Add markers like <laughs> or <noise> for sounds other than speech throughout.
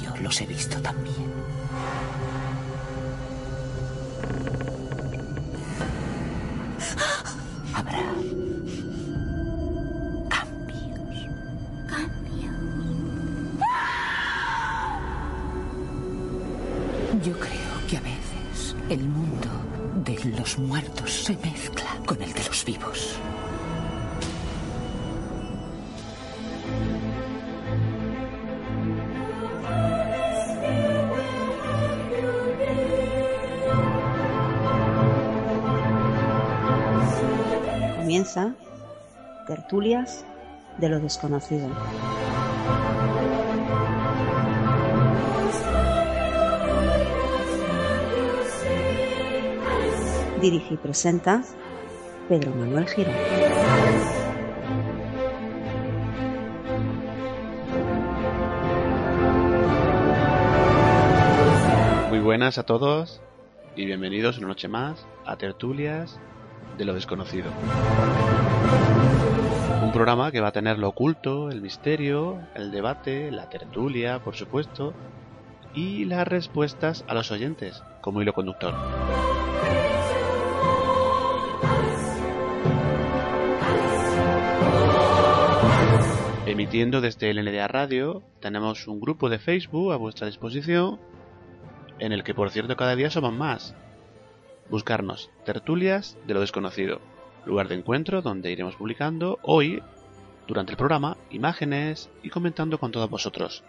Yo los he visto también. Habrá cambios. Yo creo que a veces el mundo de los muertos se mezcla Tertulias de lo desconocido. Dirige y presenta Pedro Manuel Girón. Muy buenas a todos y bienvenidos una noche más a Tertulias de lo desconocido. Un programa que va a tener lo oculto, el misterio, el debate, la tertulia, por supuesto, y las respuestas a los oyentes como hilo conductor. Emitiendo desde el NDA Radio, tenemos un grupo de Facebook a vuestra disposición, en el que por cierto cada día somos más. Buscarnos Tertulias de lo desconocido, lugar de encuentro donde iremos publicando hoy, durante el programa, imágenes y comentando con todos vosotros.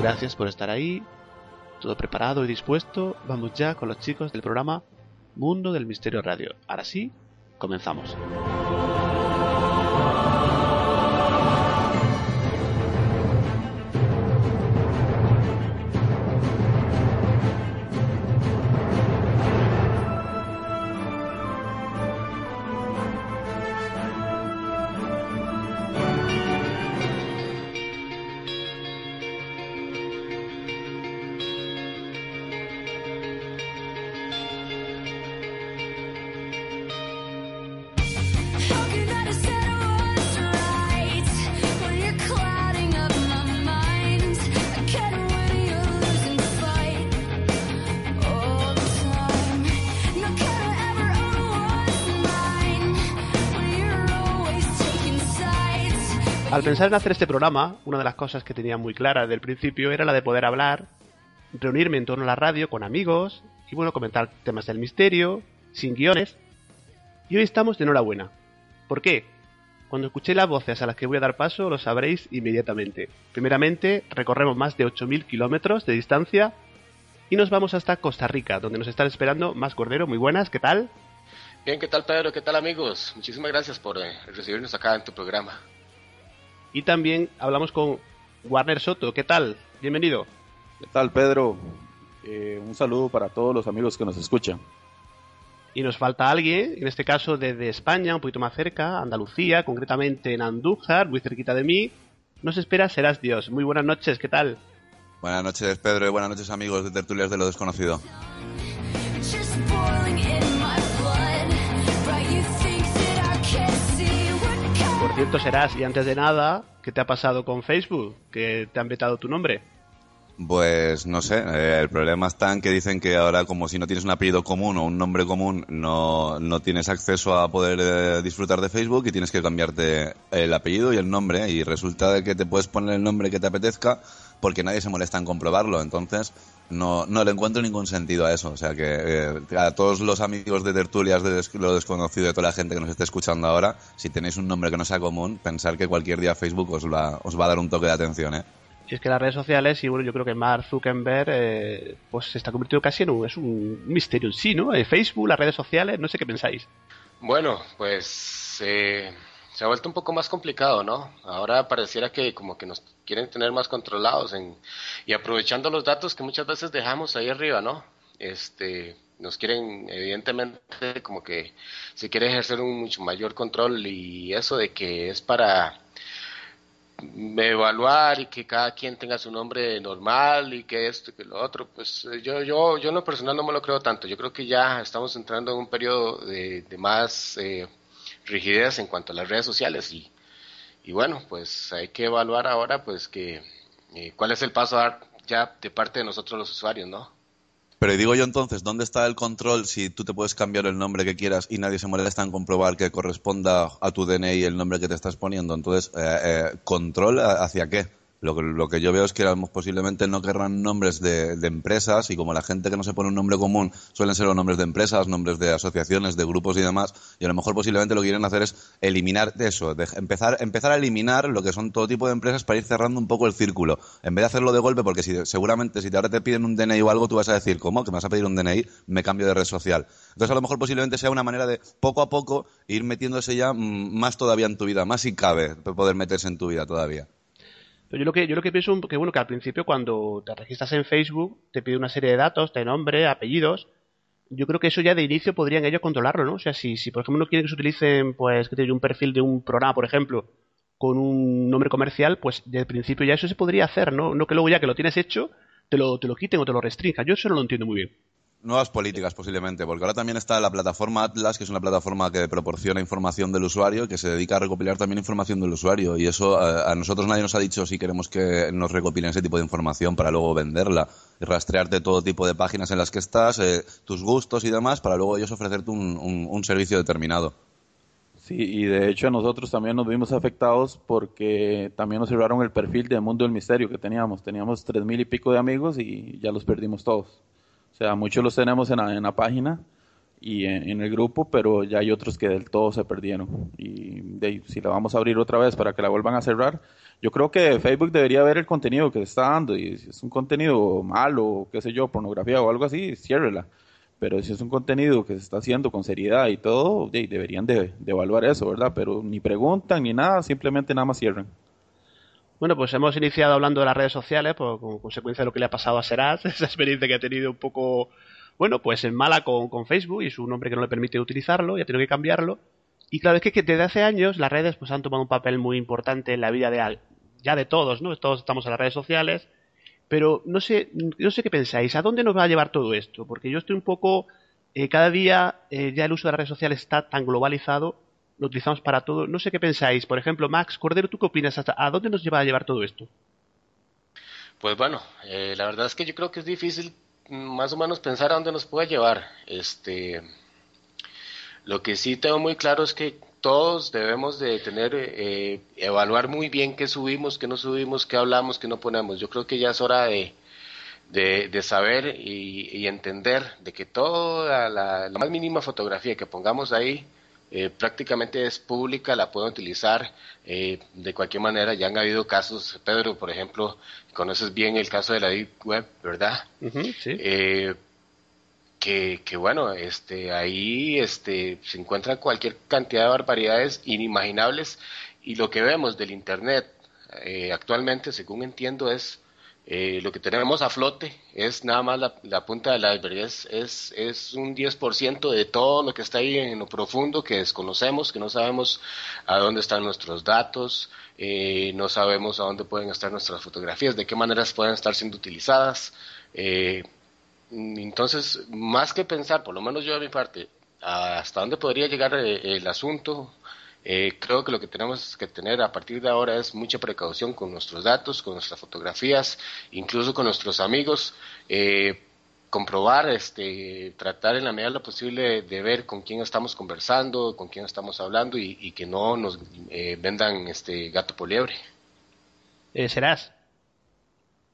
Gracias por estar ahí, todo preparado y dispuesto. Vamos ya con los chicos del programa Mundo del Misterio Radio. Ahora sí, comenzamos. Pensar en hacer este programa, una de las cosas que tenía muy clara desde el principio era la de poder hablar, reunirme en torno a la radio con amigos y bueno, comentar temas del misterio, sin guiones. Y hoy estamos de enhorabuena. ¿Por qué? Cuando escuché las voces a las que voy a dar paso lo sabréis inmediatamente. Primeramente, recorremos más de 8.000 kilómetros de distancia y nos vamos hasta Costa Rica, donde nos están esperando más Cordero. Muy buenas, ¿qué tal? Bien, ¿qué tal Pedro? ¿Qué tal amigos? Muchísimas gracias por eh, recibirnos acá en tu programa. Y también hablamos con Warner Soto. ¿Qué tal? Bienvenido. ¿Qué tal, Pedro? Eh, un saludo para todos los amigos que nos escuchan. Y nos falta alguien, en este caso desde España, un poquito más cerca, Andalucía, concretamente en Andújar, muy cerquita de mí. Nos espera Serás Dios. Muy buenas noches, ¿qué tal? Buenas noches, Pedro, y buenas noches, amigos de Tertulias de lo Desconocido. Cierto, Serás, y antes de nada, ¿qué te ha pasado con Facebook? Que te han vetado tu nombre. Pues no sé, eh, el problema está en que dicen que ahora como si no tienes un apellido común o un nombre común no, no tienes acceso a poder eh, disfrutar de Facebook y tienes que cambiarte el apellido y el nombre y resulta de que te puedes poner el nombre que te apetezca porque nadie se molesta en comprobarlo, entonces no, no le encuentro ningún sentido a eso, o sea que eh, a todos los amigos de tertulias de lo desconocido de toda la gente que nos esté escuchando ahora, si tenéis un nombre que no sea común, pensar que cualquier día Facebook os va, os va a dar un toque de atención, ¿eh? Y es que las redes sociales, y bueno, yo creo que Mark Zuckerberg, eh, pues se está convirtiendo casi en un, es un misterio en sí, ¿no? Eh, Facebook, las redes sociales, no sé qué pensáis. Bueno, pues eh, se ha vuelto un poco más complicado, ¿no? Ahora pareciera que como que nos quieren tener más controlados en, y aprovechando los datos que muchas veces dejamos ahí arriba, ¿no? Este, nos quieren, evidentemente, como que se quiere ejercer un mucho mayor control y eso de que es para evaluar y que cada quien tenga su nombre normal y que esto y que lo otro, pues eh, yo, yo, yo en lo personal no me lo creo tanto. Yo creo que ya estamos entrando en un periodo de, más eh, rigidez en cuanto a las redes sociales y, y bueno, pues hay que evaluar ahora pues que eh, cuál es el paso a dar ya de parte de nosotros los usuarios, ¿no? Pero digo yo entonces, ¿dónde está el control si tú te puedes cambiar el nombre que quieras y nadie se molesta en comprobar que corresponda a tu DNI el nombre que te estás poniendo? Entonces, eh, eh, ¿control hacia qué? Lo que, lo que yo veo es que posiblemente no querrán nombres de, de empresas y como la gente que no se pone un nombre común suelen ser los nombres de empresas, nombres de asociaciones, de grupos y demás, y a lo mejor posiblemente lo que quieren hacer es eliminar eso, empezar, empezar a eliminar lo que son todo tipo de empresas para ir cerrando un poco el círculo, en vez de hacerlo de golpe, porque si, seguramente si ahora te piden un DNI o algo, tú vas a decir, ¿cómo? ¿Que me vas a pedir un DNI? Me cambio de red social. Entonces a lo mejor posiblemente sea una manera de poco a poco ir metiéndose ya mm, más todavía en tu vida, más si cabe poder meterse en tu vida todavía. Yo lo que yo lo que pienso que bueno que al principio cuando te registras en Facebook te pide una serie de datos, de nombre, apellidos. Yo creo que eso ya de inicio podrían ellos controlarlo, ¿no? O sea, si, por ejemplo no quieren que se utilicen, pues, que un perfil de un programa, por ejemplo, con un nombre comercial, pues desde principio ya eso se podría hacer, ¿no? No que luego ya que lo tienes hecho, te lo, te lo quiten o te lo restrinjan. Yo eso no lo entiendo muy bien. Nuevas políticas posiblemente, porque ahora también está la plataforma Atlas, que es una plataforma que proporciona información del usuario, que se dedica a recopilar también información del usuario. Y eso a, a nosotros nadie nos ha dicho si queremos que nos recopilen ese tipo de información para luego venderla y rastrearte todo tipo de páginas en las que estás, eh, tus gustos y demás, para luego ellos ofrecerte un, un- servicio determinado. Sí, y de hecho nosotros también nos vimos afectados porque también nos cerraron el perfil de Mundo del Misterio que teníamos. Teníamos tres mil y pico de amigos y ya los perdimos todos. O sea, muchos los tenemos en la, en la página y en, el grupo, pero ya hay otros que del todo se perdieron. Y de si la vamos a abrir otra vez para que la vuelvan a cerrar, yo creo que Facebook debería ver el contenido que está dando y si es un contenido malo, qué sé yo, pornografía o algo así, ciérrela. Pero si es un contenido que se está haciendo con seriedad y todo, de- deberían de, de evaluar eso, ¿verdad? Pero ni preguntan ni nada, simplemente nada más cierran. Bueno, pues hemos iniciado hablando de las redes sociales, por, como consecuencia de lo que le ha pasado a Serás, <laughs> esa experiencia que ha tenido un poco, bueno, pues en mala con, Facebook y su nombre que no le permite utilizarlo, y ha tenido que cambiarlo. Y claro, es que, desde hace años las redes pues han tomado un papel muy importante en la vida de ya de todos, ¿no? Todos estamos en las redes sociales, pero no sé, no sé qué pensáis, ¿a dónde nos va a llevar todo esto? Porque yo estoy un poco, eh, cada día eh, ya el uso de las redes sociales está tan globalizado, lo utilizamos para todo, no sé qué pensáis. Por ejemplo, Max Cordero, ¿tú qué opinas? ¿Hasta- ¿A dónde nos lleva a llevar todo esto? Pues bueno, eh, la verdad es que yo creo que es difícil mm, más o menos pensar a dónde nos puede llevar. Este, lo que sí tengo muy claro es que todos debemos de tener, eh, evaluar muy bien qué subimos, qué no subimos, qué hablamos, qué no ponemos. Yo creo que ya es hora de, de, saber y, entender de que toda la más mínima fotografía que pongamos ahí eh, prácticamente es pública, la pueden utilizar eh, de cualquier manera. Ya han habido casos, Pedro, por ejemplo, conoces bien el caso de la Deep Web, ¿verdad? Sí. Eh, que, que bueno, este, ahí este, se encuentra cualquier cantidad de barbaridades inimaginables y lo que vemos del Internet eh, actualmente, según entiendo, es eh, lo que tenemos a flote, es nada más la, punta del iceberg, es, es, es un 10% de todo lo que está ahí en lo profundo que desconocemos, que no sabemos a dónde están nuestros datos, eh, no sabemos a dónde pueden estar nuestras fotografías, de qué maneras pueden estar siendo utilizadas. Eh, entonces, más que pensar, por lo menos yo de mi parte, hasta dónde podría llegar eh, el asunto, eh, creo que lo que tenemos que tener a partir de ahora es mucha precaución con nuestros datos, con nuestras fotografías, incluso con nuestros amigos. eh, comprobar, este, tratar en la medida de lo posible de ver con quién estamos conversando, con quién estamos hablando y, y que no nos eh, vendan este gato por liebre. Eh, Serás.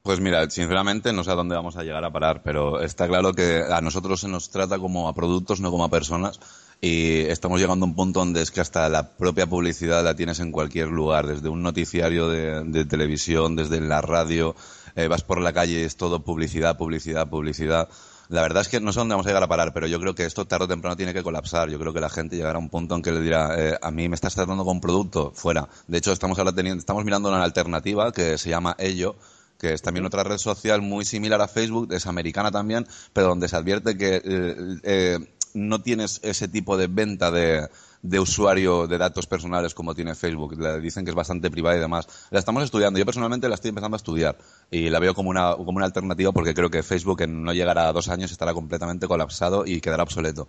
Pues mira, sinceramente no sé a dónde vamos a llegar a parar, pero está claro que a nosotros se nos trata como a productos, no como a personas, y estamos llegando a un punto donde es que hasta la propia publicidad la tienes en cualquier lugar, desde un noticiario de, de televisión, desde la radio, eh, vas por la calle y es todo publicidad, publicidad, publicidad. La verdad es que no sé dónde vamos a llegar a parar, pero yo creo que esto tarde o temprano tiene que colapsar. Yo creo que la gente llegará a un punto en que le dirá, eh, a mí me estás tratando con producto, fuera. De hecho, estamos ahora teniendo, estamos mirando una alternativa que se llama Ello, que es también otra red social muy similar a Facebook, es americana también, pero donde se advierte que eh, eh, no tienes ese tipo de venta de, de usuario de datos personales como tiene Facebook. Le dicen que es bastante privada y demás. La estamos estudiando. Yo personalmente la estoy empezando a estudiar y la veo como una, como una alternativa porque creo que Facebook en no llegará a dos años estará completamente colapsado y quedará obsoleto.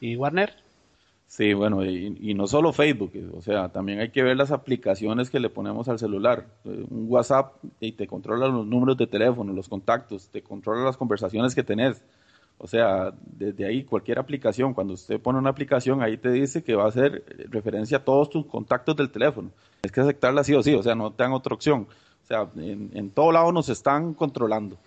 ¿Y Warner? Sí, bueno, y, y no solo Facebook, o sea, también hay que ver las aplicaciones que le ponemos al celular. Eh, Un WhatsApp y te controla los números de teléfono, los contactos, te controla las conversaciones que tenés. O sea, desde ahí cualquier aplicación, cuando usted pone una aplicación, ahí te dice que va a hacer referencia a todos tus contactos del teléfono. Es que aceptarla sí o sí, o sea, no te dan otra opción. O sea, en, en todo lado nos están controlando.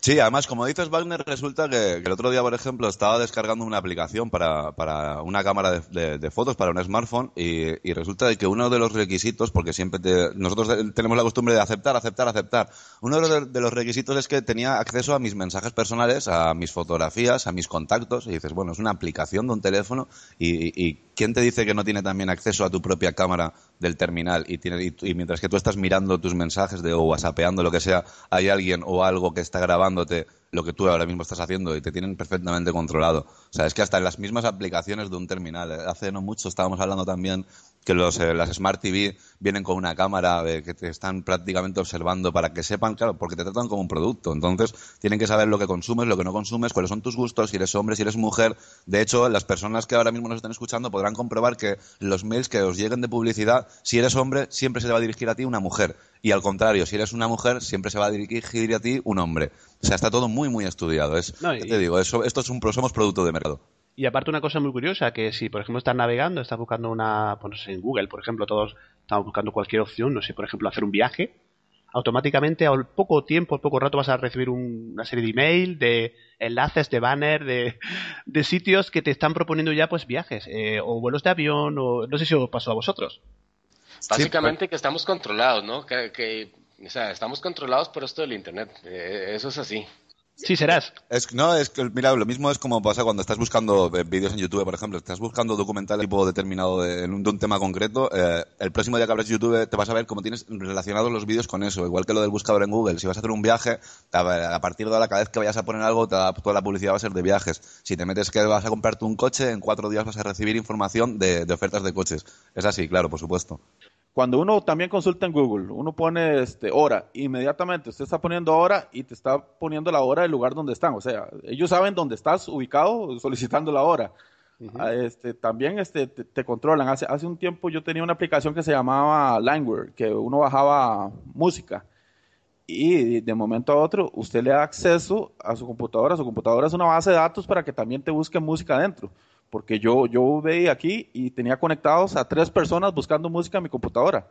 Sí, además, como dices, Wagner, resulta que, el otro día, por ejemplo, estaba descargando una aplicación para, para una cámara de, fotos, para un smartphone, y, resulta de que uno de los requisitos, porque siempre te- nosotros tenemos la costumbre de aceptar, aceptar, aceptar, uno de los, de los requisitos es que tenía acceso a mis mensajes personales, a mis fotografías, a mis contactos, y dices, bueno, es una aplicación de un teléfono, y, y- ¿quién te dice que no tiene también acceso a tu propia cámara del terminal? Y, tiene, y, mientras que tú estás mirando tus mensajes de, o whatsappeando, lo que sea, hay alguien o algo que está grabándote lo que tú ahora mismo estás haciendo y te tienen perfectamente controlado. O sea, es que hasta en las mismas aplicaciones de un terminal. eh, Hace no mucho estábamos hablando también que los, eh, las Smart TV vienen con una cámara eh, que te están prácticamente observando para que sepan, claro, porque te tratan como un producto. Entonces, tienen que saber lo que consumes, lo que no consumes, cuáles son tus gustos, si eres hombre, si eres mujer. De hecho, las personas que ahora mismo nos están escuchando podrán comprobar que los mails que os lleguen de publicidad, si eres hombre, siempre se va a dirigir a ti una mujer. Y al contrario, si eres una mujer, siempre se va a dirigir a ti un hombre. O sea, está todo muy, muy estudiado. Es, No, ya y- te digo, eso, esto es un, somos producto de mercado. Y aparte una cosa muy curiosa, que si por ejemplo estás navegando, estás buscando una, pues no sé, en Google, por ejemplo, todos estamos buscando cualquier opción, no sé, por ejemplo, hacer un viaje, automáticamente al poco tiempo, al poco rato vas a recibir un- una serie de email, de enlaces, de banner, de, de sitios que te están proponiendo ya pues viajes, eh, o vuelos de avión, o no sé si os pasó a vosotros. Básicamente que estamos controlados, ¿no? Que, que, o sea, estamos controlados por esto del Internet. Eh, eso es así. Sí, serás. No, es que, mira, lo mismo es como pasa cuando estás buscando eh, vídeos en YouTube, por ejemplo, estás buscando documental tipo determinado de, un, tema concreto, eh, el próximo día que abres YouTube te vas a ver cómo tienes relacionados los vídeos con eso, igual que lo del buscador en Google. Si vas a hacer un viaje, a, a partir de ahora, cada vez que vayas a poner algo, te- toda la publicidad va a ser de viajes. Si te metes que vas a comprarte un coche, en cuatro días vas a recibir información de, de ofertas de coches. Es así, claro, por supuesto. Cuando uno también consulta en Google, uno pone este, hora, inmediatamente usted está poniendo hora y te está poniendo la hora del lugar donde están. O sea, ellos saben dónde estás ubicado solicitando la hora. Ah, este, también este, te, te controlan. Hace, hace un tiempo yo tenía una aplicación que se llamaba Langware, que uno bajaba música. Y de momento a otro, usted le da acceso a su computadora. Su computadora es una base de datos para que también te busque música adentro. Porque yo, yo veía aquí y tenía conectados a tres personas buscando música en mi computadora.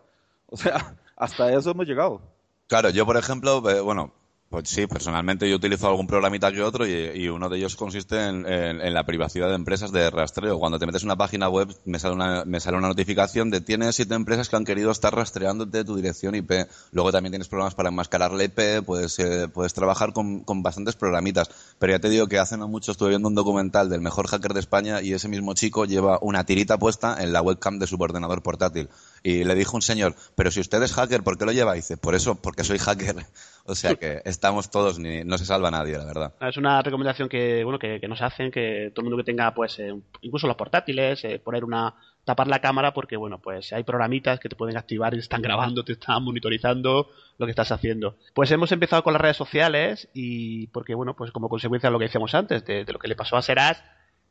O sea, <laughs> hasta eso hemos llegado. Claro, yo por ejemplo, eh, bueno, pues sí, personalmente yo utilizo algún programita que otro y, y uno de ellos consiste en, en- la privacidad de empresas de rastreo. Cuando te metes en una página web me sale una, me sale una notificación de tienes siete empresas que han querido estar rastreándote tu dirección IP. Luego también tienes programas para enmascarar la IP, puedes, eh, puedes trabajar con, con bastantes programitas. Pero ya te digo que hace no mucho estuve viendo un documental del mejor hacker de España y ese mismo chico lleva una tirita puesta en la webcam de su ordenador portátil. Y le dijo un señor, pero si usted es hacker, ¿por qué lo lleva? Dice, por eso, porque soy hacker. O sea que estamos todos, ni, no se salva nadie, la verdad. Es una recomendación que, bueno, que, que nos hacen, que todo el mundo que tenga, pues, eh, incluso los portátiles, eh, poner una, tapar la cámara, porque, bueno, pues hay programitas que te pueden activar y están grabando, te están monitorizando lo que estás haciendo. Pues hemos empezado con las redes sociales y, porque, bueno, pues como consecuencia de lo que decíamos antes, de, de lo que le pasó a Serás,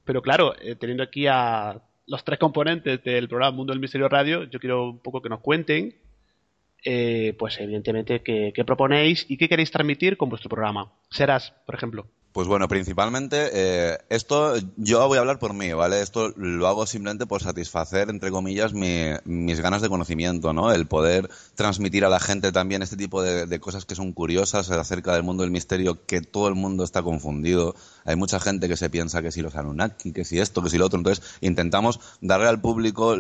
pero claro, eh, teniendo aquí a los tres componentes del programa Mundo del Misterio Radio, yo quiero un poco que nos cuenten eh, pues evidentemente qué, qué proponéis y qué queréis transmitir con vuestro programa. Serás, por ejemplo. Pues bueno, principalmente eh, esto yo voy a hablar por mí, ¿vale? Esto lo hago simplemente por satisfacer, entre comillas, mi- mis ganas de conocimiento, ¿no? El poder transmitir a la gente también este tipo de, cosas que son curiosas acerca del mundo del misterio, que todo el mundo está confundido. Hay mucha gente que se piensa que si los Anunnaki, que si esto, que si lo otro. Entonces intentamos darle al público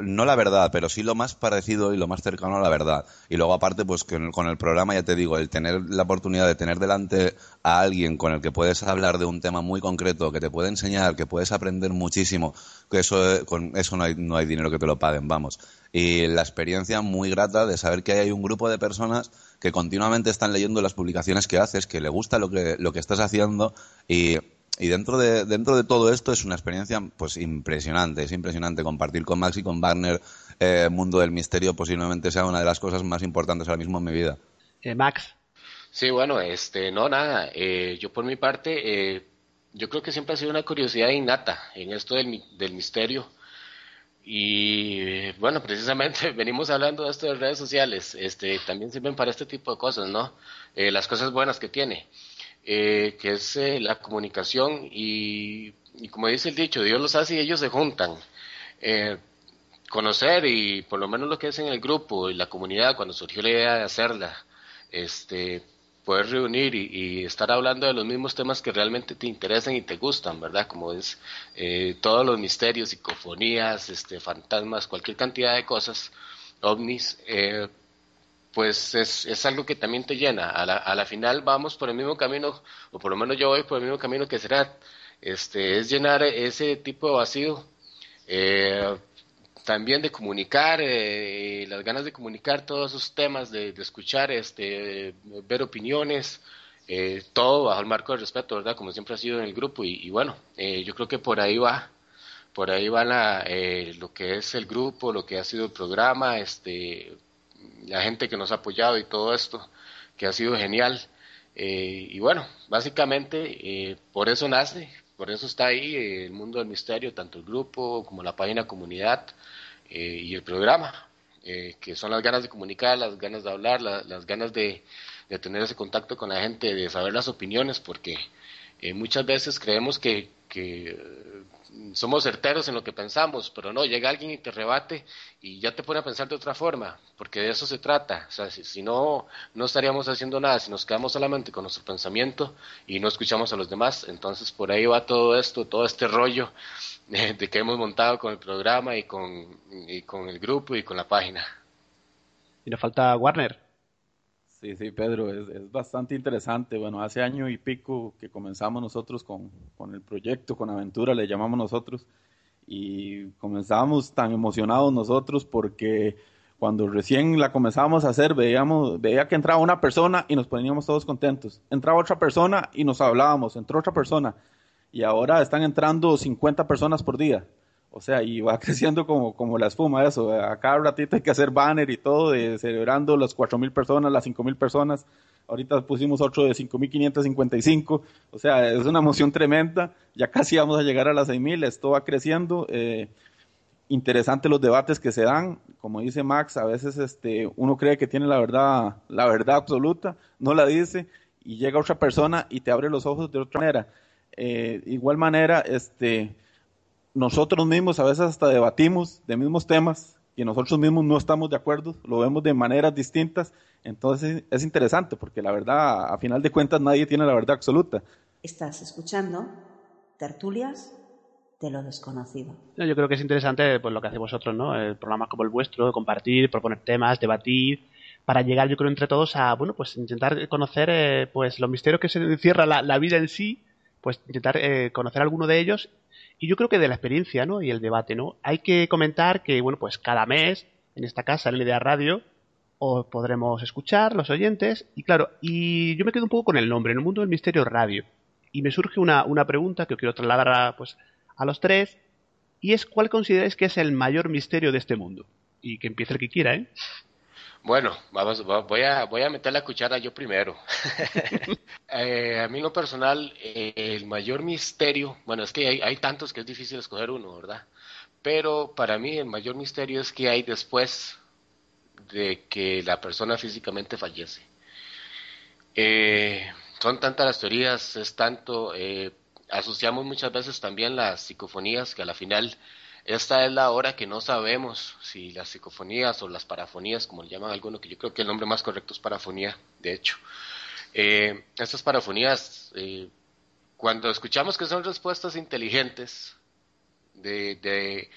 no la verdad, pero sí lo más parecido y lo más cercano a la verdad. Y luego aparte, pues que con el programa, ya te digo, el tener la oportunidad de tener delante a alguien con el que puedes hablar de un tema muy concreto, que te puede enseñar, que puedes aprender muchísimo, que eso, eh, con eso no hay, no hay dinero que te lo paguen, vamos. Y la experiencia muy grata de saber que hay un grupo de personas que continuamente están leyendo las publicaciones que haces, que le gusta lo que, lo que estás haciendo y y dentro de, dentro de todo esto es una experiencia pues impresionante, es impresionante compartir con Max y con Wagner eh, Mundo del Misterio posiblemente sea una de las cosas más importantes ahora mismo en mi vida. Eh, Max, Sí, bueno, este, no, nada. eh, yo por mi parte, eh, yo creo que siempre ha sido una curiosidad innata en esto del, del misterio. Y eh, bueno, <laughs> precisamente <laughs> venimos hablando de esto de redes sociales. Este, también sirven para este tipo de cosas, ¿no? Eh, las cosas buenas que tiene, eh, que es la comunicación y, y como dice el dicho, Dios los hace y ellos se juntan. Conocer y por lo menos lo que es en el grupo y la comunidad cuando surgió la idea de hacerla, este, poder reunir y, estar hablando de los mismos temas que realmente te interesan y te gustan, ¿verdad? Como es eh, todos los misterios, psicofonías, este, fantasmas, cualquier cantidad de cosas, ovnis, eh, pues es, es algo que también te llena. A la, a la final vamos por el mismo camino, o por lo menos yo voy por el mismo camino que será, este, es llenar ese tipo de vacío. Eh, también de comunicar, eh, las ganas de comunicar todos esos temas, de, de escuchar, este, ver opiniones, eh, todo bajo el marco del respeto, ¿verdad? Como siempre ha sido en el grupo y, bueno, eh, yo creo que por ahí va, por ahí va la, eh, lo que es el grupo, lo que ha sido el programa, este, la gente que nos ha apoyado y todo esto, que ha sido genial. Y bueno, básicamente por eso nace, por eso está ahí el mundo del misterio, tanto el grupo como la página comunidad eh, y el programa, eh, que son las ganas de comunicar, las ganas de hablar, la- las ganas de, de tener ese contacto con la gente, de saber las opiniones, porque eh, muchas veces creemos que, que eh, somos certeros en lo que pensamos, pero no, llega alguien y te rebate y ya te pone a pensar de otra forma, porque de eso se trata. O sea, si, si no, no estaríamos haciendo nada, si nos quedamos solamente con nuestro pensamiento y no escuchamos a los demás. Entonces, por ahí va todo esto, todo este rollo <laughs> de que hemos montado con el programa y con, y con el grupo y con la página. y nos falta Warner. Sí, sí, Pedro, es, es bastante interesante. Bueno, hace año y pico que comenzamos nosotros con, con el proyecto, con Aventura, le llamamos nosotros, y comenzamos tan emocionados nosotros porque cuando recién la comenzábamos a hacer, veíamos, veía que entraba una persona y nos poníamos todos contentos. Entraba otra persona y nos hablábamos, entró otra persona, y ahora están entrando 50 personas por día. O sea, y va <laughs> creciendo como, como la espuma eso. A cada ratito hay que hacer banner y todo, de celebrando las 4.000 personas, las 5.000 personas. Ahorita pusimos otro de 5.555. O sea, es una emoción tremenda. Ya casi vamos a llegar a las 6.000. Esto va creciendo. Eh, interesante los debates que se dan. Como dice Max, a veces este, uno cree que tiene la verdad, la verdad absoluta, no la dice, y llega otra persona y te abre los ojos de otra manera. Eh, igual manera, este, nosotros mismos a veces hasta debatimos de mismos temas y nosotros mismos no estamos de acuerdo, lo vemos de maneras distintas, entonces es interesante porque la verdad, a final de cuentas, nadie tiene la verdad absoluta. Estás escuchando tertulias de lo desconocido. No, Yo creo que es interesante pues, lo que hacéis vosotros, ¿no? El programa como el vuestro, compartir, proponer temas, debatir, para llegar, yo creo, entre todos a, bueno, pues intentar conocer eh, pues los misterios que se encierra la, la vida en sí, pues intentar eh, conocer alguno de ellos. Y yo creo que de la experiencia, ¿no? Y el debate, ¿no? Hay que comentar que, bueno, pues cada mes, en esta casa, en Idea Radio, os podremos escuchar, los oyentes, y claro, y yo me quedo un poco con el nombre, en el mundo del misterio radio. Y me surge una, una pregunta que quiero trasladar a, pues, a los tres, y es ¿cuál consideráis que es el mayor misterio de este mundo? Y que empiece el que quiera, ¿eh? Bueno, vamos, va- voy a, voy a meter la cuchara yo primero. <laughs> Eh, a mí lo personal, eh, el mayor misterio, bueno, es que hay, hay tantos que es difícil escoger uno, ¿verdad? Pero para mí el mayor misterio es que hay después de que la persona físicamente fallece. Eh, son tantas las teorías, es tanto, eh, asociamos muchas veces también las psicofonías, que a la final esta es la hora que no sabemos si las psicofonías o las parafonías, como le llaman algunos, que yo creo que el nombre más correcto es parafonía, de hecho. Eh, estas parafonías, eh, cuando escuchamos que son respuestas inteligentes, de, de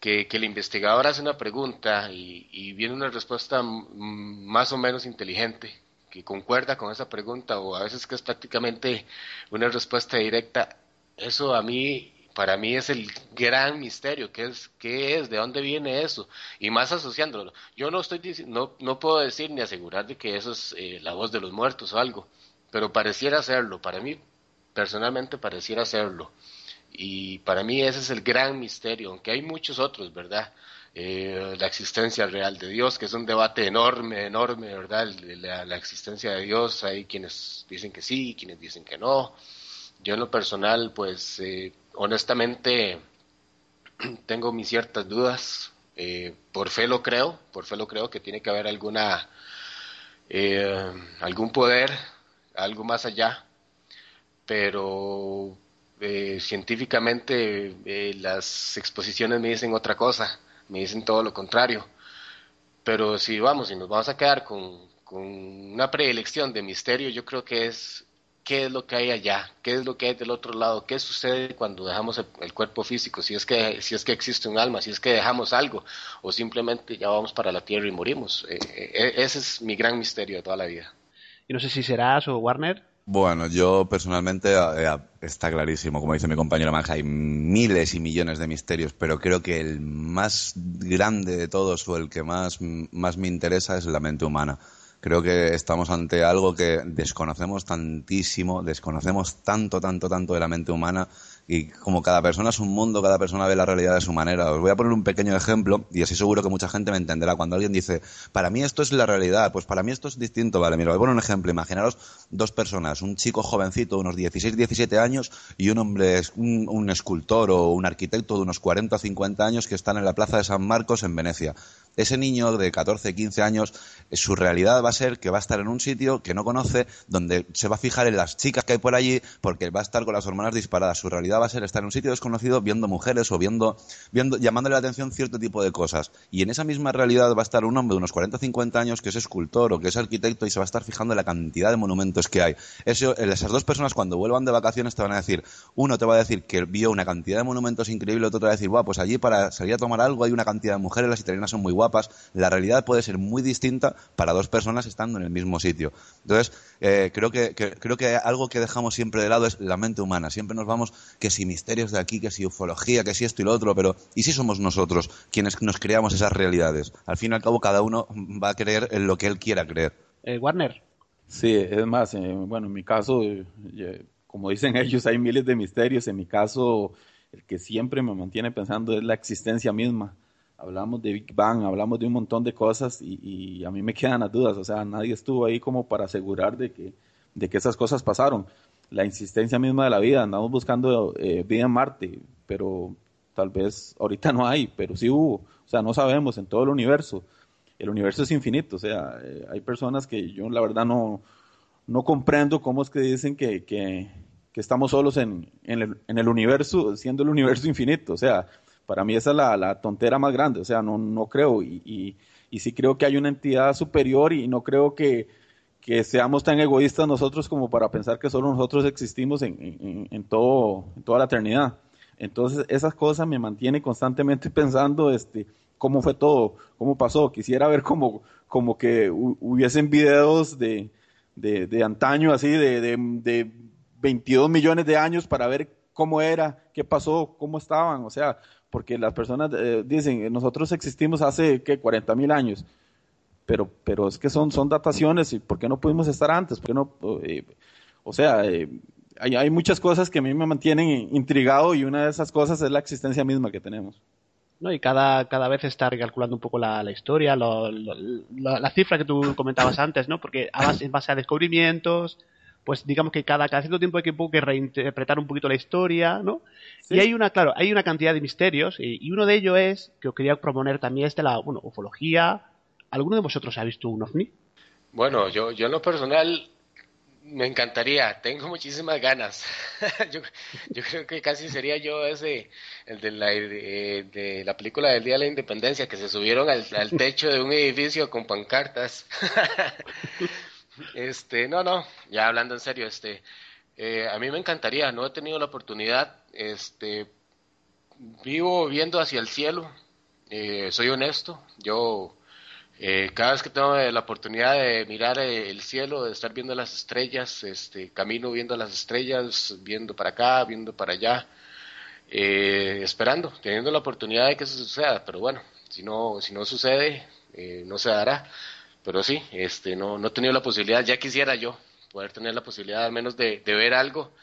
que, que el investigador hace una pregunta y, y viene una respuesta más o menos inteligente, que concuerda con esa pregunta, o a veces que es prácticamente una respuesta directa, eso a mí, para mí es el gran misterio, ¿qué es, qué es, de dónde viene eso? Y más asociándolo. Yo no estoy no, no puedo decir ni asegurar de que eso es eh, la voz de los muertos o algo, pero pareciera serlo. Para mí, personalmente pareciera hacerlo. Y para mí ese es el gran misterio, aunque hay muchos otros, ¿verdad? Eh, la existencia real de Dios, que es un debate enorme, enorme, ¿verdad? La, la existencia de Dios, hay quienes dicen que sí, quienes dicen que no. Yo en lo personal, pues eh, honestamente <clears throat> tengo mis ciertas dudas. Eh, por fe lo creo, por fe lo creo que tiene que haber alguna eh, algún poder, algo más allá, pero eh, científicamente eh, las exposiciones me dicen otra cosa, me dicen todo lo contrario. Pero si vamos, si nos vamos a quedar con, con una preelección de misterio, yo creo que es qué es lo que hay allá, qué es lo que hay del otro lado, qué sucede cuando dejamos el, el cuerpo físico, si es que si es que existe un alma, si es que dejamos algo o simplemente ya vamos para la tierra y morimos. Eh, eh, ese es mi gran misterio de toda la vida. Y no sé si serás o Warner. Bueno, yo personalmente eh, está clarísimo, como dice mi compañero Manja, hay miles y millones de misterios, pero creo que el más grande de todos o el que más, más me interesa es la mente humana. Creo que estamos ante algo que desconocemos tantísimo, desconocemos tanto, tanto, tanto de la mente humana y como cada persona es un mundo, cada persona ve la realidad de su manera. Os voy a poner un pequeño ejemplo y así seguro que mucha gente me entenderá. Cuando alguien dice, para mí esto es la realidad, pues para mí esto es distinto. Vale, mira, voy a poner un ejemplo. Imaginaros dos personas, un chico jovencito unos 16, 17 años y un hombre, un, un escultor o un arquitecto de unos 40 o 50 años que están en la plaza de San Marcos en Venecia. Ese niño de 14, 15 años, eh, su realidad va a ser que va a estar en un sitio que no conoce, donde se va a fijar en las chicas que hay por allí, porque va a estar con las hormonas disparadas. Su realidad va a ser estar en un sitio desconocido viendo mujeres o viendo, viendo, llamándole la atención cierto tipo de cosas. Y en esa misma realidad va a estar un hombre de unos 40 o 50 años que es escultor o que es arquitecto y se va a estar fijando en la cantidad de monumentos que hay. Eso, esas dos personas cuando vuelvan de vacaciones te van a decir, uno te va a decir que vio una cantidad de monumentos increíble, otro te va a decir, guau, pues allí para salir a tomar algo hay una cantidad de mujeres, las italianas son muy guapas. La realidad puede ser muy distinta para dos personas estando en el mismo sitio. Entonces, eh, creo, que, que- creo que algo que dejamos siempre de lado es la mente humana. Siempre nos vamos que si misterios de aquí, que si ufología, que si esto y lo otro, pero ¿y si somos nosotros quienes nos creamos esas realidades? Al fin y al cabo, cada uno va a creer en lo que él quiera creer. Eh, Warner. Sí, es más, eh, bueno, en mi caso, eh, eh, como dicen <laughs> ellos, hay miles de misterios. En mi caso, el que siempre me mantiene pensando es la existencia misma. Hablamos de Big Bang, hablamos de un montón de cosas y, a mí me quedan las dudas. O sea, nadie estuvo ahí como para asegurar de que, de que esas cosas pasaron. La insistencia misma de la vida, andamos buscando eh, vida en Marte, pero tal vez ahorita no hay, pero sí hubo. O sea, no sabemos en todo el universo el universo es infinito, o sea, eh, hay personas que yo la verdad no, no comprendo cómo es que dicen que, que, estamos solos en, en, el, en el universo, siendo el universo infinito, o sea, para mí esa es la, la tontera más grande, o sea, no, no creo, y, y, y sí creo que hay una entidad superior y no creo que, que seamos tan egoístas nosotros como para pensar que solo nosotros existimos en, en, en todo, en toda la eternidad. Entonces, esas cosas me mantienen constantemente <laughs> pensando, este, cómo fue todo, cómo pasó. Quisiera ver como, como que hu- hubiesen videos de, de, de antaño, así, de, de, de 22 millones de años para ver cómo era, qué pasó, cómo estaban. O sea, porque las personas eh, dicen, nosotros existimos hace, ¿qué? 40 mil años. Pero, pero es que son, son dataciones y ¿por qué no pudimos estar antes? ¿Por qué no? eh, o sea, eh, hay, hay muchas cosas que a mí me mantienen intrigado y una de esas cosas es la existencia misma que tenemos. ¿no? Y cada, cada vez está recalculando un poco la, la historia, lo- lo- la, la cifra que tú comentabas antes, ¿no? Porque en base a descubrimientos, pues digamos que cada, cada cierto tiempo hay que, un poco que reinterpretar un poquito la historia, ¿no? Sí. Y hay una, claro, hay una cantidad de misterios, y, y uno de ellos es, que os quería proponer también, es de la, bueno, ufología. ¿Alguno de vosotros ha visto un ovni? Bueno, yo, yo en lo personal me encantaría, tengo muchísimas ganas. <laughs> yo, yo creo que casi sería yo ese, el de la, de, de la película del Día de la Independencia, que se subieron al, al techo de un edificio con pancartas. <laughs> este, no, no, ya hablando en serio, este, eh, a mí me encantaría, no he tenido la oportunidad, este, vivo viendo hacia el cielo, eh, soy honesto, yo eh, cada vez que tengo la oportunidad de mirar eh, el cielo, de estar viendo las estrellas, este, camino viendo las estrellas, viendo para acá, viendo para allá, esperando, teniendo la oportunidad de que eso suceda, pero bueno, si no, si no sucede, no se dará. Pero sí, este, no, no he tenido la posibilidad, ya quisiera yo poder tener la posibilidad al menos de, de ver algo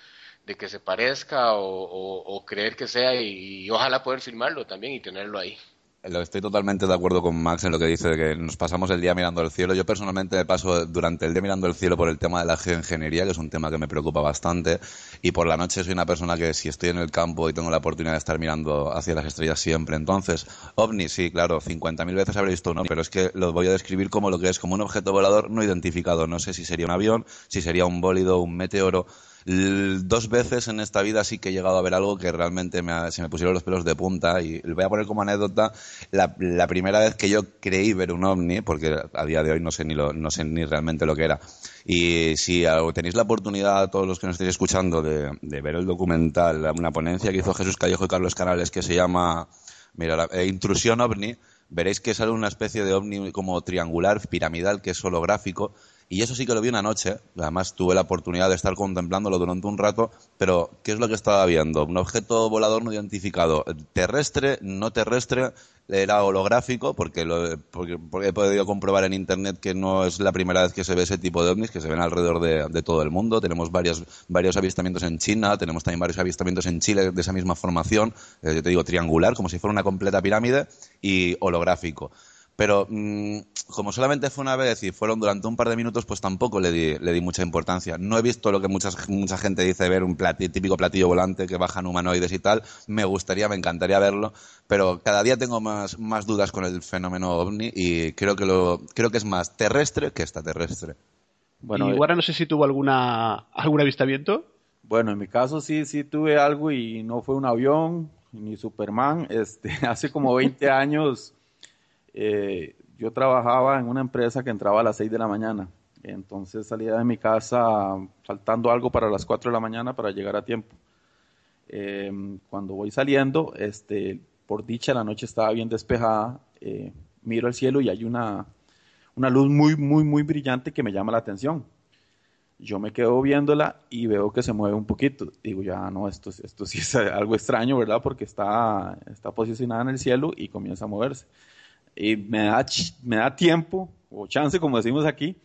de que se parezca o, o- creer que sea y, y ojalá poder filmarlo también y tenerlo ahí. Lo estoy totalmente de acuerdo con Max en lo que dice de que nos pasamos el día mirando el cielo. Yo personalmente me paso durante el día mirando el cielo por el tema de la geoingeniería, que es un tema que me preocupa bastante. Y por la noche soy una persona que si estoy en el campo y tengo la oportunidad de estar mirando hacia las estrellas siempre. Entonces, ovni, sí, claro, 50.000 veces habré visto un ovni, pero es que lo voy a describir como lo que es, como un objeto volador no identificado. No sé si sería un avión, si sería un bólido, un meteoro. Dos veces en esta vida sí que he llegado a ver algo que realmente me ha- se me pusieron los pelos de punta y voy a poner como anécdota la, primera vez que yo creí ver un ovni, porque a día de hoy no sé ni lo, no sé ni realmente lo que era. Y si tenéis la oportunidad, todos los que nos estéis escuchando, de, de ver el documental, una ponencia que hizo Jesús Callejo y Carlos Canales que se llama mira, la- eh, Intrusión OVNI, veréis que sale una especie de ovni como triangular, piramidal, que es holográfico. Y eso sí que lo vi una noche. Además, tuve la oportunidad de estar contemplándolo durante un rato. Pero, ¿qué es lo que estaba viendo? Un objeto volador no identificado. Terrestre, no terrestre. Era holográfico, porque, lo, he podido comprobar en internet que no es la primera vez que se ve ese tipo de ovnis, que se ven alrededor de, todo el mundo. Tenemos varios, varios avistamientos en China, tenemos también varios avistamientos en Chile de esa misma formación. Eh, yo te digo, triangular, como si fuera una completa pirámide, y holográfico. Pero mm, como solamente fue una vez y fueron durante un par de minutos, pues tampoco le di, le di mucha importancia. No he visto lo que muchas, mucha gente dice de ver un plati- típico platillo volante que bajan humanoides y tal. Me gustaría, me encantaría verlo, pero cada día tengo más, más dudas con el fenómeno ovni y creo que, lo, creo que es más terrestre que extraterrestre. Bueno, y eh, Guara no sé si tuvo alguna algún avistamiento. Bueno, en mi caso sí, sí tuve algo y no fue un avión ni Superman. Este, <laughs> hace como 20 años eh, yo trabajaba en una empresa que entraba a las 6 de la mañana. Entonces salía de mi casa faltando algo para las 4 de la mañana para llegar a tiempo. Eh, cuando voy saliendo, este, por dicha la noche estaba bien despejada, eh, miro al cielo y hay una, una luz muy, muy, muy brillante que me llama la atención. Yo me quedo viéndola y veo que se mueve un poquito. Digo, ya no, esto, esto sí es <laughs> algo extraño, ¿verdad? Porque está, está posicionada en el cielo y comienza a moverse. Y me da, me da tiempo, o chance, como decimos aquí,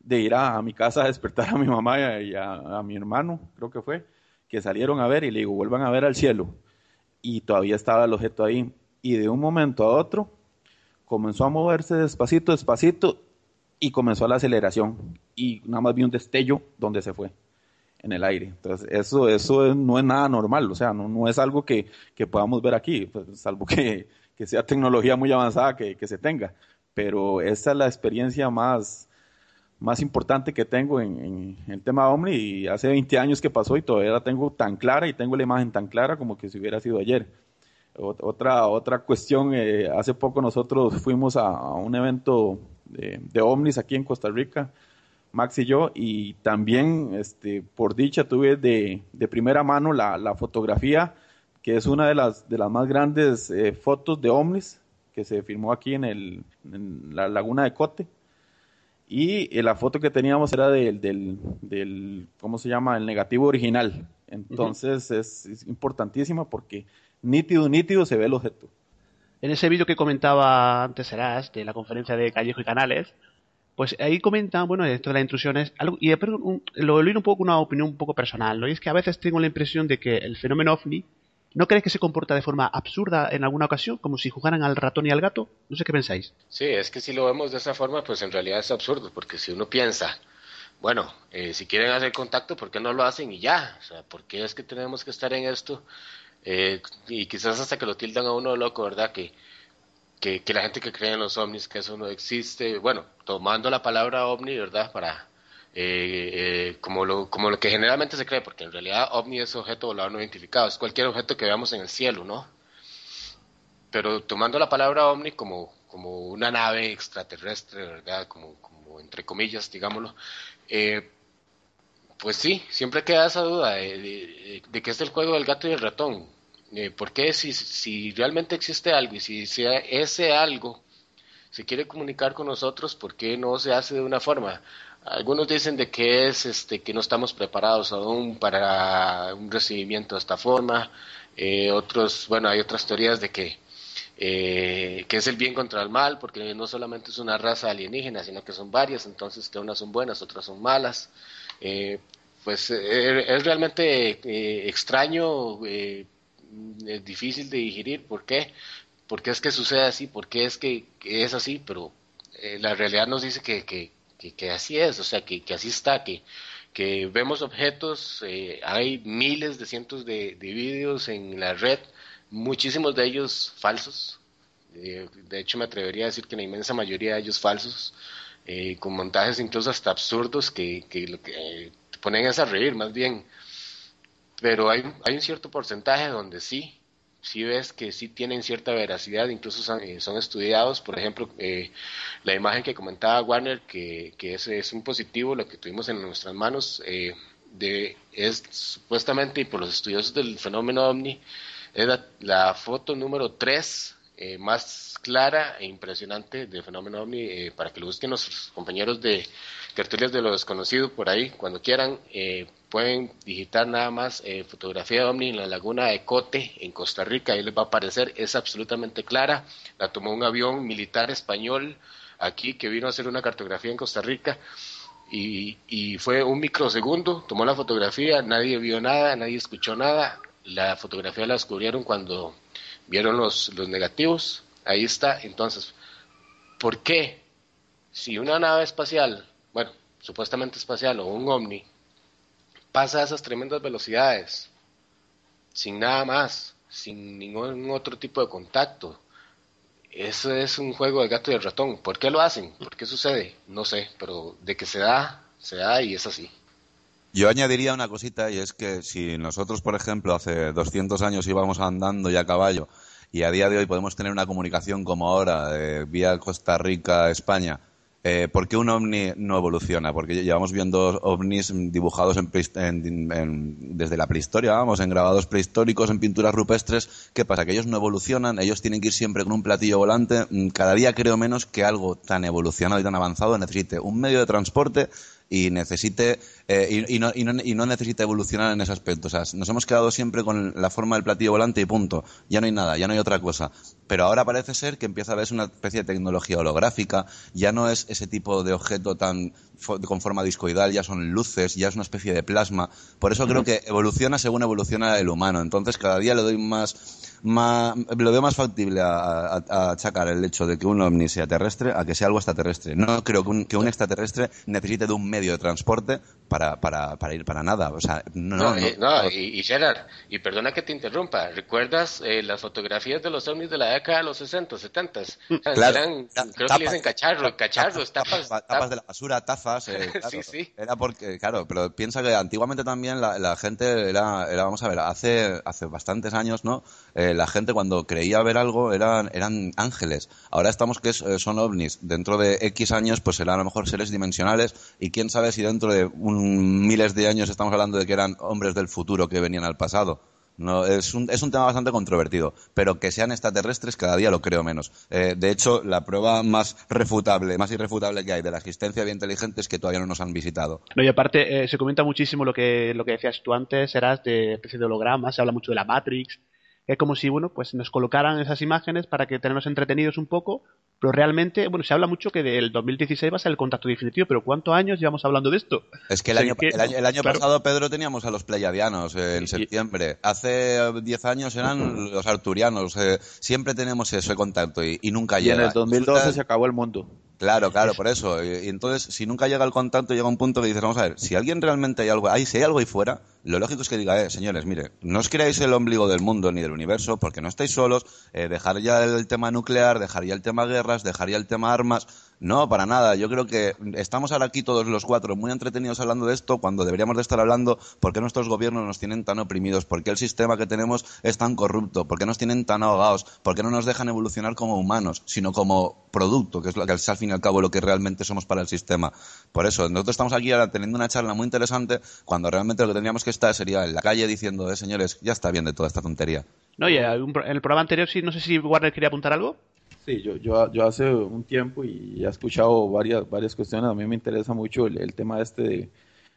de ir a, mi casa a despertar a mi mamá y a, mi hermano, creo que fue, que salieron a ver y le digo, vuelvan a ver al cielo. Y todavía estaba el objeto ahí. Y de un momento a otro comenzó a moverse despacito, despacito y comenzó la aceleración. Y nada más vi un destello donde se fue en el aire. Entonces, eso, eso es- no es nada normal, o sea, no, no es algo que, que podamos ver aquí, pues, salvo que, que sea tecnología muy avanzada que, que se tenga. Pero esa es la experiencia más, más importante que tengo en, en el tema Omni y hace 20 años que pasó y todavía la tengo tan clara y tengo la imagen tan clara como que si hubiera sido ayer. Ot- Otra, otra cuestión, eh, hace poco nosotros fuimos a, a un evento de, de ovnis aquí en Costa Rica, Max y yo, y también, este, por dicha, tuve de, de primera mano la, la fotografía, que es una de las, de las más grandes eh, fotos de ovnis que se firmó aquí en, el, en la laguna de Cote. Y eh, la foto que teníamos era del, del, del, ¿cómo se llama? El negativo original. Entonces es, es importantísima porque nítido, nítido se ve el objeto. En ese vídeo que comentaba antes Serás, de la conferencia de Callejo y Canales, pues ahí comentan, bueno, esto de las intrusiones, algo, y un- lo leí un poco una opinión un poco personal, ¿no? Y es que a veces tengo la impresión de que el fenómeno ovni, ¿no crees que se comporta de forma absurda en alguna ocasión, como si jugaran al ratón y al gato? No sé qué pensáis. Sí, es que si lo vemos de esa forma, pues en realidad es absurdo, porque si uno piensa, bueno, eh, si quieren hacer contacto, ¿por qué no lo hacen y ya? O sea, ¿por qué es que tenemos que estar en esto? Eh, y quizás hasta que lo tildan a uno de loco, ¿verdad? Que, que, que la gente que cree en los ovnis, que eso no existe, bueno, tomando la palabra ovni, ¿verdad? Para, eh, eh, como, lo, como lo que generalmente se cree, porque en realidad ovni es objeto volador no identificado, es cualquier objeto que veamos en el cielo, ¿no? pero tomando la palabra ovni como, como una nave extraterrestre, ¿verdad? Como, como entre comillas, digámoslo, eh, pues sí, siempre queda esa duda de, que es el juego del gato y el ratón. Eh, ¿Por qué si, si realmente existe algo y si, si ese algo se quiere comunicar con nosotros, ¿por qué no se hace de una forma? Algunos dicen de que es este que no estamos preparados aún para un recibimiento de esta forma. Eh, otros, bueno, hay otras teorías de que eh, que es el bien contra el mal, porque no solamente es una raza alienígena, sino que son varias, entonces que unas son buenas, otras son malas. Eh, pues es realmente extraño, es difícil de digerir. ¿Por qué? ¿Por qué es que sucede así? ¿Por qué es que, que es así? Pero la realidad nos dice que, que, que, así es, o sea, que, así está, que, que vemos objetos, eh, hay miles de cientos de, de vídeos en la red, muchísimos de ellos falsos. Eh, de hecho, me atrevería a decir que la inmensa mayoría de ellos falsos, eh, con montajes incluso hasta absurdos que, que lo que te ponen a reír, más bien. Pero hay, hay un cierto porcentaje donde sí, sí ves que sí tienen cierta veracidad, incluso son, eh, son estudiados. Por ejemplo, eh, la imagen que comentaba Warner, que, que es, es un positivo, lo que tuvimos en nuestras manos, eh, de, es supuestamente, y por los estudiosos del fenómeno ovni, es la, la foto número 3 eh, más clara e impresionante del fenómeno ovni, eh, para que lo busquen nuestros compañeros de tertulias de lo desconocido por ahí, cuando quieran, eh, pueden digitar nada más eh, fotografía ovni en la laguna de Cote, en Costa Rica, ahí les va a aparecer, es absolutamente clara, la tomó un avión militar español aquí que vino a hacer una cartografía en Costa Rica, y, y fue un microsegundo, tomó la fotografía, nadie vio nada, nadie escuchó nada, la fotografía la descubrieron cuando vieron los, los negativos, ahí está, entonces, ¿por qué? Si una nave espacial, bueno, supuestamente espacial o un ovni, pasa a esas tremendas velocidades, sin nada más, sin ningún otro tipo de contacto, eso es un juego de gato y el ratón. ¿Por qué lo hacen? ¿Por qué sucede? No sé, pero de que se da, se da y es así. Yo añadiría una cosita y es que si nosotros, por ejemplo, hace 200 años íbamos andando ya a caballo y a día de hoy podemos tener una comunicación como ahora, eh, vía Costa Rica, España, eh, ¿por qué un ovni no evoluciona? Porque llevamos viendo ovnis dibujados en en- en- desde la prehistoria, vamos, en grabados prehistóricos, en pinturas rupestres. ¿Qué pasa? Que ellos no evolucionan, ellos tienen que ir siempre con un platillo volante. Mm, Cada día creo menos que algo tan evolucionado y tan avanzado necesite un medio de transporte y necesite eh, y, y no, y, no, y no necesita evolucionar en ese aspecto. O sea, nos hemos quedado siempre con la forma del platillo volante y punto. Ya no hay nada, ya no hay otra cosa. Pero ahora parece ser que empieza a verse una especie de tecnología holográfica. Ya no es ese tipo de objeto tan fo- con forma discoidal, ya son luces, ya es una especie de plasma. Por eso creo que evoluciona según evoluciona el humano. Entonces cada día le doy más más, lo veo más factible a, a- a achacar el hecho de que un ovni sea terrestre a que sea algo extraterrestre. No creo que un, que un extraterrestre necesite de un medio de transporte para, para, para ir para nada. O sea, no, No, no, eh, no. y, y Gerard, y perdona que te interrumpa, ¿recuerdas eh, las fotografías de los ovnis de la década de los 60, 70? Claro. Eran, Ta- creo que le dicen cacharro, cacharros, tapas, tapas, tapas de la basura, tazas. eh, <laughs> claro. Sí, sí. Era porque, claro, pero piensa que antiguamente también la, la gente era, era, vamos a ver, hace, hace bastantes años, ¿no? La gente cuando creía ver algo eran, eran ángeles. Ahora estamos que eh, son ovnis. Dentro de X años, pues serán a lo mejor seres dimensionales y quién sabe si dentro de un, miles de años estamos hablando de que eran hombres del futuro que venían al pasado. Es, un, es un tema bastante controvertido, pero que sean extraterrestres cada día lo creo menos. Eh, de hecho, la prueba más refutable, más irrefutable que hay de la existencia de vida inteligente es que todavía no nos han visitado. No, y aparte, eh, se comenta muchísimo lo que, lo que decías tú antes, eras de especie de holograma, se habla mucho de la Matrix. Es como si, bueno, pues nos colocaran esas imágenes para que tenernos entretenidos un poco, pero realmente, bueno, se habla mucho que del 2016 va a ser el contacto definitivo, pero ¿cuántos años llevamos hablando de esto? Es que el año, que- el año, el año claro. pasado, Pedro, teníamos a los pleiadianos eh, en Y- septiembre. Hace eh, 10 años eran los arturianos. eh, siempre tenemos ese contacto y, y nunca Y en llega. el 2012 Resulta- se acabó el mundo. Claro, claro, por eso. Y, y entonces, si nunca llega el contacto, llega un punto que dices, vamos a ver, si alguien realmente hay algo, ahí, si hay algo ahí fuera, lo lógico es que diga, eh, señores, mire, no os creáis el ombligo del mundo ni del universo, porque no estáis solos, eh, dejar ya el tema nuclear, dejar ya el tema guerras, dejar ya el tema armas. No, para nada. Yo creo que estamos ahora aquí todos los cuatro muy entretenidos hablando de esto cuando deberíamos de estar hablando por qué nuestros gobiernos nos tienen tan oprimidos, por qué el sistema que tenemos es tan corrupto, por qué nos tienen tan ahogados, por qué no nos dejan evolucionar como humanos, sino como producto, que es lo que al fin y al cabo lo que realmente somos para el sistema. Por eso, nosotros estamos aquí ahora teniendo una charla muy interesante cuando realmente lo que tendríamos que estar sería en la calle diciendo, eh, señores, ya está bien de toda esta tontería. No, y en el programa anterior, sí, no sé si Warner quería apuntar algo. Sí, yo, yo, yo hace un tiempo y he escuchado varias, varias cuestiones. A mí me interesa mucho el, tema este de,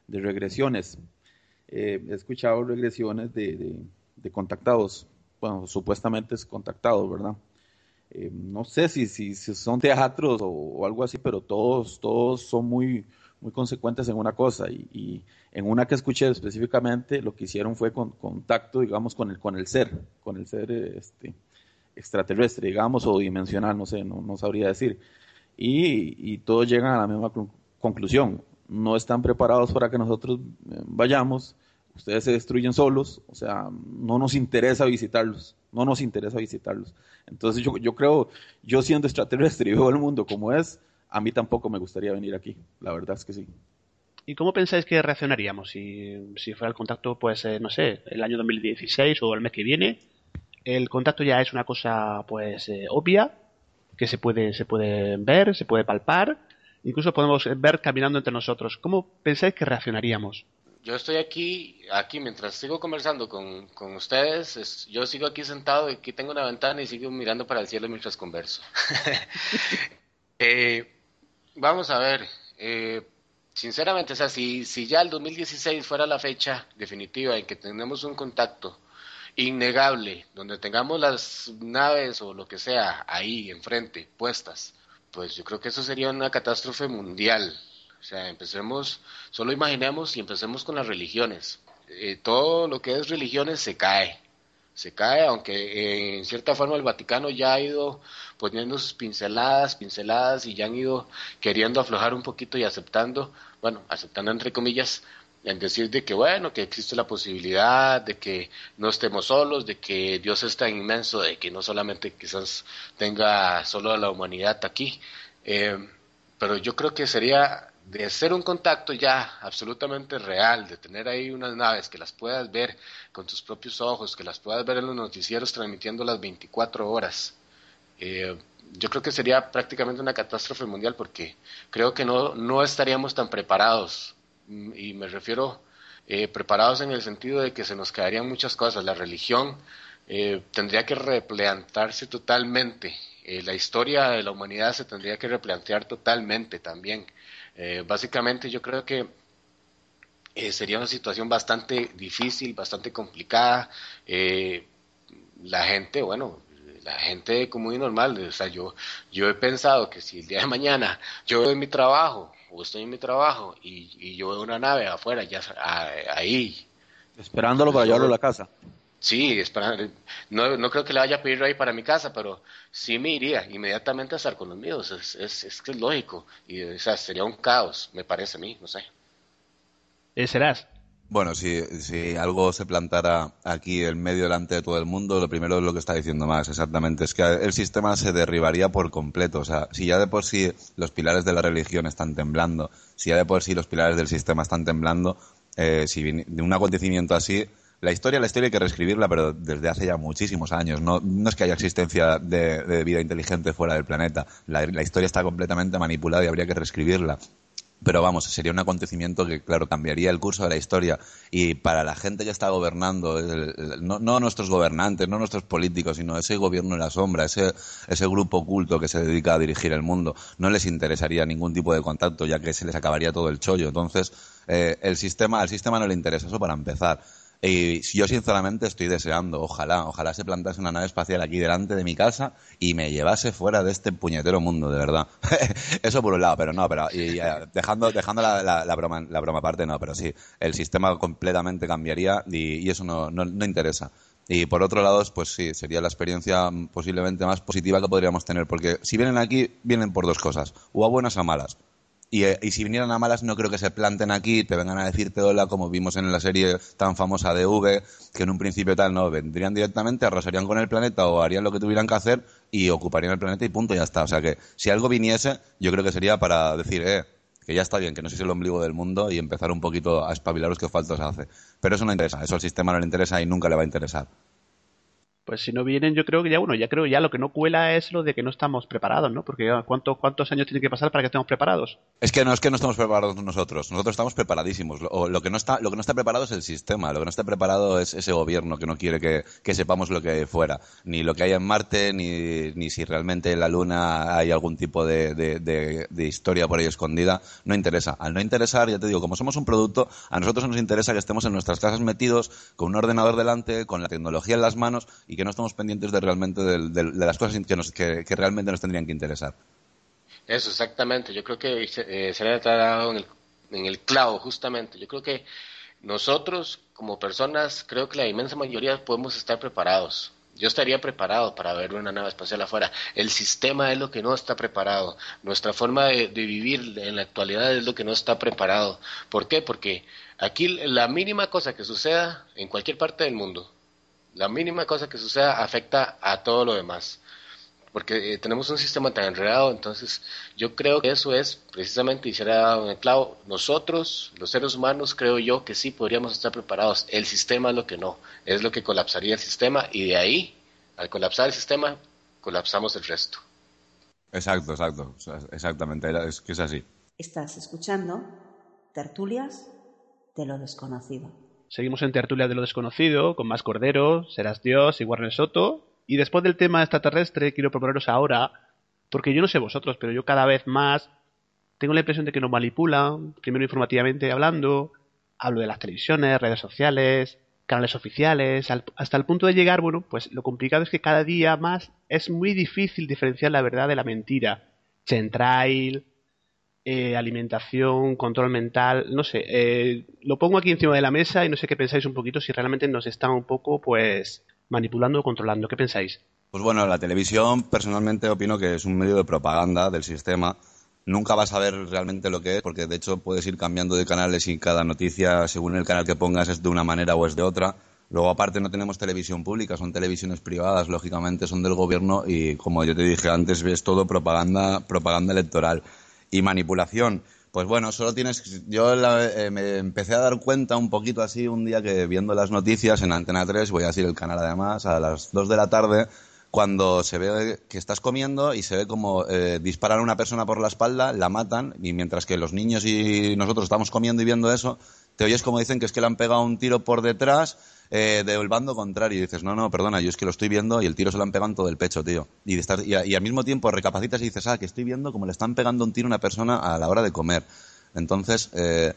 de regresiones. Eh, he escuchado regresiones de, de- contactados. Bueno, supuestamente es contactados, ¿verdad? Eh, no sé si, si, son teatros o, algo así, pero todos, todos son muy, muy consecuentes en una cosa y, y en una que escuché específicamente lo que hicieron fue con contacto, digamos, con el, con el ser, con el ser este, extraterrestre, digamos, o dimensional, no sé, no, no sabría decir. Y, y todos llegan a la misma clu- conclusión. No están preparados para que nosotros eh, vayamos, ustedes se destruyen solos, o sea, no nos interesa visitarlos, no nos interesa visitarlos. Entonces yo, yo creo, yo siendo extraterrestre y veo el mundo como es, a mí tampoco me gustaría venir aquí, la verdad es que sí. ¿Y cómo pensáis que reaccionaríamos si, si fuera el contacto, pues, eh, no sé, el año 2016 o el mes que viene? El contacto ya es una cosa, pues, eh, obvia, que se puede, se puede ver, se puede palpar, incluso podemos ver caminando entre nosotros. ¿Cómo pensáis que reaccionaríamos? Yo estoy aquí, aquí mientras sigo conversando con, con ustedes, es- yo sigo aquí sentado, aquí tengo una ventana y sigo mirando para el cielo mientras converso. <laughs> Eh, vamos a ver, eh, sinceramente, o sea, si ya el 2016 fuera la fecha definitiva en que tenemos un contacto innegable, donde tengamos las naves o lo que sea ahí enfrente, puestas, pues yo creo que eso sería una catástrofe mundial. O sea, empecemos, solo imaginemos y empecemos con las religiones. Eh, todo lo que es religiones se cae, se cae, aunque eh, en cierta forma el Vaticano ya ha ido poniendo sus pinceladas, pinceladas y ya han ido queriendo aflojar un poquito y aceptando, bueno, aceptando entre comillas, en decir de que bueno, que existe la posibilidad de que no estemos solos, de que Dios es tan inmenso, de que no solamente quizás tenga solo a la humanidad aquí, eh, pero yo creo que sería de ser un contacto ya absolutamente real, de tener ahí unas naves que las puedas ver con tus propios ojos, que las puedas ver en los noticieros transmitiendo las 24 horas. Eh, yo creo que sería prácticamente una catástrofe mundial porque creo que no, no estaríamos tan preparados. Mm, Y me refiero eh, preparados en el sentido de que se nos caerían muchas cosas. La religión eh, tendría que replantarse totalmente. Eh, la historia de la humanidad se tendría que replantear totalmente también. Eh, básicamente yo creo que eh, sería una situación bastante difícil, bastante complicada. La gente, bueno, la gente común y normal, o sea, yo, yo he pensado que si el día de mañana yo en mi trabajo o estoy en mi trabajo y, y yo veo una nave afuera, ya a- ahí, Esperándolo para llevarlo a la casa. sí, espera, no, no creo que le vaya a pedir ahí para mi casa, pero sí me iría inmediatamente a estar con los míos, es, es, es que es lógico, y o sea, sería un caos, me parece a mí, no sé. Eh, serás. Bueno, si, si algo se plantara aquí en medio delante de todo el mundo, lo primero es lo que está diciendo Max, exactamente, es que el sistema se derribaría por completo. O sea, si ya de por sí los pilares de la religión están temblando, si ya de por sí los pilares del sistema están temblando, eh, si de un acontecimiento así, la historia, la historia hay que reescribirla, pero desde hace ya muchísimos años. No, es que haya existencia de, de vida inteligente fuera del planeta. La, la historia está completamente manipulada y habría que reescribirla. Pero vamos, sería un acontecimiento que, claro, cambiaría el curso de la historia. Y para la gente que está gobernando, no, no nuestros gobernantes, no nuestros políticos, sino ese gobierno en la sombra, ese, ese grupo oculto que se dedica a dirigir el mundo, no les interesaría ningún tipo de contacto, ya que se les acabaría todo el chollo. Entonces, eh, el sistema, al sistema no le interesa eso para empezar. Y yo sinceramente estoy deseando, ojalá, ojalá se plantase una nave espacial aquí delante de mi casa y me llevase fuera de este puñetero mundo, de verdad. <laughs> Eso por un lado, pero no, pero eh, dejando, dejando la, la- la broma, la broma aparte, no, pero sí, el sistema completamente cambiaría y, eso no, no, no interesa. Y por otro lado, pues sí, sería la experiencia posiblemente más positiva que podríamos tener, porque si vienen aquí, vienen por dos cosas, o a buenas o a malas. Y, eh, y si vinieran a malas, no creo que se planten aquí, te vengan a decirte hola, como vimos en la serie tan famosa de V, que en un principio tal, no, vendrían directamente, arrasarían con el planeta o harían lo que tuvieran que hacer y ocuparían el planeta y punto, ya está. O sea que si algo viniese, yo creo que sería para decir, eh, que ya está bien, que no sois el ombligo del mundo y empezar un poquito a espabilaros que falta os hace. Pero eso no interesa, eso al sistema no le interesa y nunca le va a interesar. Pues si no vienen, yo creo que ya uno, ya creo ya lo que no cuela es lo de que no estamos preparados, ¿no? Porque ya, ¿cuánto, ¿cuántos años tiene que pasar para que estemos preparados? Es que no es que no estamos preparados nosotros, nosotros estamos preparadísimos. Lo, que no está, lo que no está preparado es el sistema, lo que no está preparado es ese gobierno que no quiere que, que sepamos lo que hay fuera, ni lo que hay en Marte, ni, ni si realmente en la Luna hay algún tipo de, de- de- de historia por ahí escondida. No interesa. Al no interesar, ya te digo, como somos un producto, a nosotros nos interesa que estemos en nuestras casas metidos con un ordenador delante, con la tecnología en las manos y que no estemos pendientes de realmente del- de, las cosas que, realmente nos tendrían que interesar. Eso, exactamente. Yo creo que eh, se le ha dado en el en el clavo, justamente. Yo creo que nosotros, como personas, creo que la inmensa mayoría podemos estar preparados. Yo estaría preparado para ver una nave espacial afuera. El sistema es lo que no está preparado. Nuestra forma de, de vivir en la actualidad es lo que no está preparado. ¿Por qué? Porque aquí la mínima cosa que suceda en cualquier parte del mundo, la mínima cosa que suceda afecta a todo lo demás. Porque eh, tenemos un sistema tan enredado, entonces yo creo que eso es precisamente, y será un clavo, nosotros, los seres humanos, creo yo que sí podríamos estar preparados. El sistema es lo que no, es lo que colapsaría el sistema y de ahí, al colapsar el sistema, colapsamos el resto. Exacto, exacto. Exactamente. Es que es así. Estás escuchando tertulias de lo desconocido. Seguimos en Tertulia de lo Desconocido, con más Cordero, Serás Dios y Warner Soto. Y después del tema extraterrestre, quiero proponeros ahora, porque yo no sé vosotros, pero yo cada vez más tengo la impresión de que nos manipulan, primero informativamente hablando, hablo de las televisiones, redes sociales, canales oficiales, al- hasta el punto de llegar, bueno, pues lo complicado es que cada día más es muy difícil diferenciar la verdad de la mentira. Centrail, eh, alimentación, control mental, no sé, eh, lo pongo aquí encima de la mesa y no sé qué pensáis un poquito si realmente nos están un poco, pues, manipulando o controlando. ¿Qué pensáis? Pues bueno, la televisión personalmente opino que es un medio de propaganda del sistema. Nunca vas a ver realmente lo que es, porque de hecho puedes ir cambiando de canales y cada noticia, según el canal que pongas, es de una manera o es de otra. Luego, aparte, no tenemos televisión pública, son televisiones privadas, lógicamente, son del gobierno y, como yo te dije antes, es todo propaganda, propaganda electoral. Y manipulación, pues bueno, solo tienes. Yo la- eh, me empecé a dar cuenta un poquito así un día que viendo las noticias en Antena 3, voy a decir el canal además, a las 2 de la tarde, cuando se ve que estás comiendo y se ve como eh, disparan a una persona por la espalda, la matan, y mientras que los niños y nosotros estamos comiendo y viendo eso, te oyes como dicen que es que le han pegado un tiro por detrás eh, del bando contrario. Y dices, no, no, perdona, yo es que lo estoy viendo y el tiro se lo han pegado en todo el pecho, tío. Y, estás- y, y al mismo tiempo recapacitas y dices, ah, que estoy viendo como le están pegando un tiro a una persona a la hora de comer. Entonces, eh,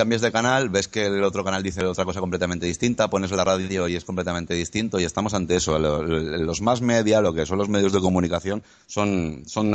cambias de canal, ves que el otro canal dice otra cosa completamente distinta, pones la radio y es completamente distinto y estamos ante eso. Lo- lo- Los más media, lo que son los medios de comunicación, son, son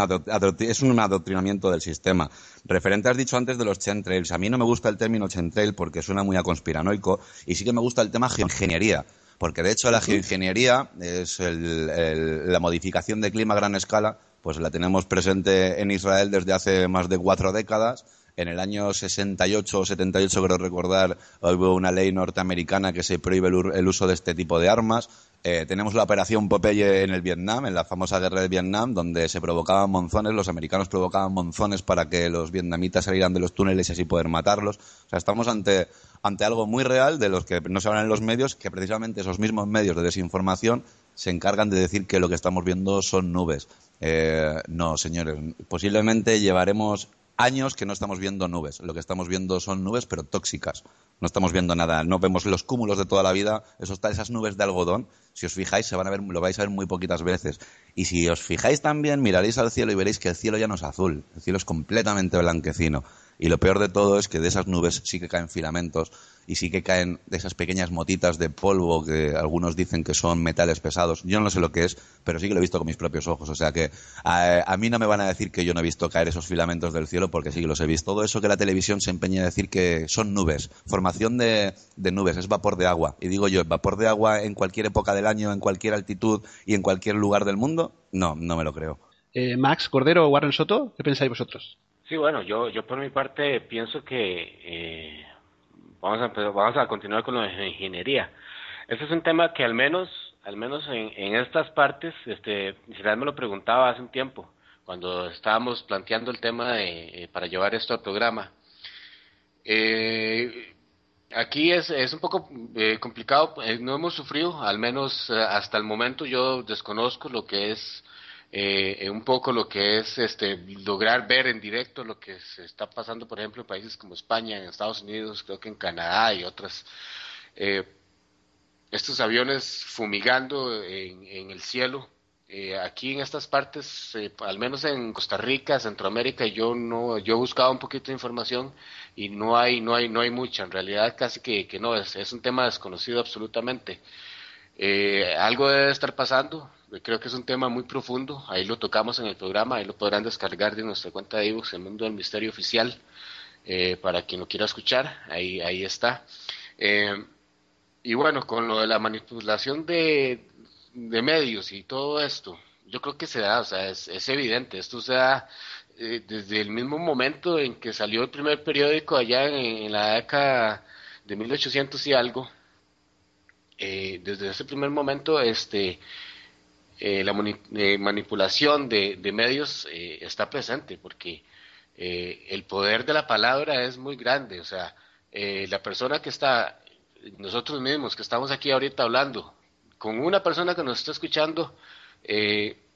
es un adoctrinamiento del sistema. Referente has dicho antes de los chemtrails. A mí no me gusta el término chemtrail porque suena muy a conspiranoico y sí que me gusta el tema geoingeniería. Porque de hecho la geoingeniería es el- el- la modificación de clima a gran escala, pues la tenemos presente en Israel desde hace más de cuatro décadas. En el año 68 o 78, creo recordar, hubo una ley norteamericana que se prohíbe el, uso de este tipo de armas. Eh, tenemos la operación Popeye en el Vietnam, en la famosa guerra del Vietnam, donde se provocaban monzones, los americanos provocaban monzones para que los vietnamitas salieran de los túneles y así poder matarlos. O sea, estamos ante, ante algo muy real de los que no se hablan en los medios, que precisamente esos mismos medios de desinformación se encargan de decir que lo que estamos viendo son nubes. Eh, no, señores, posiblemente llevaremos años que no estamos viendo nubes. Lo que estamos viendo son nubes, pero tóxicas. No estamos viendo nada. No vemos los cúmulos de toda la vida. Esos, esas nubes de algodón, si os fijáis, se van a ver, lo vais a ver muy poquitas veces. Y si os fijáis también, miraréis al cielo y veréis que el cielo ya no es azul. El cielo es completamente blanquecino. Y lo peor de todo es que de esas nubes sí que caen filamentos y sí que caen de esas pequeñas motitas de polvo que algunos dicen que son metales pesados. Yo no sé lo que es, pero sí que lo he visto con mis propios ojos. O sea que a, mí no me van a decir que yo no he visto caer esos filamentos del cielo porque sí que los he visto. Todo eso que la televisión se empeña a decir que son nubes, formación de, nubes, es vapor de agua. Y digo yo, vapor de agua en cualquier época del año, en cualquier altitud y en cualquier lugar del mundo, no, no me lo creo. Eh, Max, Cordero, Warren Soto, ¿qué pensáis vosotros? Sí, bueno, yo, yo por mi parte pienso que eh, vamos, a, empezar- vamos a continuar con de ingeniería. Este es un tema que al menos, al menos en, en estas partes, este, Israel me lo preguntaba hace un tiempo, cuando estábamos planteando el tema de, eh, para llevar esto al programa. Eh, aquí es, es un poco eh, complicado, eh, no hemos sufrido, al menos eh, hasta el momento yo desconozco lo que es eh, un poco lo que es este lograr ver en directo lo que se está pasando, por ejemplo, en países como España, en Estados Unidos, creo que en Canadá y otras. eh, estos aviones fumigando en, el cielo. Eh, aquí en estas partes, eh, al menos en Costa Rica, Centroamérica, yo no, yo he buscado un poquito de información y no hay, no hay, no hay mucha. En realidad, casi que, que no es, es un tema desconocido absolutamente. Eh, algo debe estar pasando. Eh, Creo que es un tema muy profundo. Ahí lo tocamos en el programa. Ahí lo podrán descargar de nuestra cuenta de ebooks, El Mundo del Misterio Oficial. eh, para quien lo quiera escuchar, ahí, ahí está. Eh, y bueno, con lo de la manipulación de, medios y todo esto, yo creo que se da, o sea, es, es evidente, esto se da eh, desde el mismo momento en que salió el primer periódico allá en, la década de 1800 y algo, desde ese primer momento, este, eh, la eh, manipulación de, de medios eh, está presente, porque eh, el poder de la palabra es muy grande, o sea, eh, la persona que está, nosotros mismos que estamos aquí ahorita hablando, con una persona que nos está escuchando,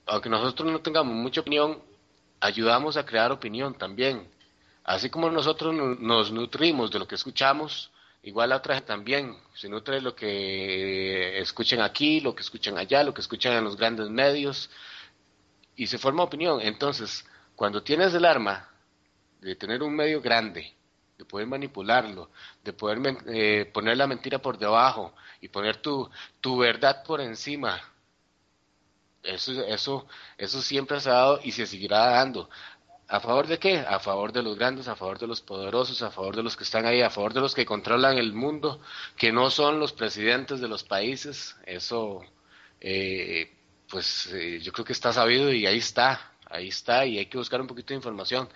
aunque nosotros no tengamos mucha opinión, ayudamos a crear opinión también. Así como nosotros no- nos nutrimos de lo que escuchamos, igual la otra gente también se nutre lo que escuchan aquí, lo que escuchan allá, lo que escuchan en los grandes medios, y se forma opinión. Entonces, cuando tienes el arma de tener un medio grande, de poder manipularlo, de poder eh, poner la mentira por debajo y poner tu, tu verdad por encima, eso, eso, eso siempre se ha dado y se seguirá dando. ¿A favor de qué? A favor de los grandes, a favor de los poderosos, a favor de los que están ahí, a favor de los que controlan el mundo, que no son los presidentes de los países. Eso, eh, pues eh, yo creo que está sabido y ahí está, ahí está y hay que buscar un poquito de información.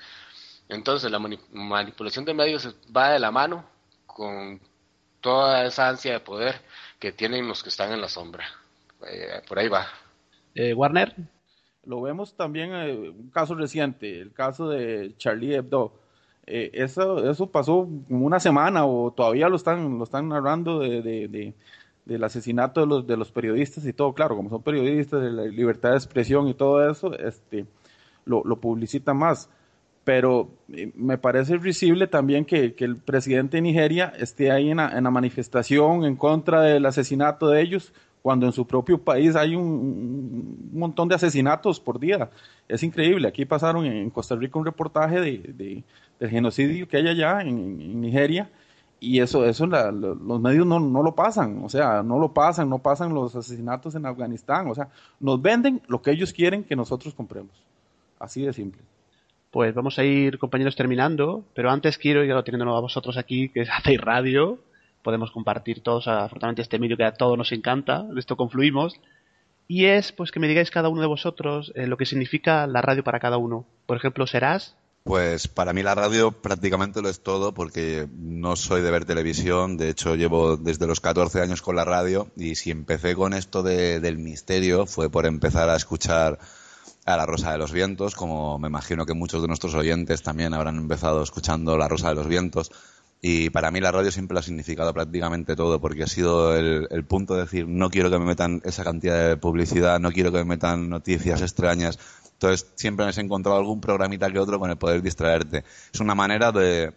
Entonces, la mani- manipulación de medios va de la mano con toda esa ansia de poder que tienen los que están en la sombra. Eh, por ahí va. Eh, Warner, Lo vemos también en un caso reciente, el caso de Charlie Hebdo. Eh, eso, eso pasó una semana o todavía lo están, lo están narrando de, de- de- del asesinato de los, de los periodistas y todo. Claro, como son periodistas, de la libertad de expresión y todo eso, este, lo, lo publicita más. Pero eh, me parece risible también que, que el presidente de Nigeria esté ahí en la, en la manifestación en contra del asesinato de ellos, cuando en su propio país hay un, un montón de asesinatos por día. Es increíble. Aquí pasaron en Costa Rica un reportaje de, de- del genocidio que hay allá en, en Nigeria y eso, eso la- lo- los medios no, no lo pasan, o sea, no lo pasan, no pasan los asesinatos en Afganistán, o sea, nos venden lo que ellos quieren que nosotros compremos. Así de simple. pues vamos a ir, compañeros, terminando. Pero antes quiero, ya lo teniendo a vosotros aquí, que <laughs> hacéis radio, podemos compartir todos, afortunadamente, este medio que a todos nos encanta, de esto confluimos. Y es, pues, que me digáis cada uno de vosotros eh, lo que significa la radio para cada uno. Por ejemplo, serás. Pues para mí la radio prácticamente lo es todo porque no soy de ver televisión, de hecho llevo desde los 14 años con la radio y si empecé con esto de- del misterio fue por empezar a escuchar a La Rosa de los Vientos, como me imagino que muchos de nuestros oyentes también habrán empezado escuchando La Rosa de los Vientos. Y para mí la radio siempre lo ha significado prácticamente todo, porque ha sido el, punto de decir, no quiero que me metan esa cantidad de publicidad, no quiero que me metan noticias extrañas. Entonces siempre me has encontrado algún programita que otro con el poder distraerte. Es una manera de,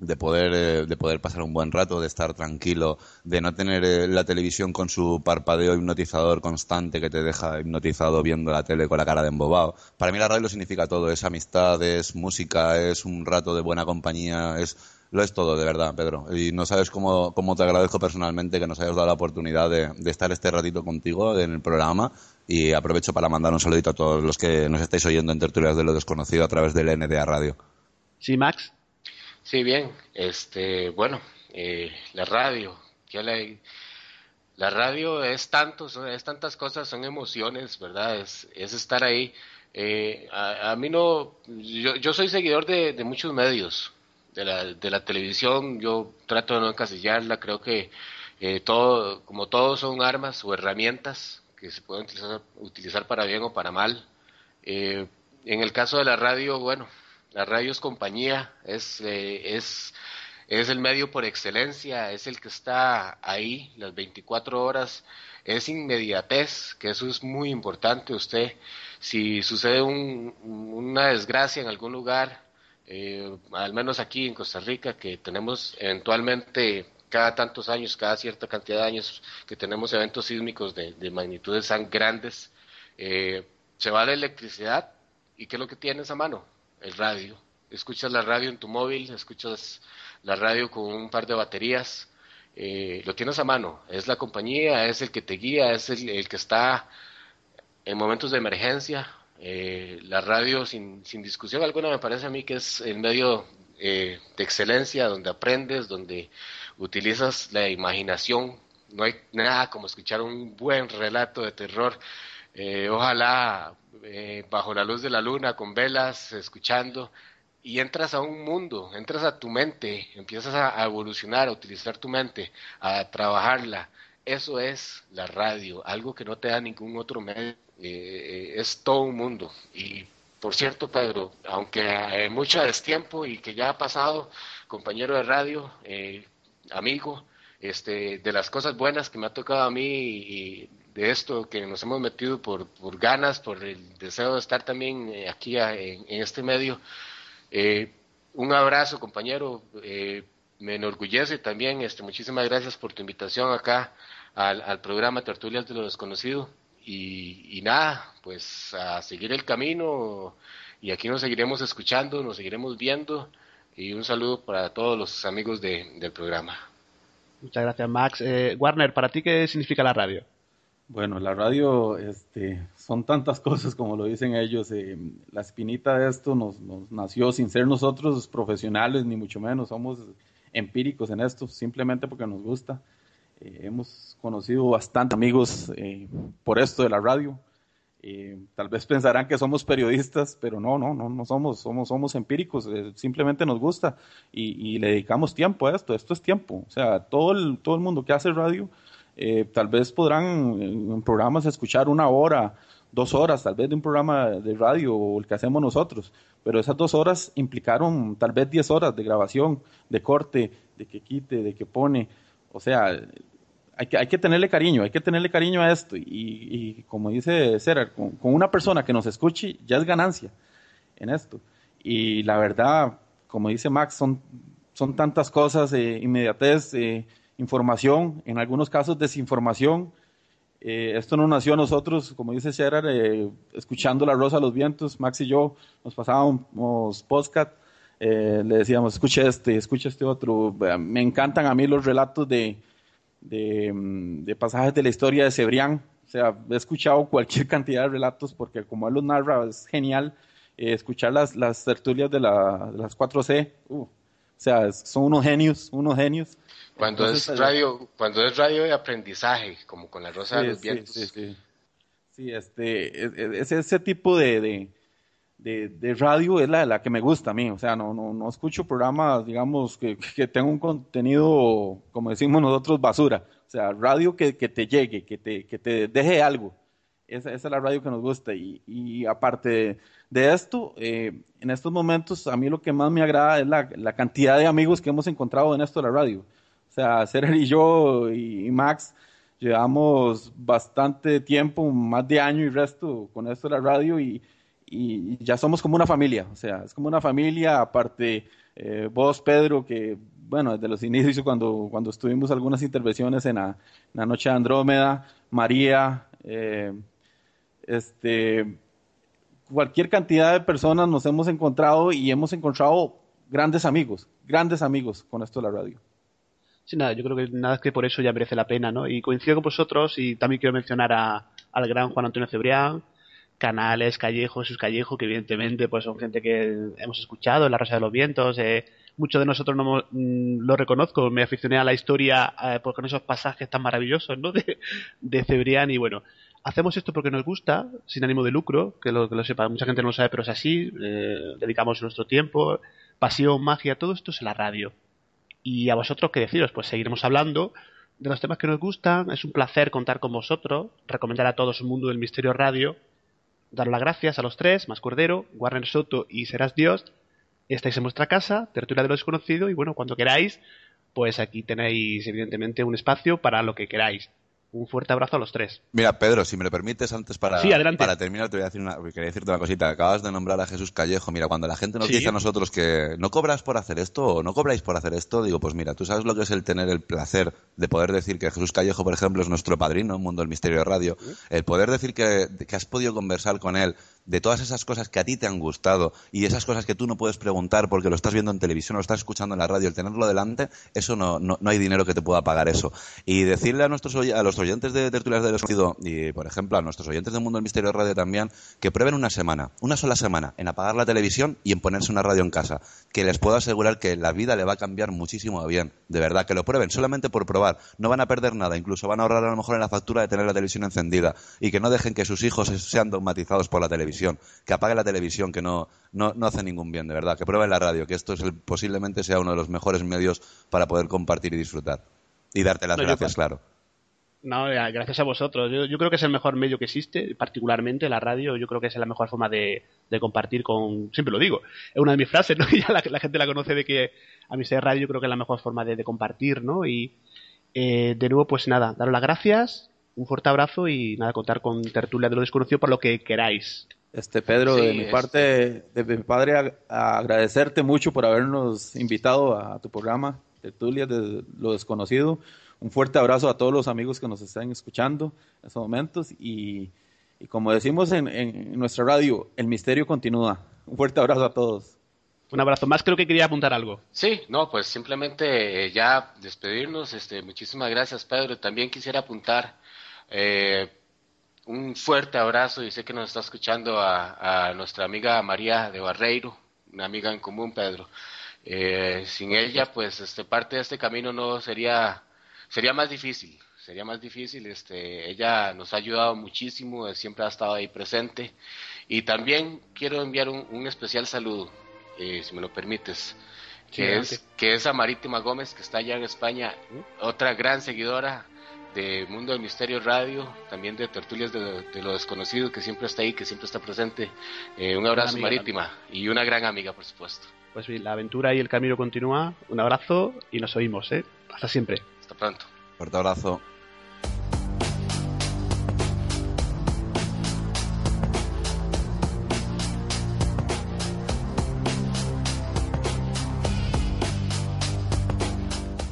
de poder eh, de poder pasar un buen rato, de estar tranquilo, de no tener eh, la televisión con su parpadeo hipnotizador constante que te deja hipnotizado viendo la tele con la cara de embobado. Para mí la radio lo significa todo, es amistad, es música, es un rato de buena compañía, es lo es todo, de verdad, Pedro. Y no sabes cómo, cómo te agradezco personalmente que nos hayas dado la oportunidad de, de estar este ratito contigo en el programa. Y aprovecho para mandar un saludito a todos los que nos estáis oyendo en Tertulias de lo Desconocido a través del NDA Radio. Sí, Max. Sí, bien. Este, bueno, eh, la radio, ya la, la radio es tanto, son- es tantas cosas, son emociones, ¿verdad? Es, es estar ahí. Eh, a, a mí no, yo, yo soy seguidor de, de muchos medios, de la, de la televisión, yo trato de no encasillarla, creo que eh, todo, como todos son armas o herramientas que se pueden utilizar, para bien o para mal. Eh, en el caso de la radio, bueno, la radio es compañía, es, eh, es, es el medio por excelencia, es el que está ahí las 24 horas, es inmediatez, que eso es muy importante. Usted, si sucede un- una desgracia en algún lugar, eh, al menos aquí en Costa Rica, que tenemos eventualmente cada tantos años, cada cierta cantidad de años, que tenemos eventos sísmicos de, de magnitudes tan grandes, eh, se va la electricidad y ¿qué es lo que tienes a mano? El radio. Escuchas la radio en tu móvil, escuchas la radio con un par de baterías, eh, lo tienes a mano. Es la compañía, es el que te guía, es el, el que está en momentos de emergencia. Eh, la radio, sin, sin discusión alguna, me parece a mí que es el medio eh, de excelencia, donde aprendes, donde utilizas la imaginación. No hay nada como escuchar un buen relato de terror. Eh, ojalá eh, bajo la luz de la luna, con velas, escuchando, y entras a un mundo, entras a tu mente, empiezas a, a evolucionar, a utilizar tu mente, a trabajarla. Eso es la radio, algo que no te da ningún otro medio. Eh, es todo un mundo. Y por cierto, Pedro, aunque eh, mucho es tiempo y que ya ha pasado, compañero de radio, eh, amigo, este, de las cosas buenas que me ha tocado a mí y de esto que nos hemos metido por, por ganas, por el deseo de estar también eh, aquí en, en este medio. Eh, un abrazo, compañero. eh, me enorgullece también. Este, muchísimas gracias por tu invitación acá al, al programa Tertulias de lo Desconocido. Y, y nada, pues a seguir el camino. Y aquí nos seguiremos escuchando, nos seguiremos viendo. Y un saludo para todos los amigos de- del programa. Muchas gracias, Max. Eh, Warner, ¿para ti qué significa la radio? Bueno, la radio este, son tantas cosas como lo dicen ellos. eh, la espinita de esto nos, nos nació sin ser nosotros profesionales, ni mucho menos. Somos empíricos en esto, simplemente porque nos gusta. Eh, hemos conocido bastante amigos eh, por esto de la radio. Eh, tal vez pensarán que somos periodistas, pero no, no, no, no somos, somos, somos empíricos, eh, simplemente nos gusta y, y le dedicamos tiempo a esto, esto es tiempo, o sea, todo el, todo el mundo que hace radio, tal vez podrán en programas escuchar una hora, dos horas, tal vez de un programa de radio o el que hacemos nosotros, pero esas dos horas implicaron tal vez diez horas de grabación, de corte, de que quite, de que pone, o sea, hay que, hay que tenerle cariño, hay que tenerle cariño a esto. Y, y como dice Cera, con, con una persona que nos escuche ya es ganancia en esto. Y la verdad, como dice Max, son, son tantas cosas, eh, inmediatez, eh, información, en algunos casos desinformación. Eh, esto no nació a nosotros, como dice Gerard, eh, escuchando La Rosa de los Vientos, Max y yo nos pasábamos podcast, eh, le decíamos, escuche este, escuche este otro. Me encantan a mí los relatos de, de, mm, de pasajes de la historia de Cebrián. O sea, he escuchado cualquier <laughs> cantidad de relatos porque como él los narra es genial. Eh, escuchar las, las tertulias de, la, de las 4C, uh, o sea, es- son unos genios, unos genios. Cuando Entonces, es radio, cuando es radio de aprendizaje, como con la Rosa de los Vientos. Sí, sí, sí. Sí, este, es, es- ese tipo de, de, de, de radio es la, la que me gusta a mí. O sea, no, no, no escucho programas, digamos, que, que tengan un contenido, como decimos nosotros, basura. O sea, radio que, que te llegue, que te, que te deje algo. Esa, esa es la radio que nos gusta. Y, y aparte de esto, eh, en estos momentos, a mí lo que más me agrada es la, la cantidad de amigos que hemos encontrado en esto de la radio. O sea, Cerer y yo y, y Max llevamos bastante tiempo, más de año y resto con esto de la radio y, y ya somos como una familia. O sea, es como una familia, aparte eh, vos, Pedro, que bueno, desde los inicios cuando, cuando estuvimos algunas intervenciones en la, Noche de Andrómeda, María, eh, este, cualquier cantidad de personas nos hemos encontrado y hemos encontrado grandes amigos, grandes amigos con esto de la radio. Sí, nada, yo creo que nada es que por eso ya merece la pena, ¿no? Y coincido con vosotros y también quiero mencionar a, al gran Juan Antonio Cebrián, Canales, Callejo, Jesús Callejo, que evidentemente pues son gente que hemos escuchado La Rosa de los Vientos. Eh, muchos de nosotros no mm, lo reconozco, me aficioné a la historia eh, por con esos pasajes tan maravillosos, ¿no? <laughs> De, de Cebrián y bueno, hacemos esto porque nos gusta, sin ánimo de lucro, que lo, que lo sepa, mucha gente no lo sabe, pero es así, eh, dedicamos nuestro tiempo, pasión, magia, todo esto es la radio. Y a vosotros, ¿qué deciros? Pues seguiremos hablando de los temas que nos gustan. Es un placer contar con vosotros, recomendar a todos el mundo del misterio radio, dar las gracias a los tres, Más Cordero, Warner Soto y Serás Dios. Estáis en vuestra casa, tertulia de lo desconocido, y bueno, cuando queráis, pues aquí tenéis evidentemente un espacio para lo que queráis. Un fuerte abrazo a los tres. Mira, Pedro, si me lo permites, antes para, Sí, para terminar, te voy a decir una, quería decirte una cosita. Acabas de nombrar a Jesús Callejo. Mira, cuando la gente nos Sí. dice a nosotros que no cobras por hacer esto o no cobráis por hacer esto, digo, pues mira, tú sabes lo que es el tener el placer de poder decir que Jesús Callejo, por ejemplo, es nuestro padrino en Mundo del Misterio de Radio. El poder decir que, que has podido conversar con él de todas esas cosas que a ti te han gustado y esas cosas que tú no puedes preguntar porque lo estás viendo en televisión o lo estás escuchando en la radio, el tenerlo delante, eso no, no, no hay dinero que te pueda pagar eso. Y decirle a nuestros a los oyentes de Tertulias del Desconocido y, por ejemplo, a nuestros oyentes del Mundo del Misterio de Radio también, que prueben una semana, una sola semana, en apagar la televisión y en ponerse una radio en casa, que les puedo asegurar que la vida le va a cambiar muchísimo bien, de verdad, que lo prueben, solamente por probar, no van a perder nada, incluso van a ahorrar a lo mejor en la factura de tener la televisión encendida y que no dejen que sus hijos sean dogmatizados por la televisión, que apaguen la televisión, que no, no, no hace ningún bien, de verdad, que prueben la radio, que esto es el- posiblemente sea uno de los mejores medios para poder compartir y disfrutar. Y darte las No, gracias, claro. No, gracias a vosotros. Yo, yo creo que es el mejor medio que existe, particularmente la radio. Yo creo que es la mejor forma de, de compartir con. Siempre lo digo. Es una de mis frases, ¿no? <laughs> Ya la, la gente la conoce de que a mí ser radio yo creo que es la mejor forma de, de compartir, ¿no? Y eh, de nuevo, pues nada, daros las gracias, un fuerte abrazo y nada, contar con tertulia de lo desconocido por lo que queráis. Este Pedro, Sí, de mi parte, de mi padre, ag- agradecerte mucho por habernos invitado a tu programa, Tertulia de lo desconocido. Un fuerte abrazo a todos los amigos que nos están escuchando en estos momentos y, y como decimos en, en nuestra radio, el misterio continúa. Un fuerte abrazo a todos. Un abrazo más, creo que quería apuntar algo. Sí, no, pues simplemente eh, ya despedirnos. Este, muchísimas gracias, Pedro. También quisiera apuntar eh, un fuerte abrazo y sé que nos está escuchando a, a nuestra amiga María de Barreiro, una amiga en común, Pedro. Eh, sin ella, pues, este, parte de este camino no sería, sería más difícil. Sería más difícil. Este, ella nos ha ayudado muchísimo, eh, siempre ha estado ahí presente. Y también quiero enviar un, un especial saludo, eh, si me lo permites que es, que es a Marítima Gómez, que está allá en España, otra gran seguidora de Mundo del Misterio Radio, también de Tertulias de, de lo Desconocido, que siempre está ahí, que siempre está presente. Eh, un abrazo, amiga Marítima, y una gran amiga, por supuesto. Pues sí, la aventura y el camino continúa. Un abrazo y nos oímos, ¿eh? Hasta siempre. Hasta pronto. Fuerte abrazo.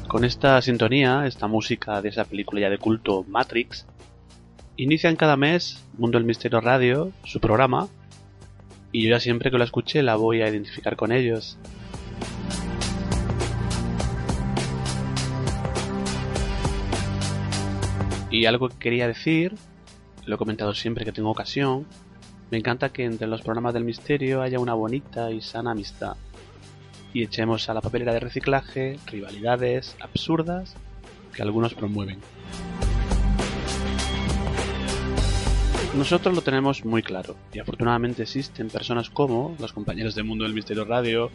Con esta sintonía, esta música de esa película ya de culto Matrix, inician cada mes Mundo del Misterio Radio, su programa, y yo ya siempre que la escuche la voy a identificar con ellos. Y algo que quería decir, lo he comentado siempre que tengo ocasión, me encanta que entre los programas del misterio haya una bonita y sana amistad y echemos a la papelera de reciclaje rivalidades absurdas que algunos promueven. Nosotros lo tenemos muy claro y afortunadamente existen personas como los compañeros de Mundo del Misterio Radio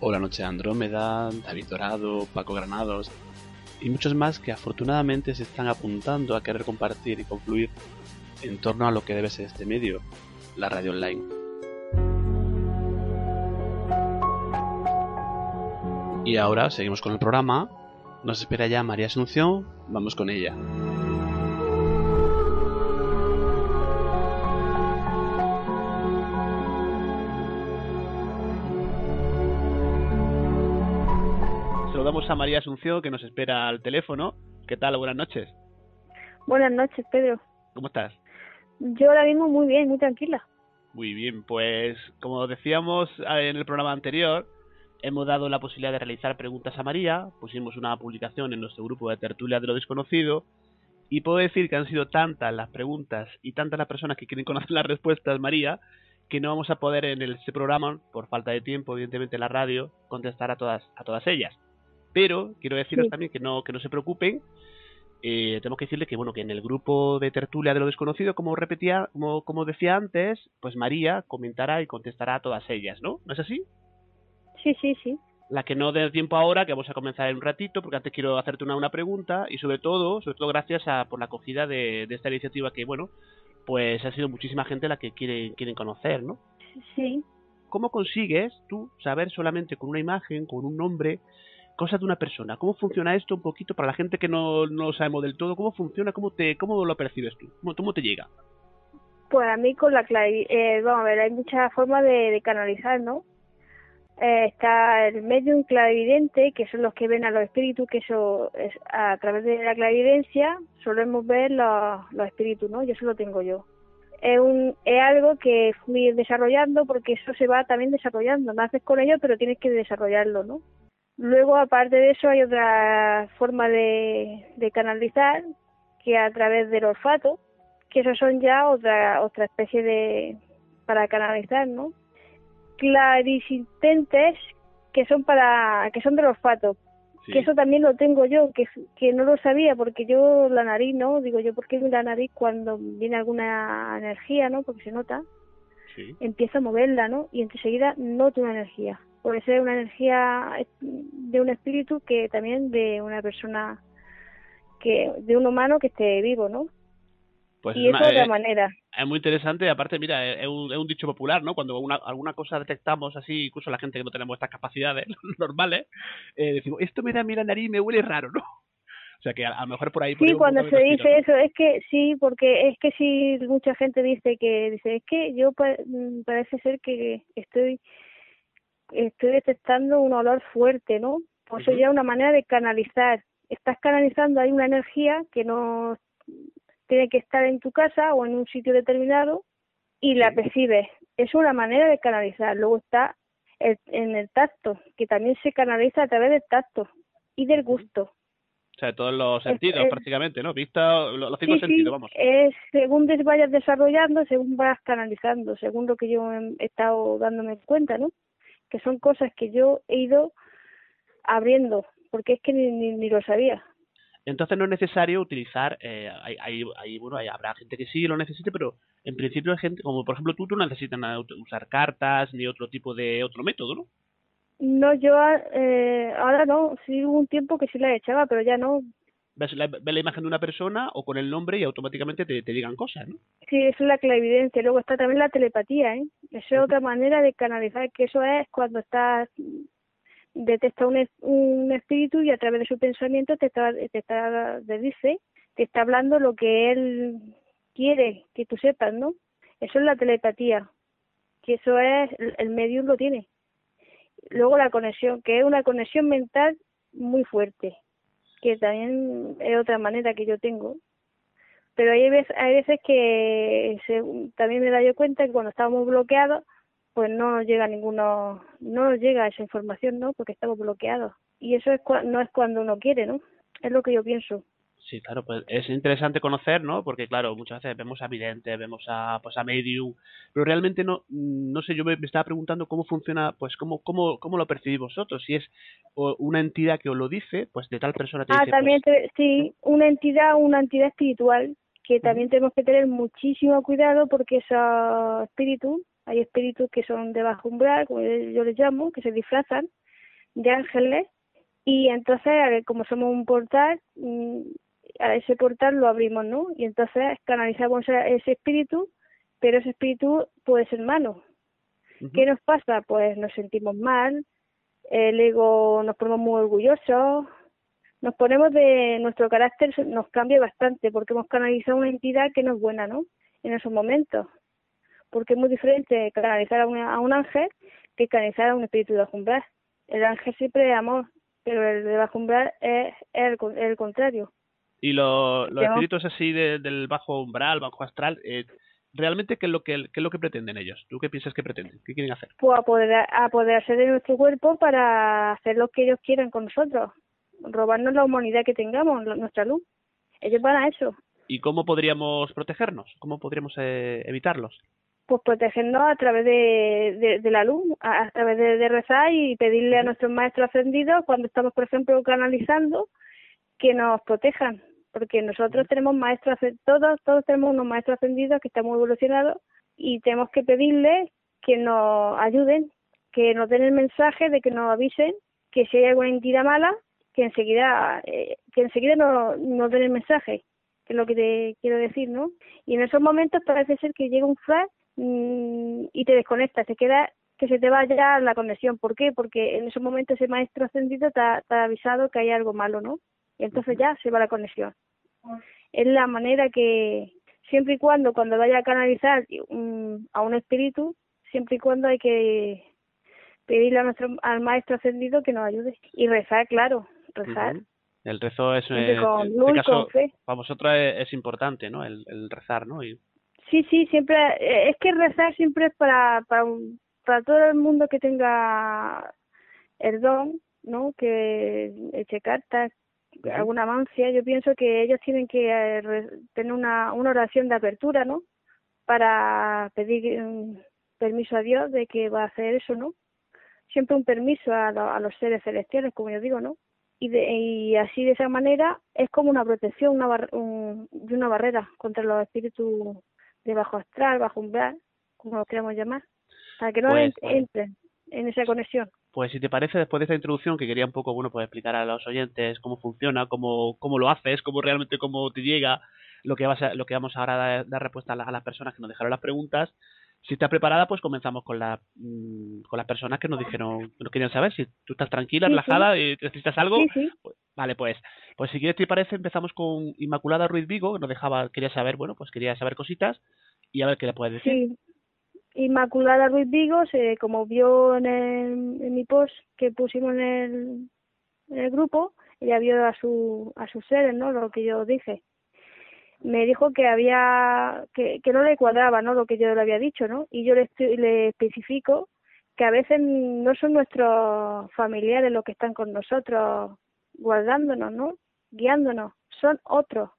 o La Noche de Andrómeda, David Dorado, Paco Granados y muchos más que afortunadamente se están apuntando a querer compartir y confluir en torno a lo que debe ser este medio, la radio online. Y ahora seguimos con el programa. Nos espera ya María Asunción. Vamos con ella. Saludamos a María Asunción que nos espera al teléfono. ¿Qué tal? Buenas noches. Buenas noches, Pedro. ¿Cómo estás? Yo ahora mismo muy bien, muy tranquila. Muy bien, pues como decíamos eh, en el programa anterior, hemos dado la posibilidad de realizar preguntas a María, pusimos una publicación en nuestro grupo de tertulia de lo desconocido y puedo decir que han sido tantas las preguntas y tantas las personas que quieren conocer las respuestas, María, que no vamos a poder en este programa, por falta de tiempo, evidentemente en la radio, contestar a todas, a todas ellas. Pero quiero deciros Sí. también que no, que no se preocupen, eh, tenemos que decirle que bueno que en el grupo de tertulia de lo desconocido como repetía como, como decía antes pues María comentará y contestará a todas ellas no no es así Sí, sí, sí. la que no dé tiempo ahora que vamos a comenzar en un ratito porque antes quiero hacerte una, una pregunta y sobre todo sobre todo gracias a por la acogida de, de esta iniciativa que bueno pues ha sido muchísima gente la que quiere quieren conocer no Sí. cómo consigues tú saber solamente con una imagen con un nombre cosas de una persona cómo funciona esto un poquito para la gente que no, no lo sabemos del todo cómo funciona cómo te cómo lo percibes tú cómo, cómo te llega Pues a mí con la clave, eh, vamos a ver, hay muchas formas de, de canalizar, ¿no? Eh, está el medium clarividente, que son los que ven a los espíritus, que eso es a través de la clarividencia solemos ver los, los espíritus, ¿no? Yo eso lo tengo yo. es, un, es algo que fui desarrollando porque eso se va también desarrollando. Naces con ello, pero tienes que desarrollarlo, ¿no? Luego, aparte de eso, hay otra forma de, de canalizar, que a través del olfato, que esos son ya otra, otra especie de... para canalizar, ¿no? Clarisintentes, que son para que son del olfato, Sí. que eso también lo tengo yo, que, que no lo sabía, porque yo la nariz, ¿no? Digo yo, ¿por qué la nariz cuando viene alguna energía, ¿no? Porque se nota, Sí. empieza a moverla, ¿no? Y enseguida noto una energía. Puede ser una energía de un espíritu que también de una persona, que de un humano que esté vivo, ¿no? Pues y es, es una- otra eh, manera. es muy interesante. Aparte, mira, es un, es un dicho popular, ¿no? Cuando una- alguna cosa detectamos así, incluso la gente que no tenemos estas capacidades <laughs> normales, eh, decimos, esto me da a mí la nariz y me huele raro, ¿no? <laughs> O sea que a, a lo mejor por ahí... por ahí Sí, cuando se de dice eso, es que sí, porque es que si mucha gente dice que, dice, es que yo pa- mm, parece ser que estoy, estoy detectando un olor fuerte, ¿no? Pues eso Ujú. ya es una manera de canalizar. Estás canalizando, hay una energía que no tiene que estar en tu casa o en un sitio determinado y la percibes. Es una manera de canalizar. Luego está el- en el tacto, que también se canaliza a través del tacto y del gusto. O sea, todos los sentidos es- prácticamente, ¿no? Vista, lo- los cinco Sí, sentidos, vamos. es según te vayas desarrollando, según vas canalizando, según lo que yo he estado dándome cuenta, ¿no? Que son cosas que yo he ido abriendo, porque es que ni, ni, ni lo sabía. Entonces no es necesario utilizar, eh, hay, hay, hay- bueno, hay- habrá gente que sí lo necesite, pero en principio hay gente, como por ejemplo tú, tú no necesitas usar cartas ni otro tipo de otro método, ¿no? No, yo eh, ahora no, sí hubo un tiempo que sí la echaba, pero ya no. Ves la, ves la imagen de una persona o con el nombre y automáticamente te, te digan cosas, ¿no? Sí, eso es la clarividencia. Luego está también la telepatía, ¿eh? Eso es otra manera de canalizar, que eso es cuando estás detecta un, un espíritu y a través de su pensamiento te está, te está, te dice, te está hablando lo que él quiere que tú sepas, ¿no? Eso es la telepatía, que eso es, el- medium lo tiene. Luego la conexión, que es una conexión mental muy fuerte, que también es otra manera que yo tengo. Pero hay veces, hay veces que se- también me da yo cuenta que cuando estamos bloqueados, pues no nos llega ninguno, no nos llega esa información, ¿no? Porque estamos bloqueados. Y eso es cua- no es cuando uno quiere, ¿no? Es lo que yo pienso. Sí, claro, pues es interesante conocer, ¿no? Porque claro, muchas veces vemos a videntes, vemos a pues a medium, pero realmente no no sé, yo me, estaba preguntando cómo funciona, pues cómo cómo cómo lo percibís vosotros, si es una entidad que os lo dice, pues de tal persona te Ah, dice también, pues, te- sí, una entidad, una entidad espiritual que también tenemos que tener muchísimo cuidado porque esos espíritus, hay espíritus que son de bajo umbral, como yo les llamo, que se disfrazan de ángeles y entonces como somos un portal, mm, a ese portal lo abrimos, ¿no? Y entonces canalizamos ese espíritu, pero ese espíritu puede ser malo. ¿Qué nos pasa? Pues nos sentimos mal, el ego nos ponemos muy orgullosos, nos ponemos de nuestro carácter nos cambia bastante porque hemos canalizado una entidad que no es buena, ¿no? En esos momentos. Porque es muy diferente canalizar a, una- a un ángel que canalizar a un espíritu de umbral. El ángel siempre es amor, pero el de bajo umbral es, el, el contrario. y lo- los espíritus así de- del bajo umbral, bajo astral, eh, realmente qué es lo que qué es lo que pretenden ellos? ¿Tú qué piensas que pretenden? ¿Qué quieren hacer? Pues apoderar, apoderarse de nuestro cuerpo para hacer lo que ellos quieran con nosotros. Robarnos la humanidad que tengamos, nuestra luz. Ellos van a eso. ¿Y cómo podríamos protegernos? ¿Cómo podríamos eh, evitarlos? Pues protegernos a través de, de, de la luz, a, a través de, de rezar y pedirle a nuestros maestros ascendidos cuando estamos, por ejemplo, canalizando, que nos protejan, porque nosotros tenemos maestros, todos, todos tenemos unos maestros ascendidos que están muy evolucionados y tenemos que pedirles que nos ayuden, que nos den el mensaje de que nos avisen que si hay alguna entidad mala, que enseguida, eh, que enseguida nos, nos den el mensaje, que es lo que te quiero decir, ¿no? Y en esos momentos parece ser que llega un flash y te desconectas, te queda que se te vaya la conexión. ¿Por qué? Porque en esos momentos ese maestro ascendido te ha, te ha avisado que hay algo malo, ¿no? Y entonces ya se va la conexión. Es la manera que, siempre y cuando, cuando vaya a canalizar a un espíritu, siempre y cuando hay que pedirle a nuestro, al maestro ascendido que nos ayude. Y rezar, claro, rezar. El rezo es, Siempre eh, con luz este y con caso, fe. para vosotros es, es importante, ¿no? El, el rezar, ¿no? Y Sí, sí, siempre, eh, es que rezar siempre es para, para, para todo el mundo que tenga el don, ¿no? Que eche cartas, alguna mancia, yo pienso que ellos tienen que eh, tener una, una oración de apertura, ¿no? Para pedir mm, permiso a Dios de que va a hacer eso, ¿no? Siempre un permiso a, lo- a los seres celestiales, como yo digo, ¿no? Y, de, y así de esa manera es como una protección, una, bar- un- de una barrera contra los espíritus de bajo astral, bajo umbral, como lo queramos llamar, para que no Pues, en- entren en esa conexión. Pues si te parece, después de esta introducción, que quería un poco, bueno, pues explicar a los oyentes cómo funciona, cómo, cómo lo haces, cómo realmente cómo te llega, lo que, vas a- lo que vamos ahora a dar, dar respuesta a, la- a las personas que nos dejaron las preguntas. Si estás preparada, pues comenzamos con, la, mm, con las personas que nos dijeron, que nos querían saber si tú estás tranquila, Sí, sí. relajada, y necesitas algo. Sí. Pues, vale, pues, pues si quieres te parece, empezamos con Inmaculada Ruiz Vigo, que nos dejaba, quería saber, bueno, pues quería saber cositas y a ver qué le puedes decir. Sí. Inmaculada Ruiz Vigo, se, como vio en, el- en mi post que pusimos en el, en el grupo, ella vio a su a sus seres, ¿no? Lo que yo dije. Me dijo que había que, que no le cuadraba, ¿no? Lo que yo le había dicho, ¿no? Y yo le, le especifico que a veces no son nuestros familiares los que están con nosotros guardándonos, ¿no? Guiándonos, son otros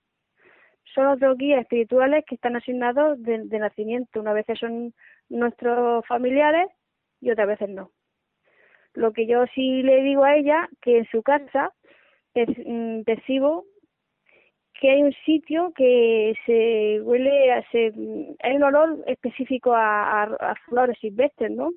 son otros guías espirituales que están asignados de, de nacimiento. Una veces son nuestros familiares y otras veces no. Lo que yo sí le digo a ella, que en su casa per- mm, percibo que hay un sitio que se huele, a, se, hay un olor específico a, a, a flores silvestres, ¿no?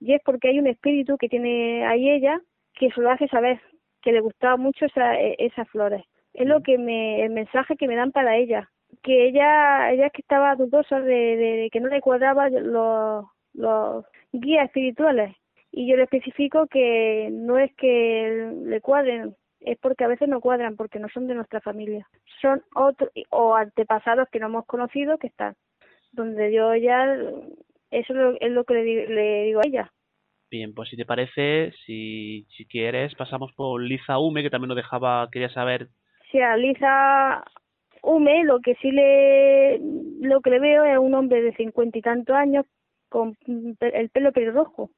Y es porque hay un espíritu que tiene ahí ella que se lo hace saber, que le gustaba mucho esa, e- esas flores. Es lo que me el mensaje que me dan para ella que ella ella es que estaba dudosa de, de- de que no le cuadraba los los guías espirituales. Y yo le especifico que no es que le cuadren es porque a veces no cuadran porque no son de nuestra familia. Son otros o antepasados que no hemos conocido que están. Donde yo ya eso es lo, es lo que le, le digo a ella. Bien, pues si te parece, si, si quieres, pasamos por Liza Hume, que también nos dejaba, quería saber. Si a Lisa Hume lo que sí le lo que le veo es un hombre de cincuenta y tantos años con el pelo pelirrojo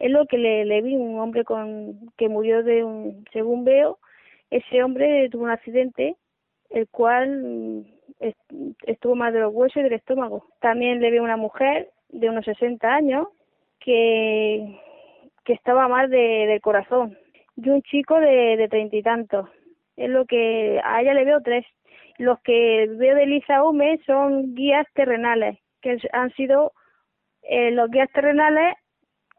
es lo que le, le vi un hombre con que murió de un según veo ese hombre tuvo un accidente el cual mm, est- estuvo más de los huesos y del estómago también le veo una mujer de unos 60 años que que estaba mal de, del corazón y un chico de de treinta y tantos es lo que a ella le veo tres. Los que veo de Lisa Hume son guías terrenales, que han sido, eh, los guías terrenales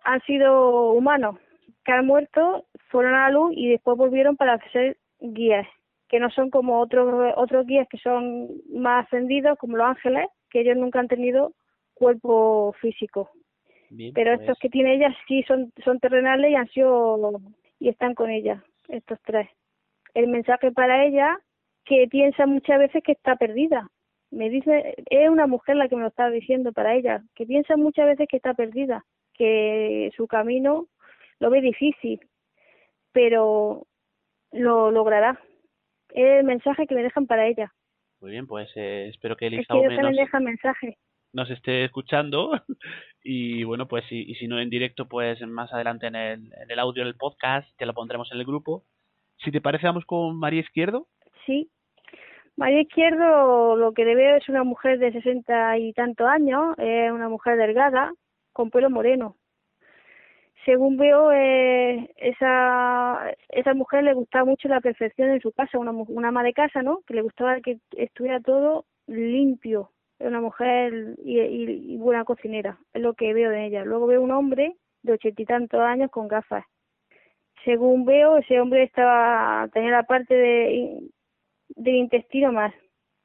han sido humanos, que han muerto, fueron a la luz y después volvieron para ser guías, que no son como otros otros guías que son más ascendidos, como los ángeles, que ellos nunca han tenido cuerpo físico. Bien, Pero pues, estos que tiene ella sí son, son terrenales y han sido y están con ella, estos tres. El mensaje para ella, que piensa muchas veces que está perdida. Me dice, es una mujer la que me lo está diciendo para ella, que piensa muchas veces que está perdida, que su camino lo ve difícil, pero lo logrará. Es el mensaje que me dejan para ella. Muy bien, pues eh, espero que Es Liza que nos, dejan mensaje. nos esté escuchando <laughs> y bueno, pues si, y si no en directo, pues más adelante en el, en el audio del podcast, que lo pondremos en el grupo. Si te parece, vamos con María Izquierdo. Sí. María Izquierdo lo que le veo es una mujer de sesenta y tantos años, es una mujer delgada, con pelo moreno. Según veo, eh, esa, esa mujer le gustaba mucho la perfección en su casa, una, una ama de casa, ¿no? Que le gustaba que estuviera todo limpio. Una mujer y, y- buena cocinera, es lo que veo de ella. Luego veo un hombre de ochenta y tantos años con gafas. Según veo, ese hombre estaba tenía la parte de, del intestino más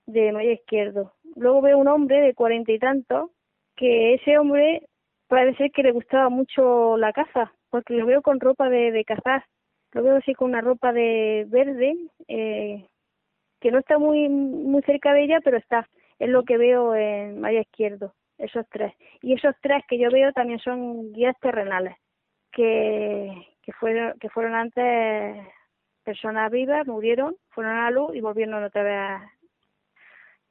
de María Izquierdo. Luego veo un hombre de cuarenta y tantos que ese hombre parece que le gustaba mucho la caza, porque lo veo con ropa de, de cazar. Lo veo así con una ropa de verde, eh, que no está muy muy cerca de ella, pero está. Es lo que veo en María Izquierdo, esos tres. Y esos tres que yo veo también son guías terrenales, que, que fueron que fueron antes personas vivas, murieron, fueron a la luz y volvieron otra vez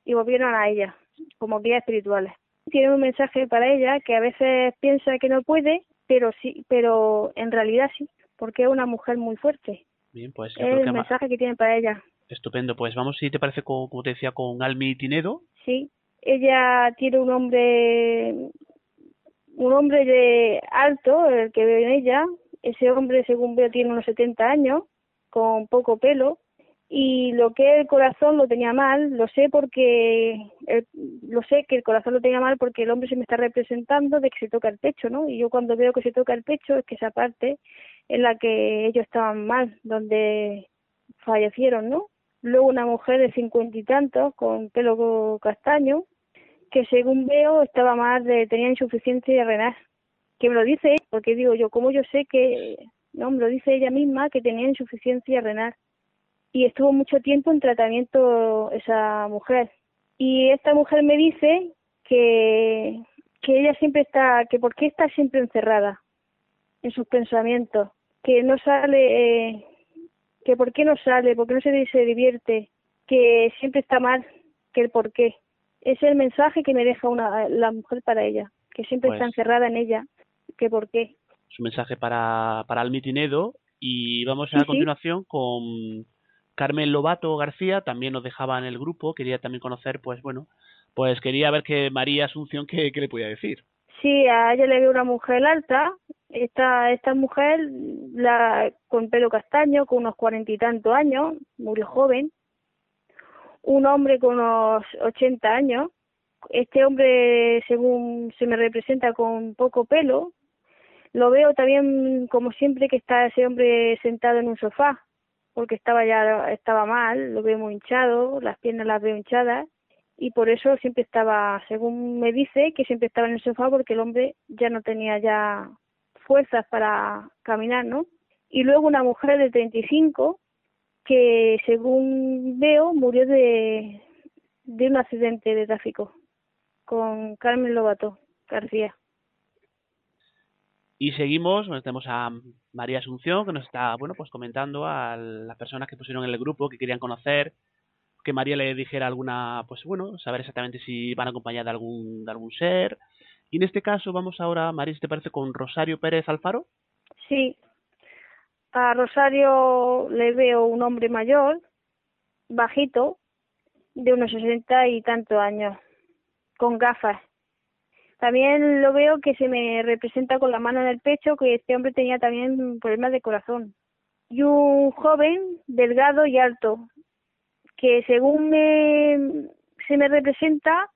y volvieron a ella. como guías espirituales. Tiene un mensaje para ella que a veces piensa que no puede, pero sí, pero en realidad sí, porque es una mujer muy fuerte. Bien, pues Es creo el que mensaje que tiene para ella. estupendo. Pues vamos, si te parece, con, como te decía, con Almi Tinedo. Sí, ella tiene un hombre, un hombre de alto, el que veo en ella. Ese hombre, según veo, tiene unos 70 años, con poco pelo. Y lo que el corazón lo tenía mal, lo sé porque, el- lo sé que el corazón lo tenía mal porque el hombre se me está representando de que se toca el pecho, ¿no? Y yo cuando veo que se toca el pecho es que esa parte en la que ellos estaban mal, donde fallecieron, ¿no? Luego una mujer de cincuenta y tantos con pelo castaño que según veo estaba mal de tenía insuficiencia renal que me lo dice porque digo yo cómo yo sé que no me lo dice ella misma que tenía insuficiencia renal y estuvo mucho tiempo en tratamiento esa mujer y esta mujer me dice que que ella siempre está que por qué está siempre encerrada en sus pensamientos que no sale eh, que por qué no sale, por qué no se, se divierte, que siempre está mal, que el por qué. Es el mensaje que me deja una, la mujer para ella, que siempre Pues- está encerrada en ella, que por qué. su mensaje para, para Almi Tinedo y vamos Sí, a sí. continuación con Carmen Lobato García, también nos dejaba en el grupo, quería también conocer, pues bueno, pues quería ver que María Asunción, ¿qué, le podía decir? Sí, a ella le veo una mujer alta, esta, esta mujer la, con pelo castaño, con unos cuarenta y tantos años, muy joven, un hombre con unos ochenta años, este hombre según se me representa con poco pelo, lo veo también como siempre que está ese hombre sentado en un sofá, porque estaba ya estaba mal, lo veo muy hinchado, las piernas las veo hinchadas y por eso siempre estaba, según me dice, que siempre estaba en el sofá porque el hombre ya no tenía ya fuerzas para caminar, ¿no? Y luego una mujer de 35 que según veo murió de, de un accidente de tráfico con Carmen Lobato García. Y seguimos, bueno, tenemos a María Asunción que nos está, bueno, pues comentando a las personas que pusieron en el grupo que querían conocer, que María le dijera alguna, pues bueno, saber exactamente si van acompañadas de algún, de algún ser. Y en este caso vamos ahora, María, si te parece, con Rosario Pérez Alfaro. Sí, a Rosario le veo un hombre mayor, bajito, de unos sesenta y tantos años, con gafas. También lo veo que se me representa con la mano en el pecho que este hombre tenía también problemas de corazón. Y un joven, delgado y alto, que según me, se me representa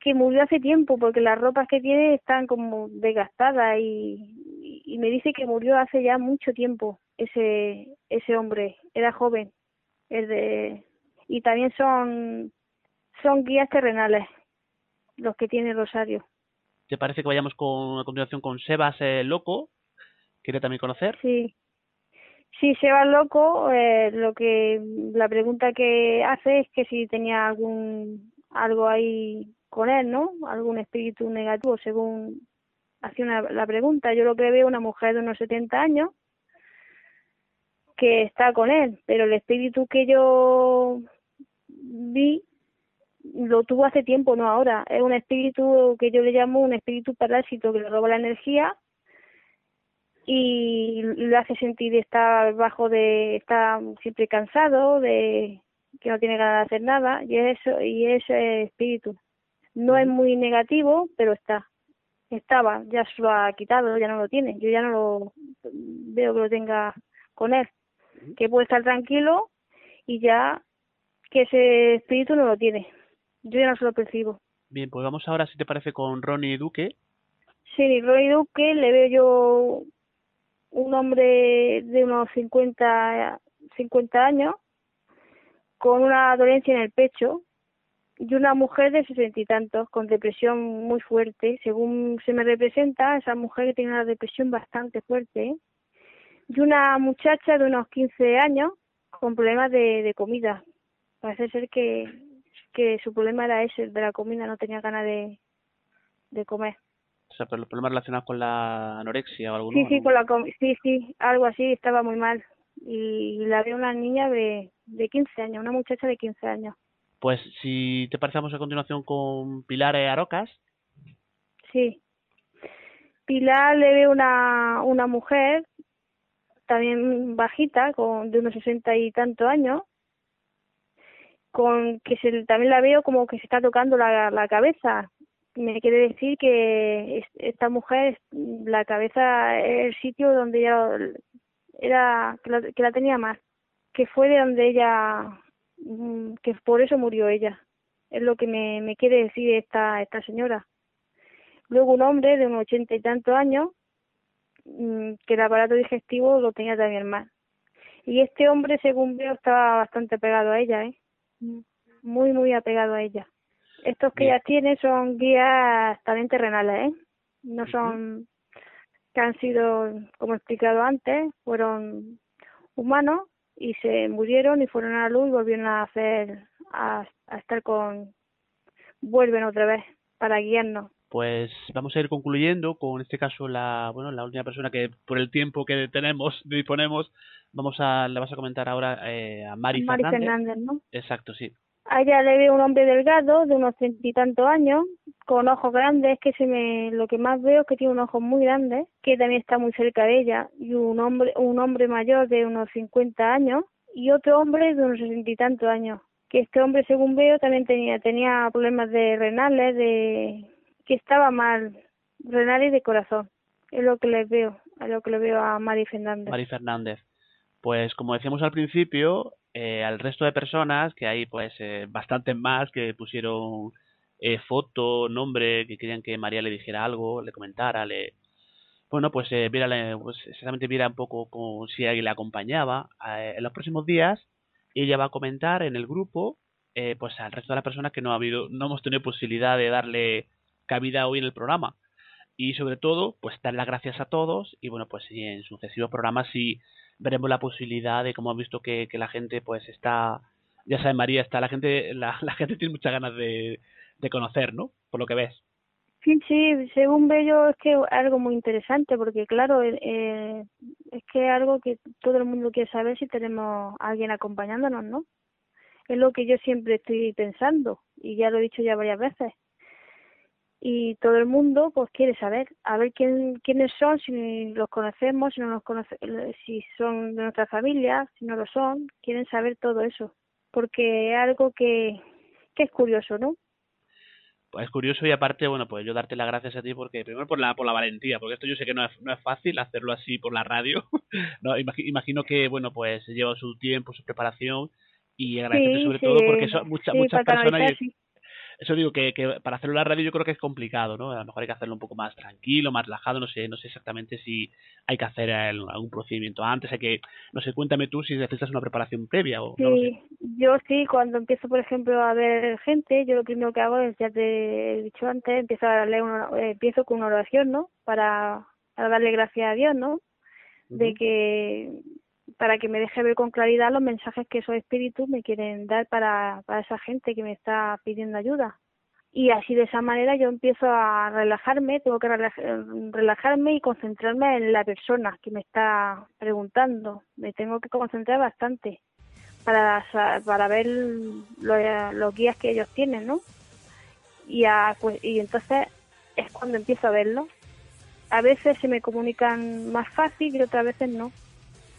que murió hace tiempo porque las ropas que tiene están como desgastadas y, y me dice que murió hace ya mucho tiempo ese ese hombre. Era joven. Es de y también son son guías terrenales los que tiene Rosario ¿Te parece que vayamos con, a continuación con Sebas eh, Loco? ¿Quiere también conocer? sí sí se va loco eh, lo que la pregunta que hace es que si tenía algún algo ahí con él no algún espíritu negativo según hacía una, la pregunta yo lo que veo una mujer de unos 70 años que está con él pero el espíritu que yo vi lo tuvo hace tiempo no ahora. Es un espíritu que yo le llamo un espíritu parásito que le roba la energía y le hace sentir estar bajo de está siempre cansado de que no tiene ganas de hacer nada y eso y ese espíritu. No es muy negativo pero está. Estaba ya se lo ha quitado ya no lo tiene. Yo ya no lo veo que lo tenga con él. Que puede estar tranquilo y ya que ese espíritu no lo tiene yo ya no se lo percibo Bien, pues vamos ahora, si te parece, con Ronnie Duque. Sí, Roy Duque le veo yo un hombre de unos 50, 50 años con una dolencia en el pecho y una mujer de sesenta y tantos con depresión muy fuerte. Según se me representa, esa mujer tiene una depresión bastante fuerte. ¿eh? Y una muchacha de unos 15 años con problemas de, de comida. Parece ser que, que su problema era ese, de la comida, no tenía ganas de, de comer. O sea, pero los problemas relacionados con la anorexia o algo Sí, ¿no? sí, con la com- sí, sí, algo así, estaba muy mal. Y la veo una niña de, de 15 años, una muchacha de 15 años. Pues si te parecemos a continuación con Pilar Arocas, Sí. Pilar le ve una, una mujer también bajita, con de unos sesenta y tantos años, con que se, también la veo como que se está tocando la, la cabeza. Me quiere decir que es- esta mujer, la cabeza es el sitio donde ella era, que la, que la tenía más, que fue de donde ella, mm, que por eso murió ella. Es lo que me, me quiere decir esta, esta señora. Luego un hombre de unos ochenta y tantos años, mm, que el aparato digestivo lo tenía también mal. Y este hombre, según veo, estaba bastante pegado a ella, ¿eh? Muy, muy apegado a ella. Estos que Bien. ella tiene son guías también terrenales, ¿eh? No son que han sido, como he explicado antes, fueron humanos y se murieron y fueron a la luz y volvieron a hacer, a, a estar con, vuelven otra vez para guiarnos. Pues vamos a ir concluyendo con este caso la bueno la última persona que por el tiempo que tenemos <laughs> disponemos vamos a le vas a comentar ahora eh, a Mari, Mari Fernández. Fernández, ¿no? Exacto, sí. A ella le veo un hombre delgado, de unos treinta y tantos años, con ojos grandes, que se me, lo que más veo es que tiene unos ojos muy grandes, que también está muy cerca de ella, y un hombre, un hombre mayor de unos cincuenta años, y otro hombre de unos sesenta y tantos años. Que este hombre, según veo, también tenía, tenía problemas de renales, de, que estaba mal, renales y de corazón. Es lo que le veo, es lo que le veo a Mari Fernández. Mari Fernández. Pues como decíamos al principio, eh, al resto de personas, que hay pues eh, bastantes más que pusieron eh, foto, nombre, que querían que María le dijera algo, le comentara, le... Bueno, pues, eh, viera, pues exactamente viera un poco como si alguien le acompañaba. Eh, en los próximos días ella va a comentar en el grupo eh, pues al resto de las personas que no ha habido, no hemos tenido posibilidad de darle cabida hoy en el programa. Y sobre todo, pues dar las gracias a todos y bueno, pues en sucesivos programas sí veremos la posibilidad de como hemos visto que, la gente pues está, ya sabe María, está la gente, <laughs> la, gente tiene muchas ganas de, de conocer, ¿no? Por lo que ves. Sí, sí, según veo es que es algo muy interesante porque claro, eh, eh, es que es algo que todo el mundo quiere saber si tenemos a alguien acompañándonos, ¿no? Es lo que yo siempre estoy pensando y ya lo he dicho ya varias veces. Y todo el mundo pues quiere saber, a ver quién, quiénes son, si los conocemos, si no los conoce, si son de nuestra familia, si no lo son, quieren saber todo eso, porque es algo que, que es curioso, ¿no? Pues es curioso y aparte, bueno, pues yo darte las gracias a ti porque primero por la por la valentía, porque esto yo sé que no es, no es fácil hacerlo así por la radio. <laughs> no, imagi- imagino que, bueno, pues lleva su tiempo, su preparación y agradecerte Sí, sobre sí, todo porque son muchas sí, muchas personas y. eso digo que, que para hacerlo en la radio yo creo que es complicado, ¿no? A lo mejor hay que hacerlo un poco más tranquilo, más relajado, no sé, no sé exactamente si hay que hacer el- algún procedimiento antes, hay que, no sé, cuéntame tú si necesitas una preparación previa o no lo sé. Sí, yo sí, cuando empiezo, por ejemplo, a ver gente, yo lo primero que hago es, ya te he dicho antes, empiezo a leer una, eh, empiezo con una oración, ¿no? Para, para darle gracias a Dios, ¿no? De que, para que me deje ver con claridad los mensajes que esos espíritus me quieren dar para, para esa gente que me está pidiendo ayuda. Y así de esa manera yo empiezo a relajarme, tengo que relaj- relajarme y concentrarme en la persona que me está preguntando. Me tengo que concentrar bastante para, para ver lo- los guías que ellos tienen, ¿no? Y, a- pues, y entonces es cuando empiezo a verlo. A veces se me comunican más fácil y otras veces no.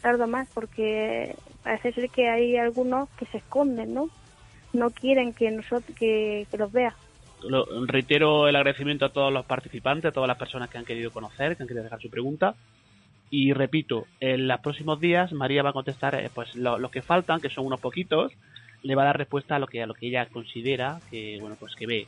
Tardo más porque parece ser que hay algunos que se esconden, ¿no? No quieren que nosotros que, los vea. Reitero el agradecimiento a todos los participantes, a todas las personas que han querido conocer, que han querido dejar su pregunta. Y repito, en los próximos días María va a contestar eh, pues lo, lo que faltan, que son unos poquitos, le va a dar respuesta a lo que a lo que ella considera que bueno pues que ve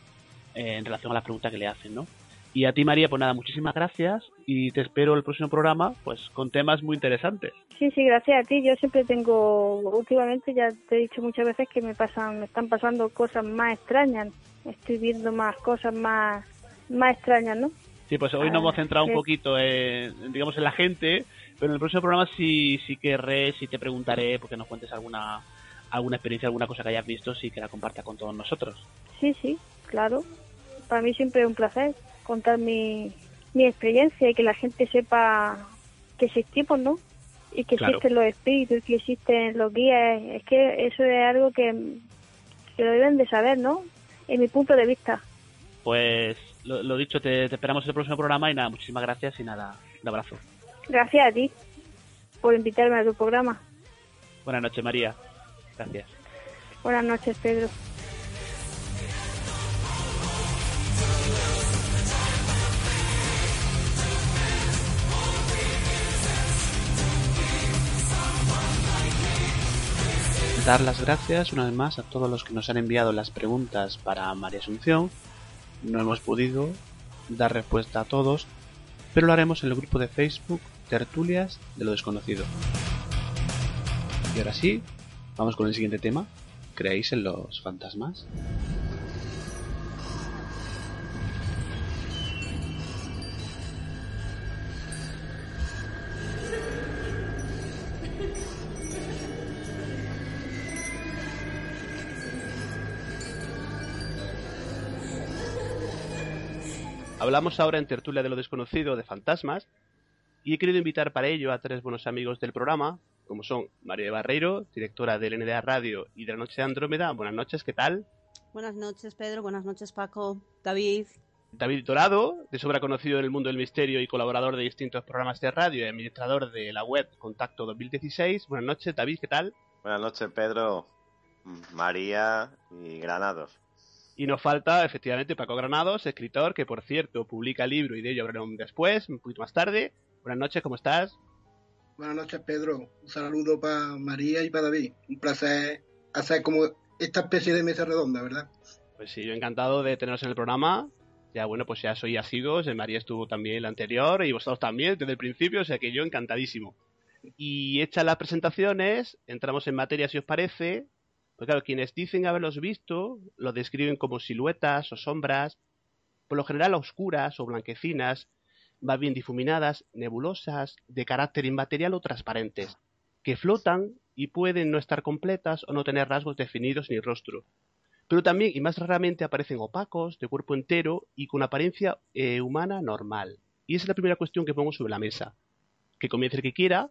eh, en relación a las preguntas que le hacen, ¿no? Y a ti María, pues nada, muchísimas gracias y te espero el próximo programa pues con temas muy interesantes. Sí, sí, gracias a ti. Yo siempre tengo, últimamente ya te he dicho muchas veces que me pasan, me están pasando cosas más extrañas. Estoy viendo más cosas más, más extrañas, ¿no? Sí, pues hoy nos hemos centrado un poquito en, digamos, en la gente, pero en el próximo programa sí, sí querré, sí te preguntaré, porque nos cuentes alguna, alguna experiencia, alguna cosa que hayas visto, sí que la compartas con todos nosotros. Sí, sí, claro. Para mí siempre es un placer contar mi, mi experiencia y que la gente sepa que existimos, ¿no? Y que Claro. existen los espíritus, que existen los guías. Es que eso es algo que, que lo deben de saber, ¿no? En mi punto de vista. Pues lo, lo dicho, te, te esperamos en el próximo programa y nada, muchísimas gracias y nada, un abrazo. Gracias a ti por invitarme a tu programa. Buenas noches, María. Gracias. Buenas noches, Pedro. Dar las gracias una vez más a todos los que nos han enviado las preguntas para María Asunción. No hemos podido dar respuesta a todos, pero lo haremos en el grupo de Facebook Tertulias de lo Desconocido. Y ahora sí, vamos con el siguiente tema. ¿Creéis en los fantasmas? Hablamos ahora en Tertulia de lo Desconocido de fantasmas y he querido invitar para ello a tres buenos amigos del programa, como son María de Barreiro, directora del NDA Radio y de la Noche de Andrómeda. Buenas noches, ¿qué tal? Buenas noches, Pedro. Buenas noches, Paco. David. David Dorado, de sobra conocido en el mundo del misterio y colaborador de distintos programas de radio y administrador de la web Contacto 2016. Buenas noches, David, ¿qué tal? Buenas noches, Pedro, María y Granados. Y nos falta, efectivamente, Paco Granados, escritor, que por cierto publica libro y de ello hablaremos después, un poquito más tarde. Buenas noches, ¿cómo estás? Buenas noches, Pedro. Un saludo para María y para David. Un placer hacer como esta especie de mesa redonda, ¿verdad? Pues sí, yo encantado de teneros en el programa. Ya bueno, pues ya soy asiduos, eh, María estuvo también en la anterior y vosotros también desde el principio, o sea que yo encantadísimo. Y hechas las presentaciones, entramos en materia si os parece. Pues claro, quienes dicen haberlos visto, los describen como siluetas o sombras, por lo general oscuras o blanquecinas, más bien difuminadas, nebulosas, de carácter inmaterial o transparentes, que flotan y pueden no estar completas o no tener rasgos definidos ni rostro. Pero también y más raramente aparecen opacos, de cuerpo entero y con apariencia eh, humana normal. Y esa es la primera cuestión que pongo sobre la mesa. Que comience el que quiera.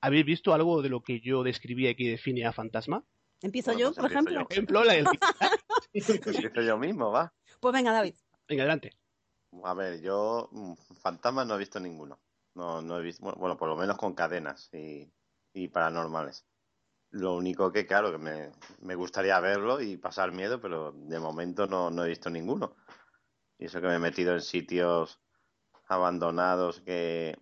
¿Habéis visto algo de lo que yo describía y que define a fantasma? ¿Empiezo Bueno, yo, pues por ejemplo? yo. Por ejemplo, la del... <laughs> Empiezo yo mismo, va. Pues venga, David. Venga, adelante. A ver, yo mm, fantasmas no he visto ninguno. No, no he visto, bueno, bueno, por lo menos con cadenas y, y paranormales. Lo único que, claro, que me, me gustaría verlo y pasar miedo, pero de momento no, no he visto ninguno. Y eso que me he metido en sitios abandonados que,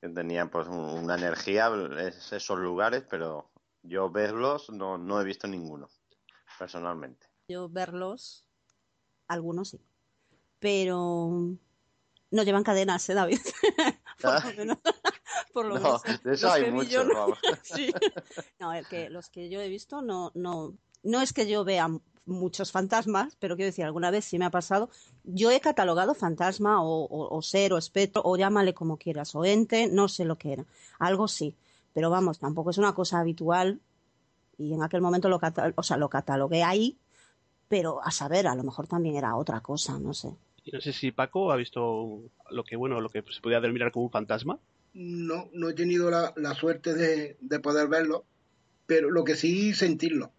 que tenían pues un- una energía, es- esos lugares, pero yo verlos no, no he visto ninguno, personalmente. Yo verlos, algunos sí. Pero no llevan cadenas, ¿eh, David? <laughs> por lo menos. <laughs> por lo No, menos de eso hay no- vamos. <laughs> Sí. No, el que, los que yo he visto no, no, no es que yo vea muchos fantasmas, pero quiero decir, alguna vez sí me ha pasado. Yo he catalogado fantasma o, o- o ser o espectro, o llámale como quieras, o ente, no sé lo que era. Algo sí, pero vamos, tampoco es una cosa habitual. Y en aquel momento lo, o sea, lo catalogué ahí, pero a saber, a lo mejor también era otra cosa, no sé. Y no sé si Paco ha visto lo que, bueno, lo que se podía denominar como un fantasma. No, no he tenido la, la suerte de, de poder verlo, pero lo que sí sentirlo.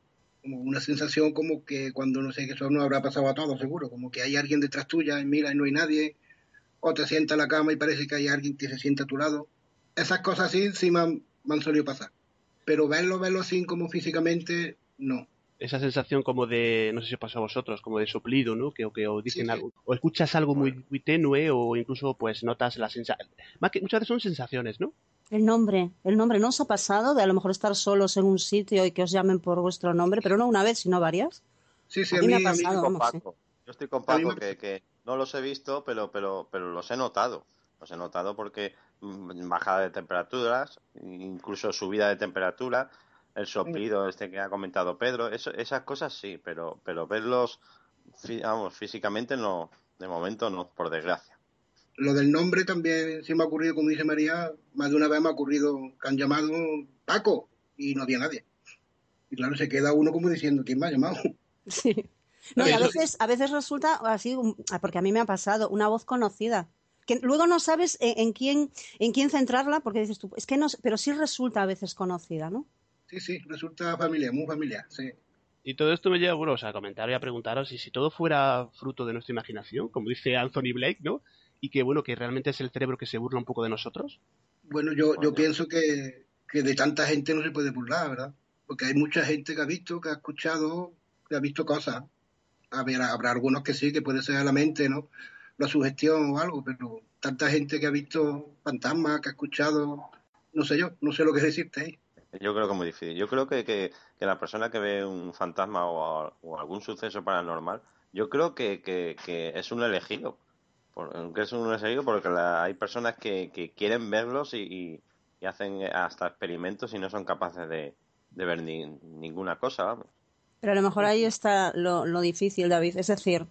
Como una sensación como que cuando no sé que eso no habrá pasado a todos, seguro. Como que hay alguien detrás tuya y mira y no hay nadie. O te sienta en la cama y parece que hay alguien que se sienta a tu lado. Esas cosas sí, sí me han, me han solido pasar. Pero verlo, verlo así como físicamente, no. Esa sensación como de, no sé si os pasa a vosotros, como de soplido, ¿no? Que, o que os dicen Sí, sí. algo. O escuchas algo muy, muy tenue o incluso pues notas la sensación. Más que muchas veces son sensaciones, ¿no? El nombre, el nombre, ¿no os ha pasado de a lo mejor estar solos en un sitio y que os llamen por vuestro nombre, pero no una vez, sino varias? Sí, sí, A a mí mí, me ha pasado. con vamos, sí. Paco. Yo estoy con Paco, me- que, que no los he visto, pero, pero, pero los he notado. Los he notado porque mm, bajada de temperaturas, incluso subida de temperatura, el soplido este que ha comentado Pedro, eso, esas cosas sí, pero, pero verlos, vamos, físicamente no, de momento no, por desgracia. Lo del nombre también sí me ha ocurrido, como dice María, más de una vez me ha ocurrido que han llamado Paco y no había nadie. Y claro, se queda uno como diciendo, ¿quién me ha llamado? Sí. No, y a veces, a veces resulta así, porque a mí me ha pasado, una voz conocida. Que luego no sabes en, en quién, en quién centrarla, porque dices tú, es que no, pero sí resulta a veces conocida, ¿no? Sí, sí, resulta familiar, muy familiar, sí. Y todo esto me lleva, bueno, o sea, a comentar y a preguntaros y si todo fuera fruto de nuestra imaginación, como dice Anthony Blake, ¿no? Y que, bueno, que realmente es el cerebro que se burla un poco de nosotros. Bueno, yo, yo pienso que, que de tanta gente no se puede burlar, ¿verdad? Porque hay mucha gente que ha visto, que ha escuchado, que ha visto cosas. A ver, habrá algunos que sí, que puede ser a la mente, ¿no? La sugestión o algo, pero tanta gente que ha visto fantasmas, que ha escuchado, no sé yo, no sé lo que decirte ahí. Yo creo que es muy difícil. Yo creo que, que, que la persona que ve un fantasma o, o algún suceso paranormal, yo creo que, que, que es un elegido. Por- que es un elegido porque la- hay personas que, que quieren verlos y, y- y hacen hasta experimentos y no son capaces de, de ver ni- ninguna cosa. vamos. Pero a lo mejor ahí está lo, lo difícil, David. Es decir,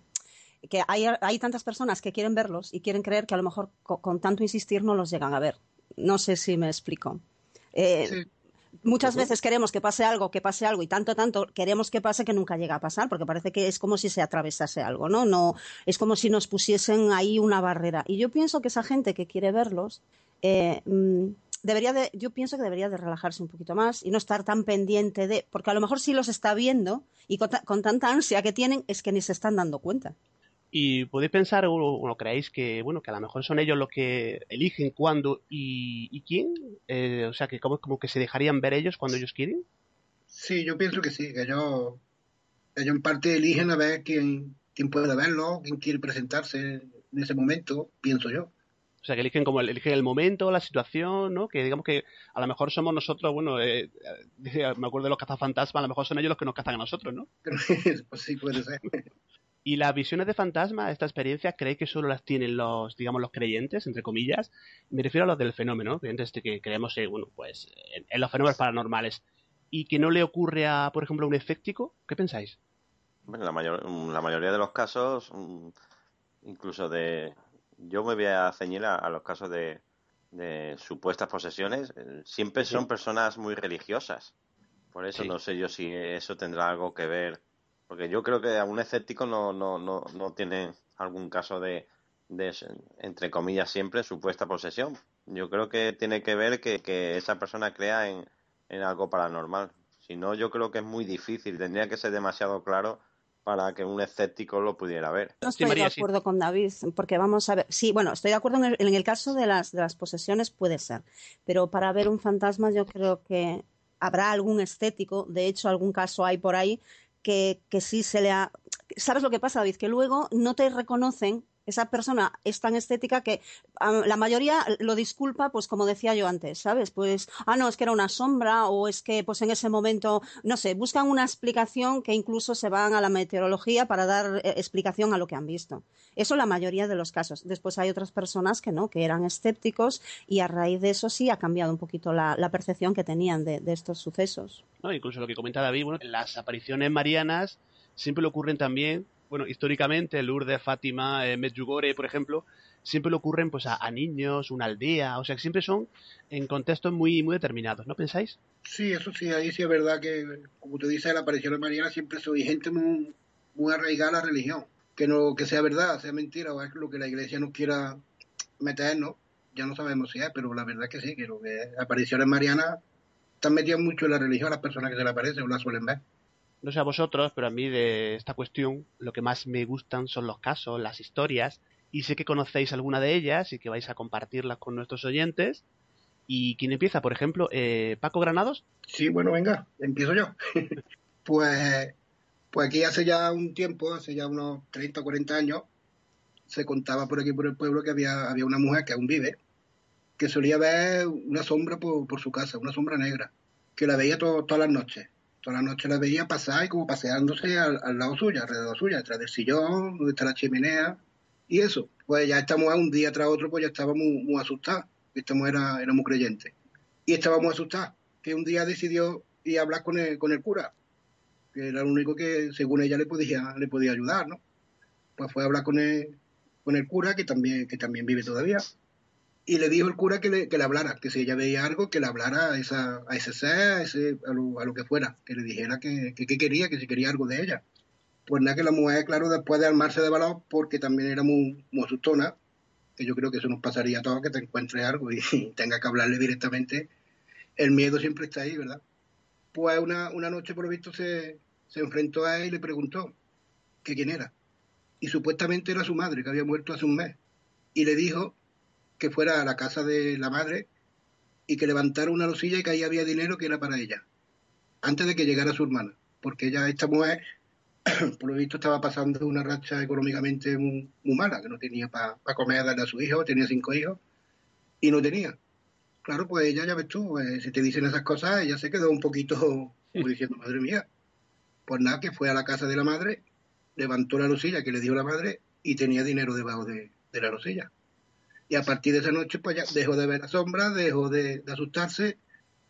que hay, hay tantas personas que quieren verlos y quieren creer que a lo mejor co- con, tanto insistir no los llegan a ver. No sé si me explico. Eh, Muchas veces queremos que pase algo, que pase algo, y tanto, tanto queremos que pase que nunca llega a pasar, porque parece que es como si se atravesase algo, ¿no? no es como si nos pusiesen ahí una barrera. Y yo pienso que esa gente que quiere verlos, eh, mm, debería de, yo pienso que debería de relajarse un poquito más y no estar tan pendiente de, porque a lo mejor sí los está viendo y con, ta- con tanta ansia que tienen es que ni se están dando cuenta. Y podéis pensar o, o creéis que, bueno, que a lo mejor son ellos los que eligen cuándo y, y quién. Eh, o sea, que como, como que se dejarían ver ellos cuando ellos quieren. Sí, yo pienso que sí, que ellos, ellos en parte eligen a ver quién, quién puede verlo, quién quiere presentarse en ese momento, pienso yo. O sea, que eligen como el, eligen el momento, la situación, ¿no? Que digamos que a lo mejor somos nosotros, bueno, eh, eh, <laughs> me acuerdo de los cazafantasmas, a lo mejor son ellos los que nos cazan a nosotros, ¿no? <laughs> pues sí, puede ser. Y las visiones de fantasma, esta experiencia, ¿creéis que solo las tienen los, digamos, los creyentes, entre comillas? Me refiero a los del fenómeno, ¿no? creyentes de que creemos, eh, bueno, pues, en, en los fenómenos paranormales. Y que no le ocurre a, por ejemplo, a un escéptico. ¿Qué pensáis? Bueno, la, mayor, la mayoría de los casos, mm, incluso de... Yo me voy a ceñir a, a los casos de, de supuestas posesiones. eh, Siempre son personas muy religiosas. Por eso Sí. no sé yo si eso tendrá algo que ver. Porque yo creo que a un escéptico no, no, no, no tiene algún caso de, de, entre comillas, siempre supuesta posesión. Yo creo que tiene que ver que, que esa persona crea en, en algo paranormal. Si no, yo creo que es muy difícil. Tendría que ser demasiado claro para que un escéptico lo pudiera ver. No estoy de acuerdo con David, porque vamos a ver. Sí, bueno, estoy de acuerdo en el, en el caso de las, de las posesiones, puede ser. Pero para ver un fantasma, yo creo que habrá algún estético. De hecho, algún caso hay por ahí que, que sí se le ha. ¿Sabes lo que pasa, David? Que luego no te reconocen. Esa persona es tan estética que la mayoría lo disculpa, pues como decía yo antes, ¿sabes? Pues, ah, no, es que era una sombra o es que, pues en ese momento, no sé, buscan una explicación que incluso se van a la meteorología para dar eh, explicación a lo que han visto. Eso la mayoría de los casos. Después hay otras personas que no, que eran escépticos y a raíz de eso sí ha cambiado un poquito la, percepción que tenían de, de estos sucesos. ¿no? Incluso lo que comenta David, bueno, las apariciones marianas siempre le ocurren también, bueno, históricamente, Lourdes, Fátima, eh, Medjugorje, por ejemplo, siempre le ocurren pues a, a niños, una aldea, o sea, que siempre son en contextos muy, muy determinados, ¿no pensáis? Sí, eso sí, ahí sí es verdad que, como tú dices, la aparición de Mariana siempre soy gente muy, muy arraigada a la religión. Que no que sea verdad, sea mentira, o es lo que la iglesia nos quiera meter, ¿no? Ya no sabemos si es, pero la verdad es que sí, que lo que apariciones marianas están metidas mucho en la religión las personas que se le aparecen o la suelen ver. No sé a vosotros, pero a mí de esta cuestión lo que más me gustan son los casos, las historias, y sé que conocéis alguna de ellas y que vais a compartirlas con nuestros oyentes. ¿Y quién empieza? Por ejemplo, eh, Paco Granados. Sí, bueno, venga, empiezo yo. <laughs> pues, pues aquí hace ya un tiempo, hace ya unos 30 o 40 años, se contaba por aquí por el pueblo que había, había una mujer que aún vive, que solía ver una sombra por, por su casa, una sombra negra, que la veía to- todas las noches. Todas las noches la veía pasar y como paseándose al, al lado suyo, alrededor suya, detrás del sillón, donde está la chimenea, y eso. Pues ya esta mujer un día tras otro, pues ya estaba muy, muy asustada. Esta mujer era, muy creyente. Y estaba muy que un día decidió ir a hablar con el, con el cura, que era el único que, según ella, le podía, le podía ayudar, ¿no? Pues fue a hablar con el, con el cura, que también, que también vive todavía, y le dijo el cura que le, que le hablara, que si ella veía algo, que le hablara a, esa, a ese ser, a, ese, a, lo, a lo que fuera, que le dijera que, que, que quería, que si quería algo de ella. Pues nada, que la mujer, claro, después de armarse de valor, porque también era muy, muy asustona, que yo creo que eso nos pasaría a todos, que te encuentres algo y, <laughs> tenga que hablarle directamente, el miedo siempre está ahí, ¿verdad? Pues una, una noche, por lo visto, se, se enfrentó a él y le preguntó que quién era. Y supuestamente era su madre, que había muerto hace un mes. Y le dijo que fuera a la casa de la madre y que levantara una losilla y que ahí había dinero que era para ella, antes de que llegara su hermana. Porque ella, esta mujer, <clears throat> por lo visto, estaba pasando una racha económicamente muy, muy mala, que no tenía para comer, darle a su hijo, tenía cinco hijos y no tenía. Claro, pues ella, ya ves tú, eh, si te dicen esas cosas, ella se quedó un poquito <laughs> como diciendo, madre mía. Pues nada, que fue a la casa de la madre, levantó la losilla que le dio la madre y tenía dinero debajo de, de la losilla. Y a partir de esa noche, pues ya dejó de ver la sombra, dejó de, de asustarse